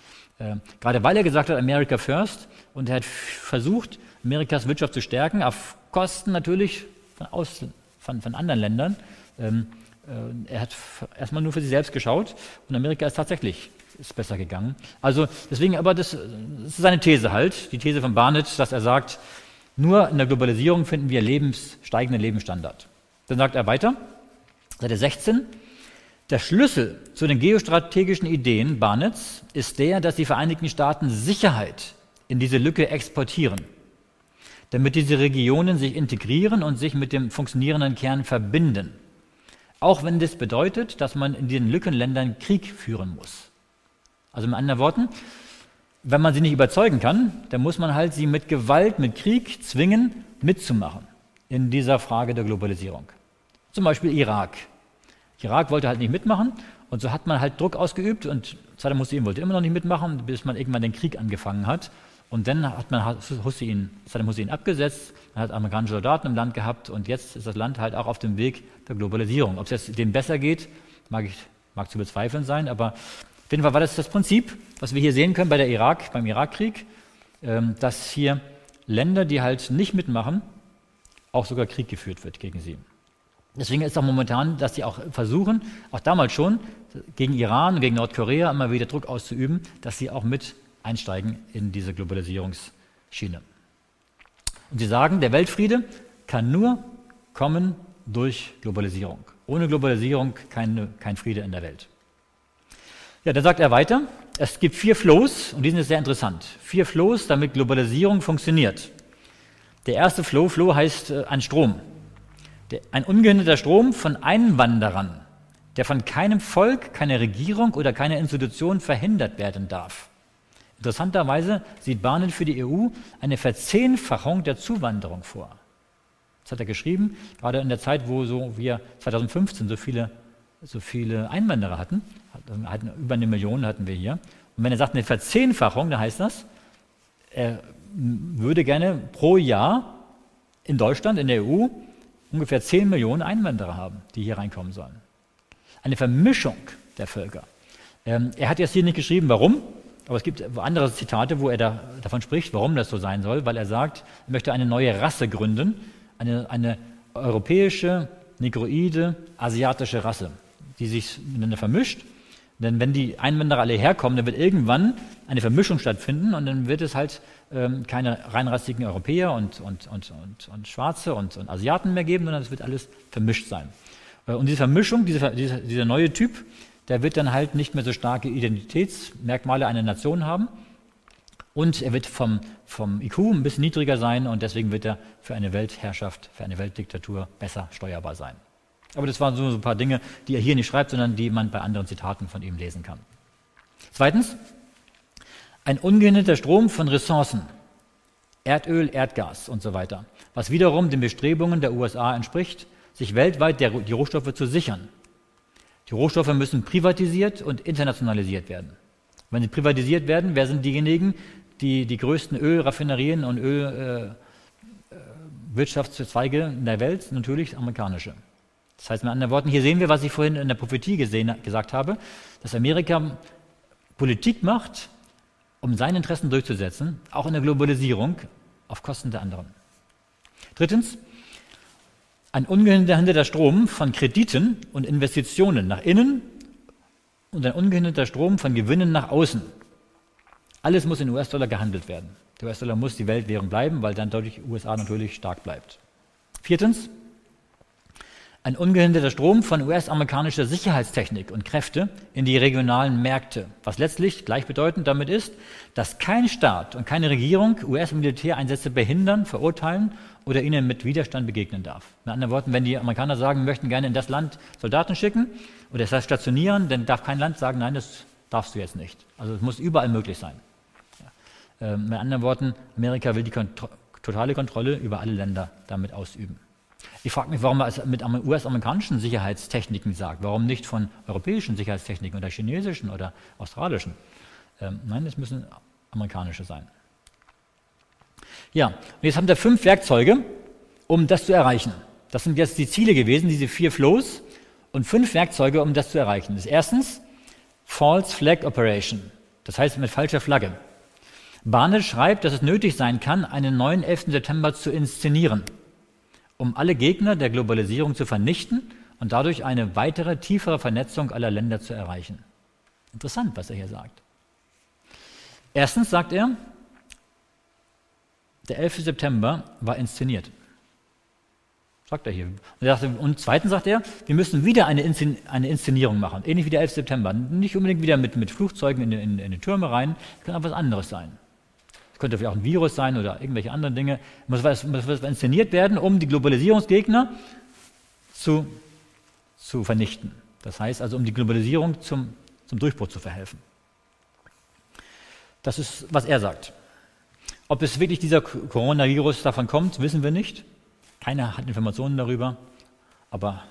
Äh, gerade weil er gesagt hat, America First, und er hat versucht, Amerikas Wirtschaft zu stärken, auf Kosten natürlich von, aus, von, von anderen Ländern. Ähm, äh, er hat erstmal nur für sich selbst geschaut und Amerika ist tatsächlich ist besser gegangen. Also deswegen, aber das, das ist seine These halt, die These von Barnett, dass er sagt, nur in der Globalisierung finden wir lebens, steigenden Lebensstandard. Dann sagt er weiter, Seite 16, der Schlüssel zu den geostrategischen Ideen Barnets ist der, dass die Vereinigten Staaten Sicherheit in diese Lücke exportieren, damit diese Regionen sich integrieren und sich mit dem funktionierenden Kern verbinden. Auch wenn das bedeutet, dass man in diesen Lückenländern Krieg führen muss. Also mit anderen Worten, wenn man sie nicht überzeugen kann, dann muss man halt sie mit Gewalt, mit Krieg zwingen, mitzumachen in dieser Frage der Globalisierung. Zum Beispiel Irak. Irak wollte halt nicht mitmachen und so hat man halt Druck ausgeübt und Saddam Hussein wollte immer noch nicht mitmachen, bis man irgendwann den Krieg angefangen hat. Und dann hat man Hussein, Saddam Hussein abgesetzt, man hat amerikanische Soldaten im Land gehabt und jetzt ist das Land halt auch auf dem Weg der Globalisierung. Ob es jetzt denen besser geht, mag, ich, mag zu bezweifeln sein, aber auf jeden Fall war das das Prinzip, was wir hier sehen können bei der Irak, beim Irakkrieg, ähm, dass hier Länder, die halt nicht mitmachen, auch sogar Krieg geführt wird gegen sie. Deswegen ist auch momentan, dass sie auch versuchen, auch damals schon, gegen Iran und gegen Nordkorea immer wieder Druck auszuüben, dass sie auch mit einsteigen in diese Globalisierungsschiene. Und sie sagen, der Weltfriede kann nur kommen durch Globalisierung. Ohne Globalisierung keine, kein Friede in der Welt. Ja, dann sagt er weiter, es gibt vier Flows und die sind sehr interessant. Vier Flows, damit Globalisierung funktioniert. Der erste Flow, Flow heißt äh, ein Strom. Ein ungehinderter Strom von Einwanderern, der von keinem Volk, keiner Regierung oder keiner Institution verhindert werden darf. Interessanterweise sieht Barnett für die EU eine Verzehnfachung der Zuwanderung vor. Das hat er geschrieben, gerade in der Zeit, wo so wir 2015 so viele, so viele Einwanderer hatten, hatten, über eine Million hatten wir hier. Und wenn er sagt eine Verzehnfachung, dann heißt das, er würde gerne pro Jahr in Deutschland, in der EU, ungefähr 10 Millionen Einwanderer haben, die hier reinkommen sollen. Eine Vermischung der Völker. Ähm, er hat jetzt hier nicht geschrieben, warum. Aber es gibt andere Zitate, wo er da, davon spricht, warum das so sein soll, weil er sagt, er möchte eine neue Rasse gründen, eine, eine europäische, negroide, asiatische Rasse, die sich miteinander vermischt. Denn wenn die Einwanderer alle herkommen, dann wird irgendwann eine Vermischung stattfinden und dann wird es halt ähm, keine reinrassigen Europäer und, und, und, und, und Schwarze und, und Asiaten mehr geben, sondern es wird alles vermischt sein. Äh, und diese Vermischung, diese, dieser, dieser neue Typ, der wird dann halt nicht mehr so starke Identitätsmerkmale einer Nation haben. Und er wird vom, vom IQ ein bisschen niedriger sein und deswegen wird er für eine Weltherrschaft, für eine Weltdiktatur besser steuerbar sein. Aber das waren so ein paar Dinge, die er hier nicht schreibt, sondern die man bei anderen Zitaten von ihm lesen kann. Zweitens, ein ungehinderter Strom von Ressourcen, Erdöl, Erdgas und so weiter, was wiederum den Bestrebungen der USA entspricht, sich weltweit die Rohstoffe zu sichern. Die Rohstoffe müssen privatisiert und internationalisiert werden. Wenn sie privatisiert werden, wer sind diejenigen, die die größten Ölraffinerien und Ölwirtschaftszweige äh, in der Welt? Natürlich amerikanische. Das heißt mit anderen Worten, hier sehen wir, was ich vorhin in der Prophetie gesehen, gesagt habe, dass Amerika Politik macht, um seine Interessen durchzusetzen, auch in der Globalisierung, auf Kosten der anderen. Drittens, ein ungehinderter Strom von Krediten und Investitionen nach innen und ein ungehinderter Strom von Gewinnen nach außen. Alles muss in US-Dollar gehandelt werden. Der US-Dollar muss die Weltwährung bleiben, weil dann dadurch USA natürlich stark bleibt. Viertens, ein ungehinderter Strom von US-amerikanischer Sicherheitstechnik und Kräfte in die regionalen Märkte, was letztlich gleichbedeutend damit ist, dass kein Staat und keine Regierung US-Militäreinsätze behindern, verurteilen oder ihnen mit Widerstand begegnen darf. Mit anderen Worten, wenn die Amerikaner sagen, möchten gerne in das Land Soldaten schicken oder das heißt stationieren, dann darf kein Land sagen, nein, das darfst du jetzt nicht. Also es muss überall möglich sein. Ja. Ähm, mit anderen Worten, Amerika will die Kont totale Kontrolle über alle Länder damit ausüben. Ich frage mich, warum er es mit US-amerikanischen Sicherheitstechniken sagt. Warum nicht von europäischen Sicherheitstechniken oder chinesischen oder australischen? Ähm, nein, es müssen amerikanische sein. Ja, und jetzt haben wir fünf Werkzeuge, um das zu erreichen. Das sind jetzt die Ziele gewesen, diese vier Flows und fünf Werkzeuge, um das zu erreichen. Das ist erstens False Flag Operation, das heißt mit falscher Flagge. Barnett schreibt, dass es nötig sein kann, einen neuen 11. September zu inszenieren um alle Gegner der Globalisierung zu vernichten und dadurch eine weitere, tiefere Vernetzung aller Länder zu erreichen. Interessant, was er hier sagt. Erstens sagt er, der 11. September war inszeniert. Sagt er hier. Und zweitens sagt er, wir müssen wieder eine, Inszenierung machen, ähnlich wie der 11. September. Nicht unbedingt wieder mit, mit Flugzeugen in, in, in die Türme rein, es kann auch was anderes sein könnte vielleicht auch ein Virus sein oder irgendwelche anderen Dinge, muss was, muss was inszeniert werden, um die Globalisierungsgegner zu, zu vernichten. Das heißt also, um die Globalisierung zum, zum Durchbruch zu verhelfen. Das ist, was er sagt. Ob es wirklich dieser Coronavirus davon kommt, wissen wir nicht. Keiner hat Informationen darüber. Aber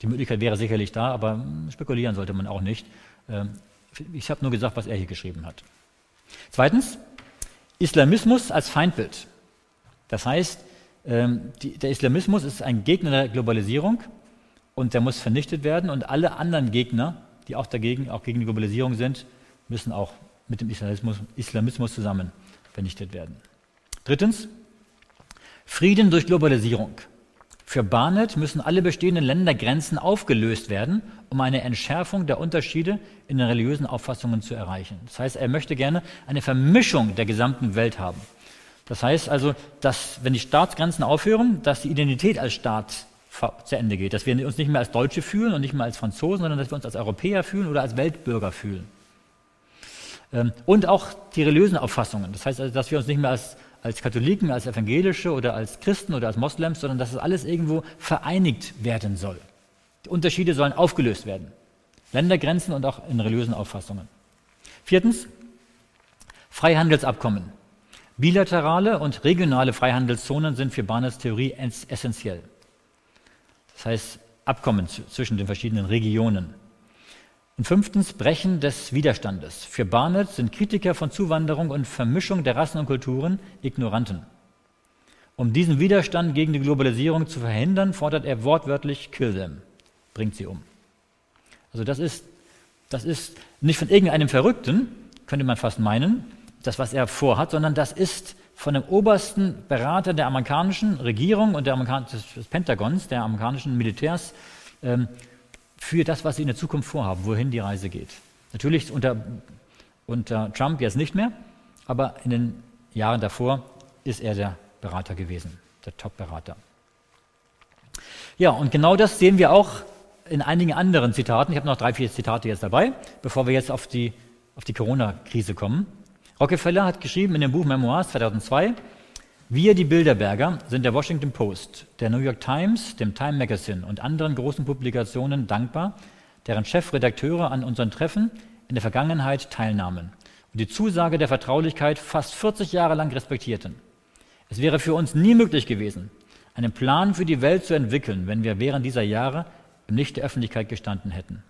die Möglichkeit wäre sicherlich da, aber spekulieren sollte man auch nicht. Ähm, ich habe nur gesagt, was er hier geschrieben hat. Zweitens, Islamismus als Feindbild. Das heißt, ähm, der Islamismus ist ein Gegner der Globalisierung und der muss vernichtet werden und alle anderen Gegner, die auch dagegen, auch gegen die Globalisierung sind, müssen auch mit dem Islamismus, Islamismus zusammen vernichtet werden. Drittens, Frieden durch Globalisierung. Für Barnett müssen alle bestehenden Ländergrenzen aufgelöst werden, um eine Entschärfung der Unterschiede in den religiösen Auffassungen zu erreichen. Das heißt, er möchte gerne eine Vermischung der gesamten Welt haben. Das heißt also, dass wenn die Staatsgrenzen aufhören, dass die Identität als Staat zu Ende geht, dass wir uns nicht mehr als Deutsche fühlen und nicht mehr als Franzosen, sondern dass wir uns als Europäer fühlen oder als Weltbürger fühlen. Ähm, und auch die religiösen Auffassungen. Das heißt also, dass wir uns nicht mehr als als Katholiken, als Evangelische oder als Christen oder als Moslems, sondern dass es alles irgendwo vereinigt werden soll. Die Unterschiede sollen aufgelöst werden. Ländergrenzen und auch in religiösen Auffassungen. Viertens, Freihandelsabkommen. Bilaterale und regionale Freihandelszonen sind für Barnets Theorie essentiell. Das heißt, Abkommen zwischen den verschiedenen Regionen. Und fünftens, Brechen des Widerstandes. Für Barnett sind Kritiker von Zuwanderung und Vermischung der Rassen und Kulturen Ignoranten. Um diesen Widerstand gegen die Globalisierung zu verhindern, fordert er wortwörtlich Kill them, bringt sie um. Also das ist, das ist nicht von irgendeinem Verrückten, könnte man fast meinen, das, was er vorhat, sondern das ist von dem obersten Berater der amerikanischen Regierung und der Amerikan des Pentagons, der amerikanischen Militärs, ähm, für das, was sie in der Zukunft vorhaben, wohin die Reise geht. Natürlich unter, unter Trump jetzt nicht mehr, aber in den Jahren davor ist er der Berater gewesen, der Top-Berater. Ja, und genau das sehen wir auch in einigen anderen Zitaten. Ich habe noch drei, vier Zitate jetzt dabei, bevor wir jetzt auf die, auf die Corona-Krise kommen. Rockefeller hat geschrieben in dem Buch Memoirs 2002, wir, die Bilderberger, sind der Washington Post, der New York Times, dem Time Magazine und anderen großen Publikationen dankbar, deren Chefredakteure an unseren Treffen in der Vergangenheit teilnahmen und die Zusage der Vertraulichkeit fast 40 Jahre lang respektierten. Es wäre für uns nie möglich gewesen, einen Plan für die Welt zu entwickeln, wenn wir während dieser Jahre im Licht der Öffentlichkeit gestanden hätten.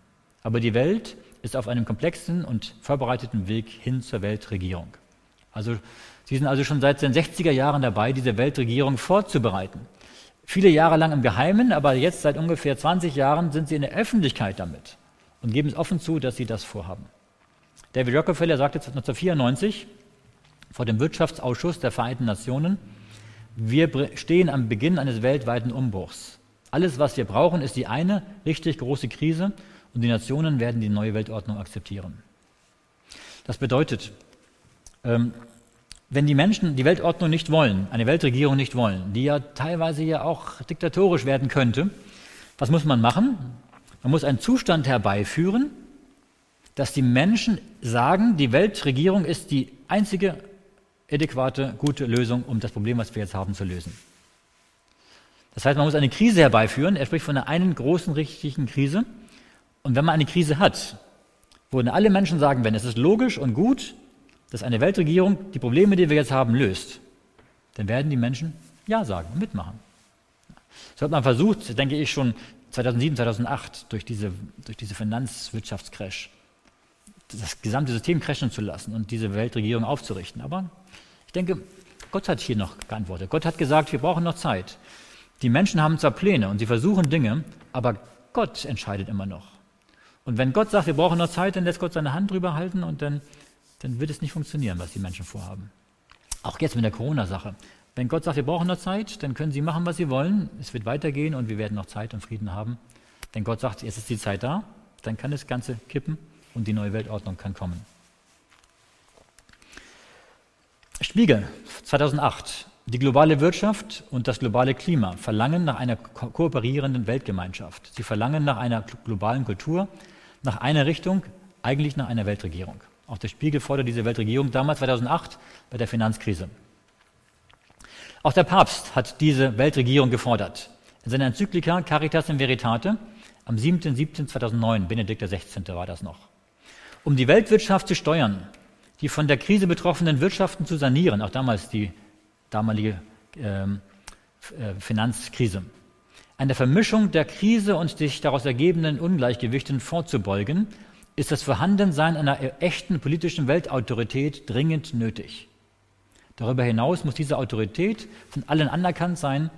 Aber die Welt ist auf einem komplexen und vorbereiteten Weg hin zur Weltregierung. Also Sie sind also schon seit den 60er Jahren dabei, diese Weltregierung vorzubereiten. Viele Jahre lang im Geheimen, aber jetzt seit ungefähr 20 Jahren sind Sie in der Öffentlichkeit damit und geben es offen zu, dass Sie das vorhaben. David Rockefeller sagte 1994 vor dem Wirtschaftsausschuss der Vereinten Nationen, wir stehen am Beginn eines weltweiten Umbruchs. Alles, was wir brauchen, ist die eine richtig große Krise und die Nationen werden die neue Weltordnung akzeptieren. Das bedeutet, ähm, wenn die Menschen die Weltordnung nicht wollen, eine Weltregierung nicht wollen, die ja teilweise ja auch diktatorisch werden könnte, was muss man machen? Man muss einen Zustand herbeiführen, dass die Menschen sagen, die Weltregierung ist die einzige adäquate, gute Lösung, um das Problem, was wir jetzt haben, zu lösen. Das heißt, man muss eine Krise herbeiführen. Er spricht von einer einen großen, richtigen Krise. Und wenn man eine Krise hat, wo alle Menschen sagen, wenn es ist logisch und gut, dass eine Weltregierung die Probleme, die wir jetzt haben, löst, dann werden die Menschen Ja sagen und mitmachen. So hat man versucht, denke ich, schon 2007, 2008 durch diese, durch diese Finanzwirtschaftscrash das gesamte System crashen zu lassen und diese Weltregierung aufzurichten. Aber ich denke, Gott hat hier noch geantwortet. Gott hat gesagt, wir brauchen noch Zeit. Die Menschen haben zwar Pläne und sie versuchen Dinge, aber Gott entscheidet immer noch. Und wenn Gott sagt, wir brauchen noch Zeit, dann lässt Gott seine Hand drüber halten und dann dann wird es nicht funktionieren, was die Menschen vorhaben. Auch jetzt mit der Corona-Sache. Wenn Gott sagt, wir brauchen noch Zeit, dann können sie machen, was sie wollen. Es wird weitergehen und wir werden noch Zeit und Frieden haben. Wenn Gott sagt, jetzt ist die Zeit da, dann kann das Ganze kippen und die neue Weltordnung kann kommen. Spiegel 2008. Die globale Wirtschaft und das globale Klima verlangen nach einer ko kooperierenden Weltgemeinschaft. Sie verlangen nach einer globalen Kultur, nach einer Richtung, eigentlich nach einer Weltregierung. Auch der Spiegel fordert diese Weltregierung damals 2008 bei der Finanzkrise. Auch der Papst hat diese Weltregierung gefordert. In seiner Enzyklika Caritas in Veritate am 7.7.2009, Benedikt XVI. war das noch. Um die Weltwirtschaft zu steuern, die von der Krise betroffenen Wirtschaften zu sanieren, auch damals die damalige ähm, äh, Finanzkrise, eine Vermischung der Krise und sich daraus ergebenden Ungleichgewichten vorzubeugen ist das Vorhandensein einer echten politischen Weltautorität dringend nötig. Darüber hinaus muss diese Autorität von allen anerkannt sein,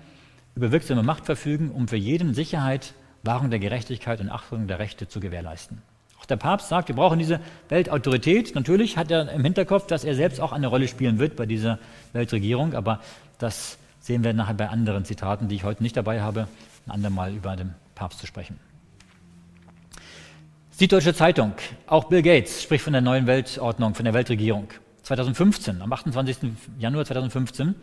über wirksame Macht verfügen, um für jeden Sicherheit, Wahrung der Gerechtigkeit und Achtung der Rechte zu gewährleisten. Auch der Papst sagt, wir brauchen diese Weltautorität. Natürlich hat er im Hinterkopf, dass er selbst auch eine Rolle spielen wird bei dieser Weltregierung, aber das sehen wir nachher bei anderen Zitaten, die ich heute nicht dabei habe, ein andermal über den Papst zu sprechen. Süddeutsche Zeitung, auch Bill Gates spricht von der neuen Weltordnung, von der Weltregierung. 2015, am 28. Januar 2015.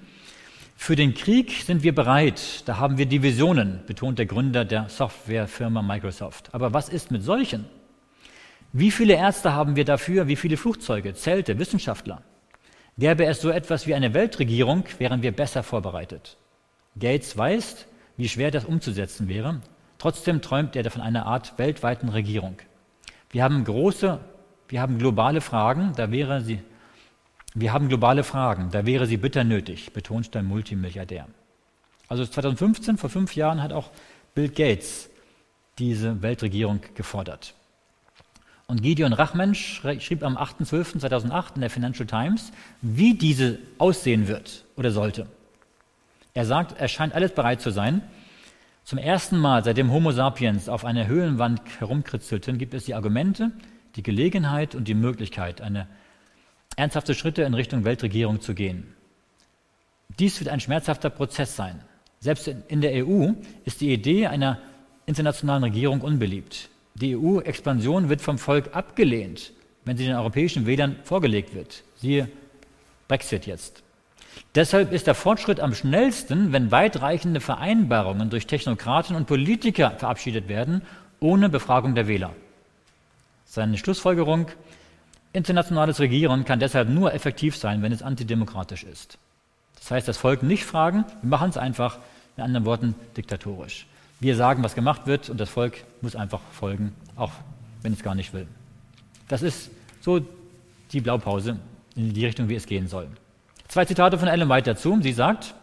Für den Krieg sind wir bereit, da haben wir Divisionen, betont der Gründer der Softwarefirma Microsoft. Aber was ist mit solchen? Wie viele Ärzte haben wir dafür, wie viele Flugzeuge, Zelte, Wissenschaftler? Gäbe es so etwas wie eine Weltregierung, wären wir besser vorbereitet. Gates weiß, wie schwer das umzusetzen wäre. Trotzdem träumt er von einer Art weltweiten Regierung. Wir haben große, wir haben globale Fragen, da wäre sie, wir haben globale Fragen, da wäre sie bitter nötig, betont der Multimilliardär. Also 2015, vor fünf Jahren, hat auch Bill Gates diese Weltregierung gefordert. Und Gideon Rachmensch schrieb am 8.12.2008 in der Financial Times, wie diese aussehen wird oder sollte. Er sagt, es scheint alles bereit zu sein, zum ersten Mal, seitdem Homo sapiens auf einer Höhlenwand herumkritzelten, gibt es die Argumente, die Gelegenheit und die Möglichkeit, eine ernsthafte Schritte in Richtung Weltregierung zu gehen. Dies wird ein schmerzhafter Prozess sein. Selbst in der EU ist die Idee einer internationalen Regierung unbeliebt. Die EU-Expansion wird vom Volk abgelehnt, wenn sie den europäischen Wählern vorgelegt wird. Siehe Brexit jetzt. Deshalb ist der Fortschritt am schnellsten, wenn weitreichende Vereinbarungen durch Technokraten und Politiker verabschiedet werden, ohne Befragung der Wähler. Seine Schlussfolgerung, internationales Regieren kann deshalb nur effektiv sein, wenn es antidemokratisch ist. Das heißt, das Volk nicht fragen, wir machen es einfach, in anderen Worten, diktatorisch. Wir sagen, was gemacht wird und das Volk muss einfach folgen, auch wenn es gar nicht will. Das ist so die Blaupause in die Richtung, wie es gehen soll. Zwei Zitate von Ellen White dazu. Sie sagt,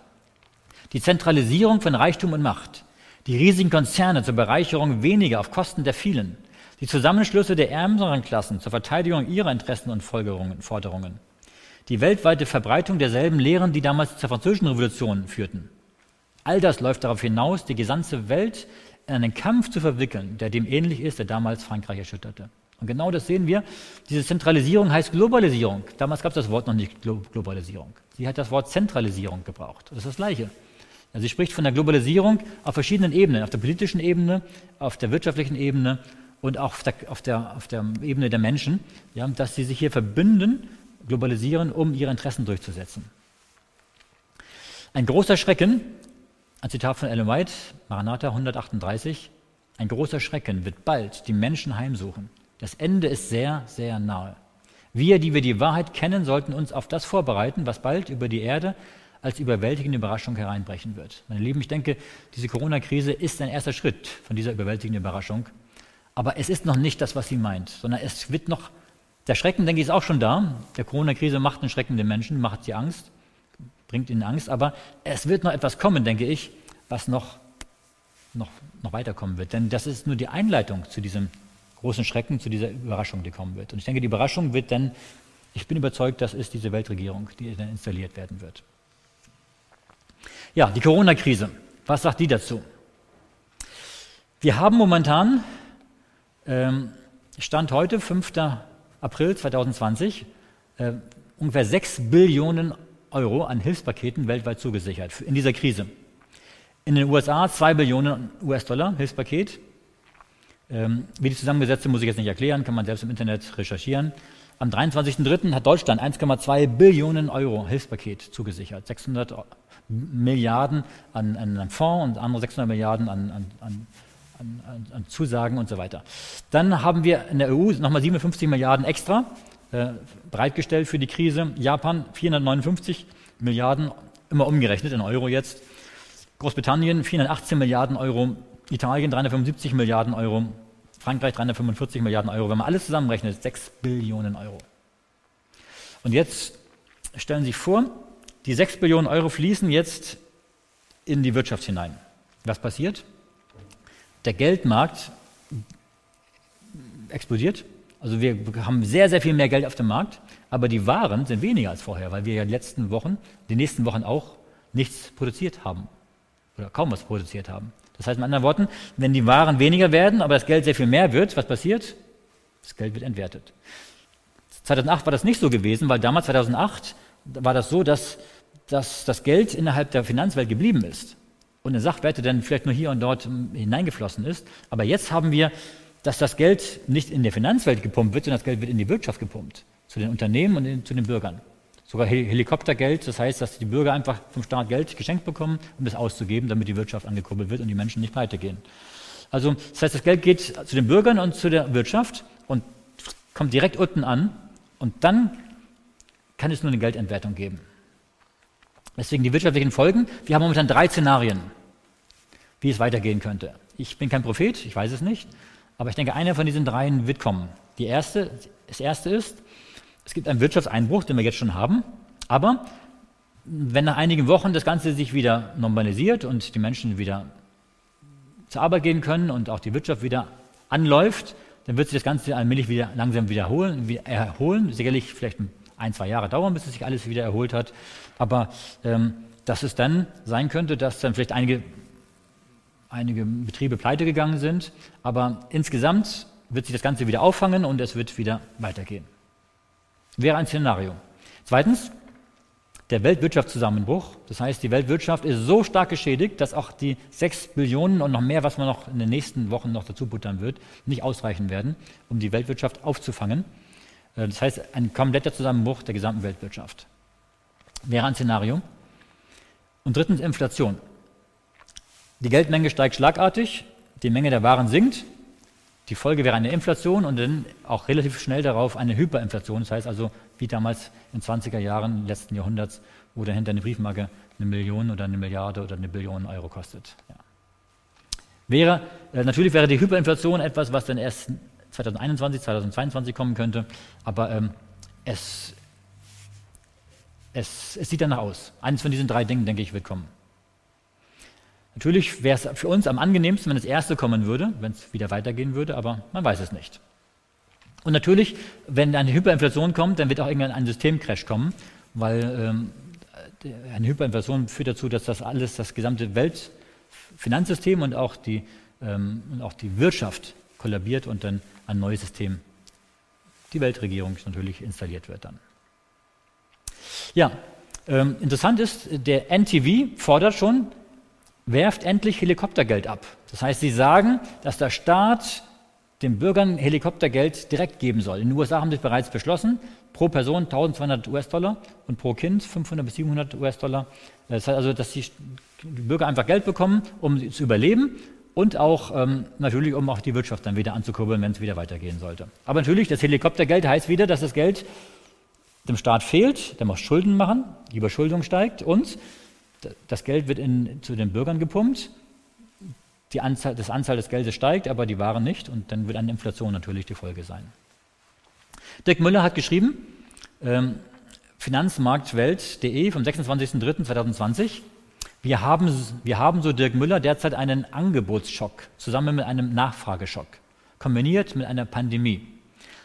die Zentralisierung von Reichtum und Macht, die riesigen Konzerne zur Bereicherung weniger auf Kosten der vielen, die Zusammenschlüsse der ärmeren Klassen zur Verteidigung ihrer Interessen und Forderungen, die weltweite Verbreitung derselben Lehren, die damals zur französischen Revolution führten. All das läuft darauf hinaus, die gesamte Welt in einen Kampf zu verwickeln, der dem ähnlich ist, der damals Frankreich erschütterte. Und genau das sehen wir. Diese Zentralisierung heißt Globalisierung. Damals gab es das Wort noch nicht Globalisierung. Sie hat das Wort Zentralisierung gebraucht. Das ist das Gleiche. Also sie spricht von der Globalisierung auf verschiedenen Ebenen, auf der politischen Ebene, auf der wirtschaftlichen Ebene und auch auf der, auf der, auf der Ebene der Menschen, ja, dass sie sich hier verbünden, globalisieren, um ihre Interessen durchzusetzen. Ein großer Schrecken, ein Zitat von Ellen White, Maranatha 138, ein großer Schrecken wird bald die Menschen heimsuchen. Das Ende ist sehr, sehr nahe. Wir, die wir die Wahrheit kennen, sollten uns auf das vorbereiten, was bald über die Erde als überwältigende Überraschung hereinbrechen wird. Meine Lieben, ich denke, diese Corona-Krise ist ein erster Schritt von dieser überwältigenden Überraschung. Aber es ist noch nicht das, was sie meint, sondern es wird noch, der Schrecken, denke ich, ist auch schon da. Der Corona-Krise macht den Schrecken den Menschen, macht sie Angst, bringt ihnen Angst. Aber es wird noch etwas kommen, denke ich, was noch, noch, noch weiterkommen wird. Denn das ist nur die Einleitung zu diesem großen Schrecken zu dieser Überraschung, die kommen wird. Und ich denke, die Überraschung wird dann, ich bin überzeugt, das ist diese Weltregierung, die dann installiert werden wird. Ja, die Corona-Krise. Was sagt die dazu? Wir haben momentan, ähm, Stand heute, 5. April 2020, äh, ungefähr 6 Billionen Euro an Hilfspaketen weltweit zugesichert in dieser Krise. In den USA 2 Billionen US-Dollar Hilfspaket, wie die zusammengesetzt sind, muss ich jetzt nicht erklären, kann man selbst im Internet recherchieren. Am 23.03. hat Deutschland 1,2 Billionen Euro Hilfspaket zugesichert. 600 Milliarden an, an Fonds und andere 600 Milliarden an, an, an, Zusagen und so weiter. Dann haben wir in der EU nochmal 57 Milliarden extra äh, bereitgestellt für die Krise. Japan 459 Milliarden, immer umgerechnet in Euro jetzt. Großbritannien 418 Milliarden Euro Italien 375 Milliarden Euro, Frankreich 345 Milliarden Euro. Wenn man alles zusammenrechnet, 6 Billionen Euro. Und jetzt stellen Sie sich vor, die 6 Billionen Euro fließen jetzt in die Wirtschaft hinein. Was passiert? Der Geldmarkt explodiert. Also wir haben sehr, sehr viel mehr Geld auf dem Markt, aber die Waren sind weniger als vorher, weil wir ja die letzten Wochen, die nächsten Wochen auch nichts produziert haben oder kaum was produziert haben. Das heißt mit anderen Worten, wenn die Waren weniger werden, aber das Geld sehr viel mehr wird, was passiert? Das Geld wird entwertet. 2008 war das nicht so gewesen, weil damals, 2008, war das so, dass dass das Geld innerhalb der Finanzwelt geblieben ist und in Sachwerte dann vielleicht nur hier und dort hm, hineingeflossen ist. Aber jetzt haben wir, dass das Geld nicht in der Finanzwelt gepumpt wird, sondern das Geld wird in die Wirtschaft gepumpt, zu den Unternehmen und zu den Bürgern. Sogar Helikoptergeld, das heißt, dass die Bürger einfach vom Staat Geld geschenkt bekommen, um das auszugeben, damit die Wirtschaft angekurbelt wird und die Menschen nicht pleite gehen. Also das heißt, das Geld geht zu den Bürgern und zu der Wirtschaft und kommt direkt unten an und dann kann es nur eine Geldentwertung geben. Deswegen die wirtschaftlichen Folgen. Wir haben momentan drei Szenarien, wie es weitergehen könnte. Ich bin kein Prophet, ich weiß es nicht, aber ich denke, einer von diesen dreien wird kommen. Die erste, das erste ist, es gibt einen Wirtschaftseinbruch, den wir jetzt schon haben, aber wenn nach einigen Wochen das Ganze sich wieder normalisiert und die Menschen wieder zur Arbeit gehen können und auch die Wirtschaft wieder anläuft, dann wird sich das Ganze allmählich wieder langsam wiederholen, wieder erholen. Sicherlich vielleicht ein, zwei Jahre dauern, bis es sich alles wieder erholt hat. Aber ähm, dass es dann sein könnte, dass dann vielleicht einige, einige Betriebe pleite gegangen sind. Aber insgesamt wird sich das Ganze wieder auffangen und es wird wieder weitergehen. Wäre ein Szenario. Zweitens, der Weltwirtschaftszusammenbruch. Das heißt, die Weltwirtschaft ist so stark geschädigt, dass auch die sechs Billionen und noch mehr, was man noch in den nächsten Wochen noch dazu buttern wird, nicht ausreichen werden, um die Weltwirtschaft aufzufangen. Äh, das heißt, ein kompletter Zusammenbruch der gesamten Weltwirtschaft. Wäre ein Szenario. Und drittens Inflation. Die Geldmenge steigt schlagartig, die Menge der Waren sinkt. Die Folge wäre eine Inflation und dann auch relativ schnell darauf eine Hyperinflation. Das heißt also, wie damals in 20er Jahren letzten Jahrhunderts, wo dahinter eine Briefmarke eine Million oder eine Milliarde oder eine Billion Euro kostet. Ja. Wäre, äh, natürlich wäre die Hyperinflation etwas, was dann erst 2021, 2022 kommen könnte, aber ähm, es, es, es sieht danach aus. Eines von diesen drei Dingen, denke ich, wird kommen. Natürlich wäre es für uns am angenehmsten, wenn das erste kommen würde, wenn es wieder weitergehen würde, aber man weiß es nicht. Und natürlich, wenn eine Hyperinflation kommt, dann wird auch irgendwann ein Systemcrash kommen, weil ähm, eine Hyperinflation führt dazu, dass das alles, das gesamte Weltfinanzsystem und auch die, ähm, auch die Wirtschaft kollabiert und dann ein neues System, die Weltregierung natürlich installiert wird dann. Ja, ähm, interessant ist, der NTV fordert schon, werft endlich Helikoptergeld ab. Das heißt, sie sagen, dass der Staat den Bürgern Helikoptergeld direkt geben soll. In den USA haben sie bereits beschlossen, pro Person 1200 US-Dollar und pro Kind 500 bis 700 US-Dollar. Das heißt also, dass die Bürger einfach Geld bekommen, um zu überleben und auch ähm, natürlich, um auch die Wirtschaft dann wieder anzukurbeln, wenn es wieder weitergehen sollte. Aber natürlich, das Helikoptergeld heißt wieder, dass das Geld dem Staat fehlt, der muss Schulden machen, die Überschuldung steigt und das Geld wird in, zu den Bürgern gepumpt die Anzahl, das Anzahl des Geldes steigt, aber die Waren nicht und dann wird eine Inflation natürlich die Folge sein. Dirk Müller hat geschrieben, ähm, Finanzmarktwelt.de vom 26.03.2020, wir haben, wir haben, so Dirk Müller, derzeit einen Angebotsschock zusammen mit einem Nachfrageschock, kombiniert mit einer Pandemie.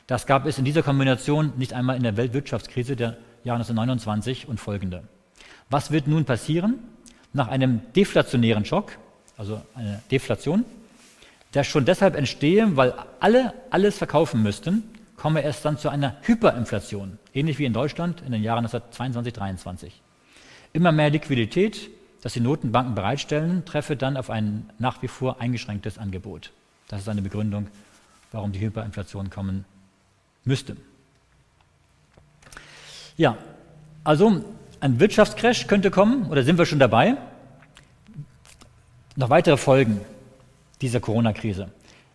Das gab es in dieser Kombination nicht einmal in der Weltwirtschaftskrise der Jahre 1929 und folgende. Was wird nun passieren? Nach einem deflationären Schock also eine Deflation, der schon deshalb entstehe, weil alle alles verkaufen müssten, komme es dann zu einer Hyperinflation, ähnlich wie in Deutschland in den Jahren 1922, 23. Immer mehr Liquidität, das die Notenbanken bereitstellen, treffe dann auf ein nach wie vor eingeschränktes Angebot. Das ist eine Begründung, warum die Hyperinflation kommen müsste. Ja, also ein Wirtschaftscrash könnte kommen, oder sind wir schon dabei? noch weitere Folgen dieser Corona-Krise.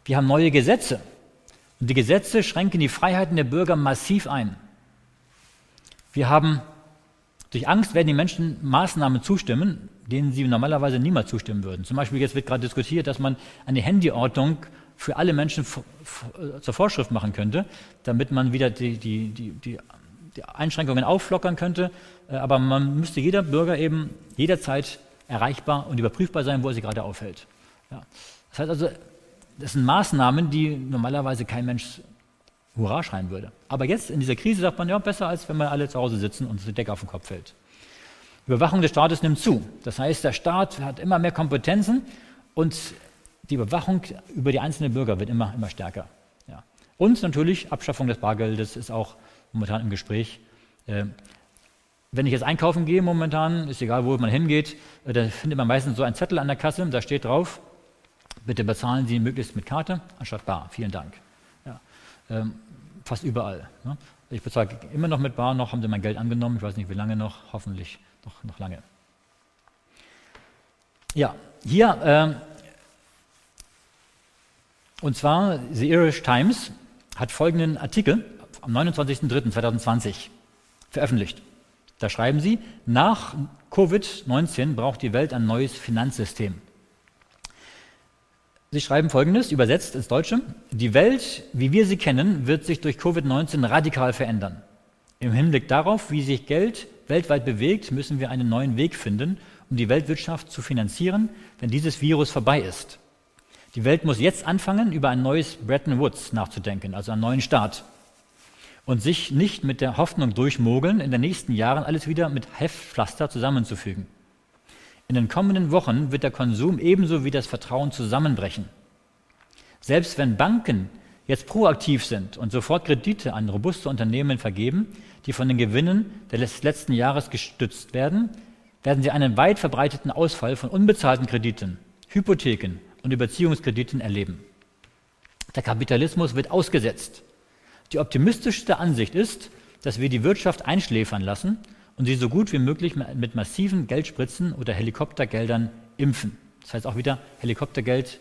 Wir haben neue Gesetze. Und die Gesetze schränken die Freiheiten der Bürger massiv ein. Wir haben, durch Angst werden die Menschen Maßnahmen zustimmen, denen sie normalerweise niemals zustimmen würden. Zum Beispiel jetzt wird gerade diskutiert, dass man eine Handyordnung für alle Menschen zur Vorschrift machen könnte, damit man wieder die, die, die, die, Einschränkungen auflockern könnte. Äh, aber man müsste jeder Bürger eben jederzeit erreichbar und überprüfbar sein, wo er sich gerade aufhält. Ja. Das heißt also, das sind Maßnahmen, die normalerweise kein Mensch Hurra schreien würde. Aber jetzt in dieser Krise sagt man, ja, besser als wenn wir alle zu Hause sitzen und die Decke auf den Kopf fällt. Überwachung des Staates nimmt zu. Das heißt, der Staat hat immer mehr Kompetenzen und die Überwachung über die einzelnen Bürger wird immer, immer stärker. Ja. Und natürlich Abschaffung des Bargeldes ist auch momentan im Gespräch. Äh, wenn ich jetzt einkaufen gehe momentan, ist egal, wo man hingeht, äh, da findet man meistens so einen Zettel an der Kasse, da steht drauf, bitte bezahlen Sie möglichst mit Karte anstatt Bar. Vielen Dank. Ja, ähm, fast überall. Ne? Ich bezahle immer noch mit Bar, noch haben sie mein Geld angenommen, ich weiß nicht wie lange noch, hoffentlich noch, noch lange. Ja, hier, äh, und zwar The Irish Times hat folgenden Artikel am 29.03.2020 veröffentlicht. Da schreiben sie, nach Covid-19 braucht die Welt ein neues Finanzsystem. Sie schreiben folgendes, übersetzt ins Deutsche. Die Welt, wie wir sie kennen, wird sich durch Covid-19 radikal verändern. Im Hinblick darauf, wie sich Geld weltweit bewegt, müssen wir einen neuen Weg finden, um die Weltwirtschaft zu finanzieren, wenn dieses Virus vorbei ist. Die Welt muss jetzt anfangen, über ein neues Bretton Woods nachzudenken, also einen neuen Staat und sich nicht mit der Hoffnung durchmogeln, in den nächsten Jahren alles wieder mit Heftpflaster zusammenzufügen. In den kommenden Wochen wird der Konsum ebenso wie das Vertrauen zusammenbrechen. Selbst wenn Banken jetzt proaktiv sind und sofort Kredite an robuste Unternehmen vergeben, die von den Gewinnen des letzten Jahres gestützt werden, werden sie einen weit verbreiteten Ausfall von unbezahlten Krediten, Hypotheken und Überziehungskrediten erleben. Der Kapitalismus wird ausgesetzt. Die optimistischste Ansicht ist, dass wir die Wirtschaft einschläfern lassen und sie so gut wie möglich mit massiven Geldspritzen oder Helikoptergeldern impfen. Das heißt auch wieder Helikoptergeld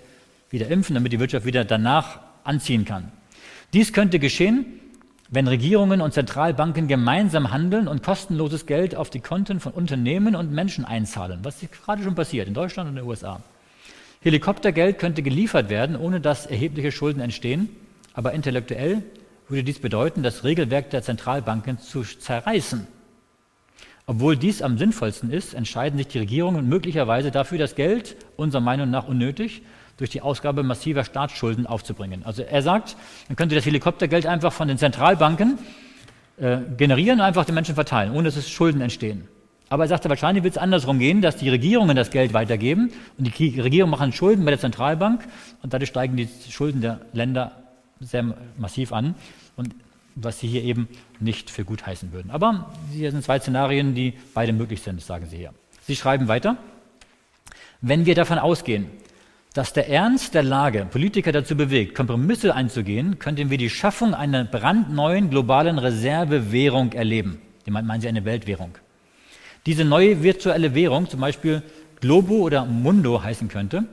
wieder impfen, damit die Wirtschaft wieder danach anziehen kann. Dies könnte geschehen, wenn Regierungen und Zentralbanken gemeinsam handeln und kostenloses Geld auf die Konten von Unternehmen und Menschen einzahlen, was gerade schon passiert in Deutschland und den USA. Helikoptergeld könnte geliefert werden, ohne dass erhebliche Schulden entstehen, aber intellektuell würde dies bedeuten, das Regelwerk der Zentralbanken zu zerreißen. Obwohl dies am sinnvollsten ist, entscheiden sich die Regierungen möglicherweise dafür, das Geld, unserer Meinung nach unnötig, durch die Ausgabe massiver Staatsschulden aufzubringen. Also er sagt, man könnte das Helikoptergeld einfach von den Zentralbanken äh, generieren und einfach den Menschen verteilen, ohne dass es Schulden entstehen. Aber er sagte, wahrscheinlich wird es andersrum gehen, dass die Regierungen das Geld weitergeben und die Regierungen machen Schulden bei der Zentralbank und dadurch steigen die Schulden der Länder sehr massiv an und was sie hier eben nicht für gut heißen würden. Aber hier sind zwei Szenarien, die beide möglich sind, sagen sie hier. Sie schreiben weiter, wenn wir davon ausgehen, dass der Ernst der Lage Politiker dazu bewegt, Kompromisse einzugehen, könnten wir die Schaffung einer brandneuen globalen Reservewährung erleben. Die meinen sie eine Weltwährung. Diese neue virtuelle Währung, zum Beispiel Globo oder Mundo heißen könnte,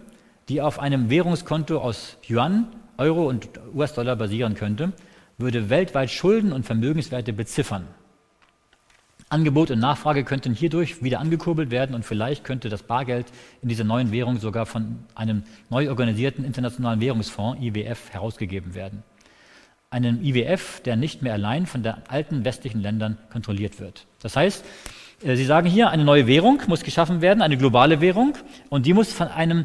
die auf einem Währungskonto aus Yuan, Euro und US-Dollar basieren könnte, würde weltweit Schulden und Vermögenswerte beziffern. Angebot und Nachfrage könnten hierdurch wieder angekurbelt werden und vielleicht könnte das Bargeld in dieser neuen Währung sogar von einem neu organisierten Internationalen Währungsfonds IWF herausgegeben werden. Einem IWF, der nicht mehr allein von den alten westlichen Ländern kontrolliert wird. Das heißt, äh, Sie sagen hier, eine neue Währung muss geschaffen werden, eine globale Währung, und die muss von einem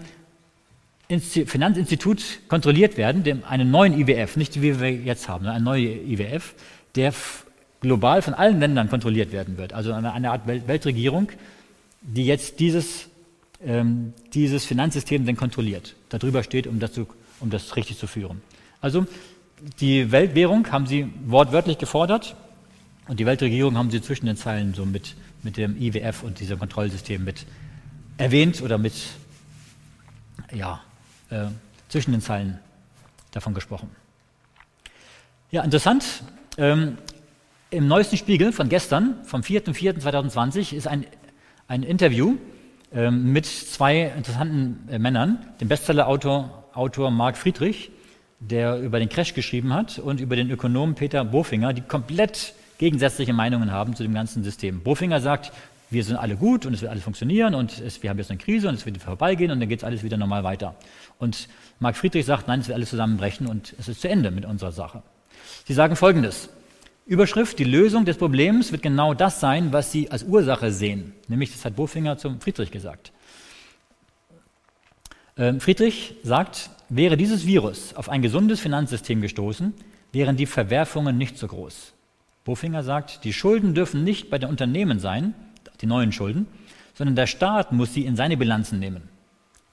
Finanzinstitut kontrolliert werden, dem, einen neuen IWF, nicht wie wir jetzt haben, ein neuer IWF, der global von allen Ländern kontrolliert werden wird. Also eine, eine Art Welt Weltregierung, die jetzt dieses, ähm, dieses Finanzsystem dann kontrolliert, darüber steht, um das, zu, um das richtig zu führen. Also die Weltwährung haben sie wortwörtlich gefordert und die Weltregierung haben sie zwischen den Zeilen so mit, mit dem IWF und diesem Kontrollsystem mit erwähnt oder mit ja, äh, zwischen den Zeilen davon gesprochen. Ja, interessant. Ähm, Im neuesten Spiegel von gestern, vom 4.4.2020, ist ein, ein Interview ähm, mit zwei interessanten äh, Männern, dem Bestsellerautor Autor Marc Friedrich, der über den Crash geschrieben hat, und über den Ökonomen Peter Bofinger, die komplett gegensätzliche Meinungen haben zu dem ganzen System. Bofinger sagt, wir sind alle gut und es wird alles funktionieren und es, wir haben jetzt eine Krise und es wird vorbeigehen und dann geht es alles wieder normal weiter. Und Marc Friedrich sagt, nein, es wird alles zusammenbrechen und es ist zu Ende mit unserer Sache. Sie sagen Folgendes. Überschrift, die Lösung des Problems wird genau das sein, was Sie als Ursache sehen. Nämlich, das hat Bofinger zum Friedrich gesagt. Ähm, Friedrich sagt, wäre dieses Virus auf ein gesundes Finanzsystem gestoßen, wären die Verwerfungen nicht so groß. Bofinger sagt, die Schulden dürfen nicht bei den Unternehmen sein, die neuen Schulden, sondern der Staat muss sie in seine Bilanzen nehmen.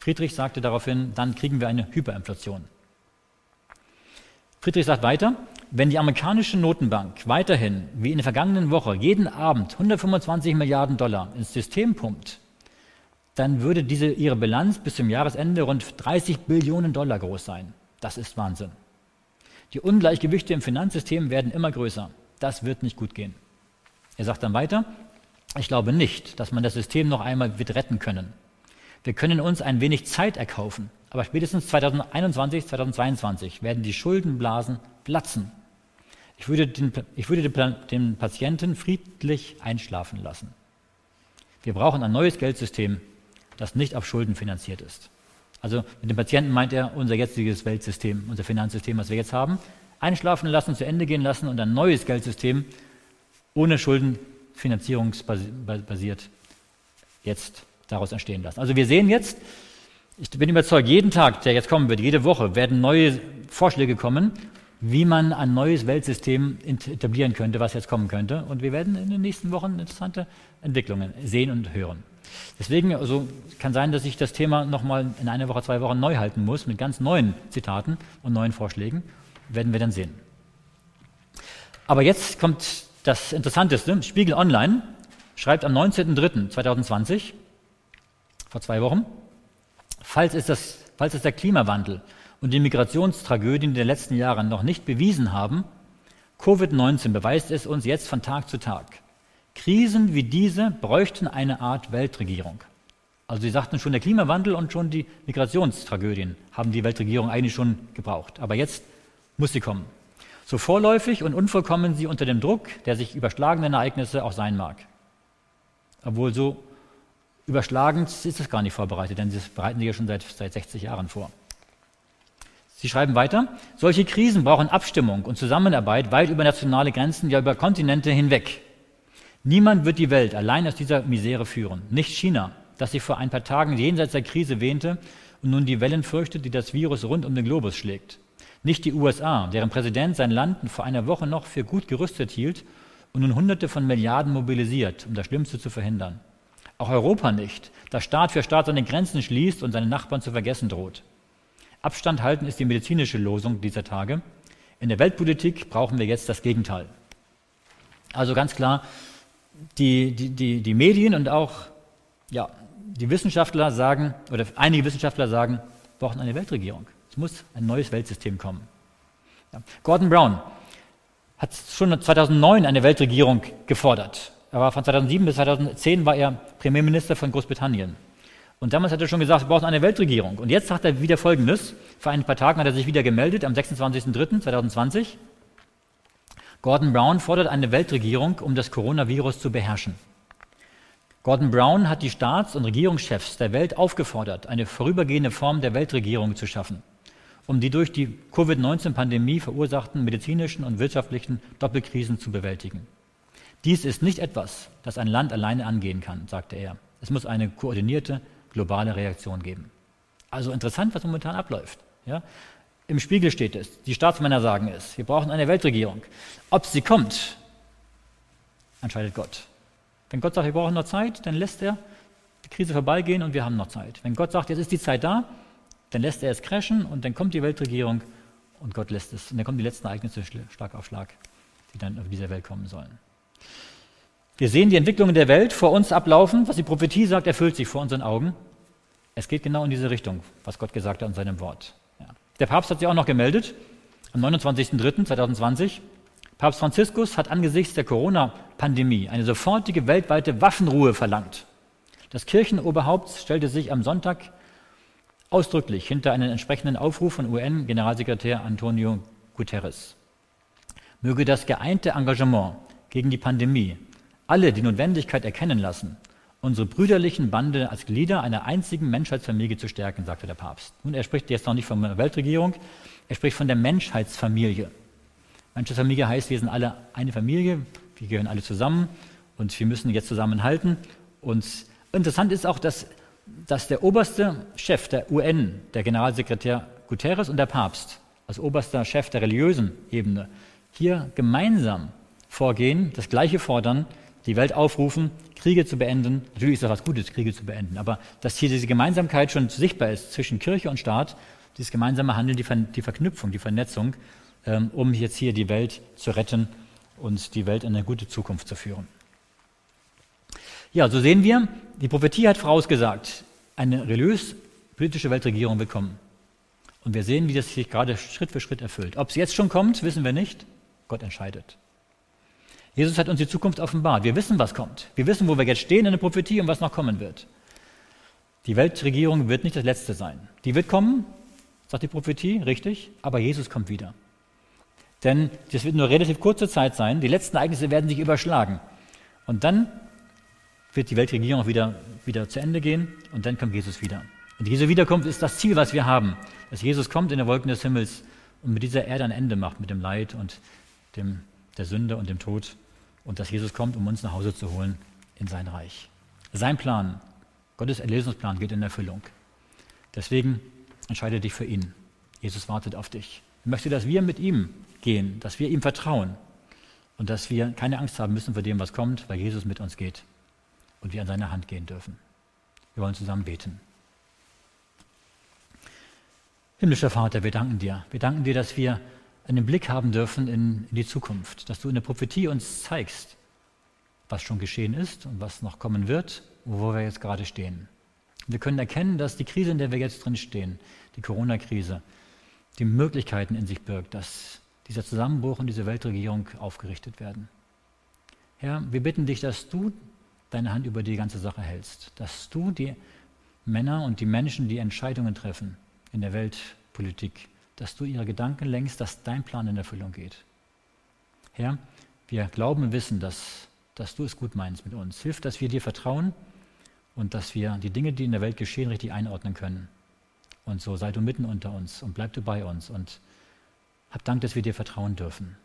Friedrich sagte daraufhin, dann kriegen wir eine Hyperinflation. Friedrich sagt weiter, wenn die amerikanische Notenbank weiterhin, wie in der vergangenen Woche, jeden Abend 125 Milliarden Dollar ins System pumpt, dann würde diese, ihre Bilanz bis zum Jahresende rund 30 Billionen Dollar groß sein. Das ist Wahnsinn. Die Ungleichgewichte im Finanzsystem werden immer größer. Das wird nicht gut gehen. Er sagt dann weiter, ich glaube nicht, dass man das System noch einmal wird retten können. Wir können uns ein wenig Zeit erkaufen, aber spätestens 2021, 2022 werden die Schuldenblasen platzen. Ich würde den, ich würde den Patienten friedlich einschlafen lassen. Wir brauchen ein neues Geldsystem, das nicht auf Schulden finanziert ist. Also mit dem Patienten meint er unser jetziges Weltsystem, unser Finanzsystem, was wir jetzt haben, einschlafen lassen, zu Ende gehen lassen und ein neues Geldsystem ohne Schuldenfinanzierungsbasiert jetzt daraus entstehen lassen. Also wir sehen jetzt, ich bin überzeugt, jeden Tag, der jetzt kommen wird, jede Woche werden neue Vorschläge kommen, wie man ein neues Weltsystem etablieren könnte, was jetzt kommen könnte. Und wir werden in den nächsten Wochen interessante Entwicklungen sehen und hören. Deswegen also kann sein, dass ich das Thema nochmal in einer Woche, zwei Wochen neu halten muss mit ganz neuen Zitaten und neuen Vorschlägen. Werden wir dann sehen. Aber jetzt kommt das Interessanteste. Spiegel Online schreibt am 19.03.2020, vor zwei Wochen, falls es, das, falls es der Klimawandel und die Migrationstragödien der letzten Jahre noch nicht bewiesen haben, Covid-19 beweist es uns jetzt von Tag zu Tag. Krisen wie diese bräuchten eine Art Weltregierung. Also Sie sagten schon, der Klimawandel und schon die Migrationstragödien haben die Weltregierung eigentlich schon gebraucht. Aber jetzt muss sie kommen. So vorläufig und unvollkommen sie unter dem Druck der sich überschlagenden Ereignisse auch sein mag. Obwohl so überschlagend ist es gar nicht vorbereitet, denn sie bereiten sich ja schon seit, seit 60 Jahren vor. Sie schreiben weiter, solche Krisen brauchen Abstimmung und Zusammenarbeit weit über nationale Grenzen, ja über Kontinente hinweg. Niemand wird die Welt allein aus dieser Misere führen. Nicht China, das sich vor ein paar Tagen jenseits der Krise wähnte und nun die Wellen fürchtet, die das Virus rund um den Globus schlägt. Nicht die USA, deren Präsident sein Land vor einer Woche noch für gut gerüstet hielt und nun Hunderte von Milliarden mobilisiert, um das Schlimmste zu verhindern. Auch Europa nicht, das Staat für Staat seine Grenzen schließt und seine Nachbarn zu vergessen droht. Abstand halten ist die medizinische Losung dieser Tage. In der Weltpolitik brauchen wir jetzt das Gegenteil. Also ganz klar, die, die, die, die Medien und auch ja, die Wissenschaftler sagen, oder einige Wissenschaftler sagen, wir brauchen eine Weltregierung. Es muss ein neues Weltsystem kommen. Ja. Gordon Brown hat schon 2009 eine Weltregierung gefordert. Er war von 2007 bis 2010 war er Premierminister von Großbritannien. Und damals hat er schon gesagt, wir brauchen eine Weltregierung. Und jetzt sagt er wieder Folgendes. Vor ein paar Tagen hat er sich wieder gemeldet, am 26.03.2020. Gordon Brown fordert eine Weltregierung, um das Coronavirus zu beherrschen. Gordon Brown hat die Staats- und Regierungschefs der Welt aufgefordert, eine vorübergehende Form der Weltregierung zu schaffen, um die durch die Covid-19-Pandemie verursachten medizinischen und wirtschaftlichen Doppelkrisen zu bewältigen. Dies ist nicht etwas, das ein Land alleine angehen kann, sagte er. Es muss eine koordinierte globale Reaktion geben. Also interessant, was momentan abläuft. Ja? Im Spiegel steht es, die Staatsmänner sagen es, wir brauchen eine Weltregierung. Ob sie kommt, entscheidet Gott. Wenn Gott sagt, wir brauchen noch Zeit, dann lässt er die Krise vorbeigehen und wir haben noch Zeit. Wenn Gott sagt, jetzt ist die Zeit da, dann lässt er es crashen und dann kommt die Weltregierung und Gott lässt es. Und dann kommen die letzten Ereignisse Schlag auf Schlag, die dann auf dieser Welt kommen sollen. Wir sehen die Entwicklungen der Welt vor uns ablaufen. Was die Prophetie sagt, erfüllt sich vor unseren Augen. Es geht genau in diese Richtung, was Gott gesagt hat in seinem Wort. Der Papst hat sich auch noch gemeldet am 29.03.2020. Papst Franziskus hat angesichts der Corona-Pandemie eine sofortige weltweite Waffenruhe verlangt. Das Kirchenoberhaupt stellte sich am Sonntag ausdrücklich hinter einen entsprechenden Aufruf von UN-Generalsekretär Antonio Guterres. Möge das geeinte Engagement gegen die Pandemie alle die Notwendigkeit erkennen lassen, unsere brüderlichen Bande als Glieder einer einzigen Menschheitsfamilie zu stärken, sagte der Papst. Nun, er spricht jetzt noch nicht von der Weltregierung, er spricht von der Menschheitsfamilie. Menschheitsfamilie heißt, wir sind alle eine Familie, wir gehören alle zusammen und wir müssen jetzt zusammenhalten. Und interessant ist auch, dass, dass der oberste Chef der UN, der Generalsekretär Guterres und der Papst, als oberster Chef der religiösen Ebene, hier gemeinsam vorgehen, das Gleiche fordern, die Welt aufrufen, Kriege zu beenden. Natürlich ist das was Gutes, Kriege zu beenden, aber dass hier diese Gemeinsamkeit schon sichtbar ist zwischen Kirche und Staat, dieses gemeinsame Handeln, die, Ver die Verknüpfung, die Vernetzung, ähm, um jetzt hier die Welt zu retten und die Welt in eine gute Zukunft zu führen. Ja, so sehen wir, die Prophetie hat vorausgesagt, eine religiös-politische Weltregierung wird kommen. Und wir sehen, wie das sich gerade Schritt für Schritt erfüllt. Ob es jetzt schon kommt, wissen wir nicht. Gott entscheidet. Jesus hat uns die Zukunft offenbart. Wir wissen, was kommt. Wir wissen, wo wir jetzt stehen in der Prophetie und was noch kommen wird. Die Weltregierung wird nicht das letzte sein. Die wird kommen, sagt die Prophetie, richtig, aber Jesus kommt wieder. Denn das wird nur relativ kurze Zeit sein. Die letzten Ereignisse werden sich überschlagen. Und dann wird die Weltregierung wieder, wieder zu Ende gehen und dann kommt Jesus wieder. Und diese Wiederkunft ist das Ziel, was wir haben. Dass Jesus kommt in der Wolken des Himmels und mit dieser Erde ein Ende macht, mit dem Leid und dem, der Sünde und dem Tod. Und dass Jesus kommt, um uns nach Hause zu holen in sein Reich. Sein Plan, Gottes Erlösungsplan geht in Erfüllung. Deswegen entscheide dich für ihn. Jesus wartet auf dich. Er möchte, dass wir mit ihm gehen, dass wir ihm vertrauen und dass wir keine Angst haben müssen vor dem, was kommt, weil Jesus mit uns geht und wir an seine Hand gehen dürfen. Wir wollen zusammen beten. Himmlischer Vater, wir danken dir. Wir danken dir, dass wir einen Blick haben dürfen in, in die Zukunft, dass du in der Prophetie uns zeigst, was schon geschehen ist und was noch kommen wird, wo wir jetzt gerade stehen. Wir können erkennen, dass die Krise, in der wir jetzt drin stehen, die Corona-Krise, die Möglichkeiten in sich birgt, dass dieser Zusammenbruch und diese Weltregierung aufgerichtet werden. Herr, wir bitten dich, dass du deine Hand über die ganze Sache hältst, dass du die Männer und die Menschen, die Entscheidungen treffen, in der Weltpolitik, dass du ihre Gedanken lenkst, dass dein Plan in Erfüllung geht. Herr, wir glauben und wissen, dass, dass du es gut meinst mit uns. Hilf, dass wir dir vertrauen und dass wir die Dinge, die in der Welt geschehen, richtig einordnen können. Und so sei du mitten unter uns und bleib du bei uns und hab Dank, dass wir dir vertrauen dürfen.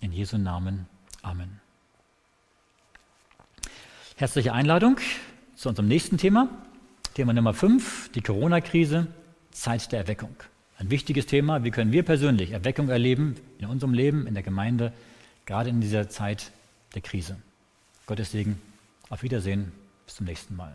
In Jesu Namen. Amen. Herzliche Einladung zu unserem nächsten Thema. Thema Nummer 5, die Corona-Krise. Zeit der Erweckung. Ein wichtiges Thema. Wie können wir persönlich Erweckung erleben in unserem Leben, in der Gemeinde, gerade in dieser Zeit der Krise? Gottes Segen. Auf Wiedersehen. Bis zum nächsten Mal.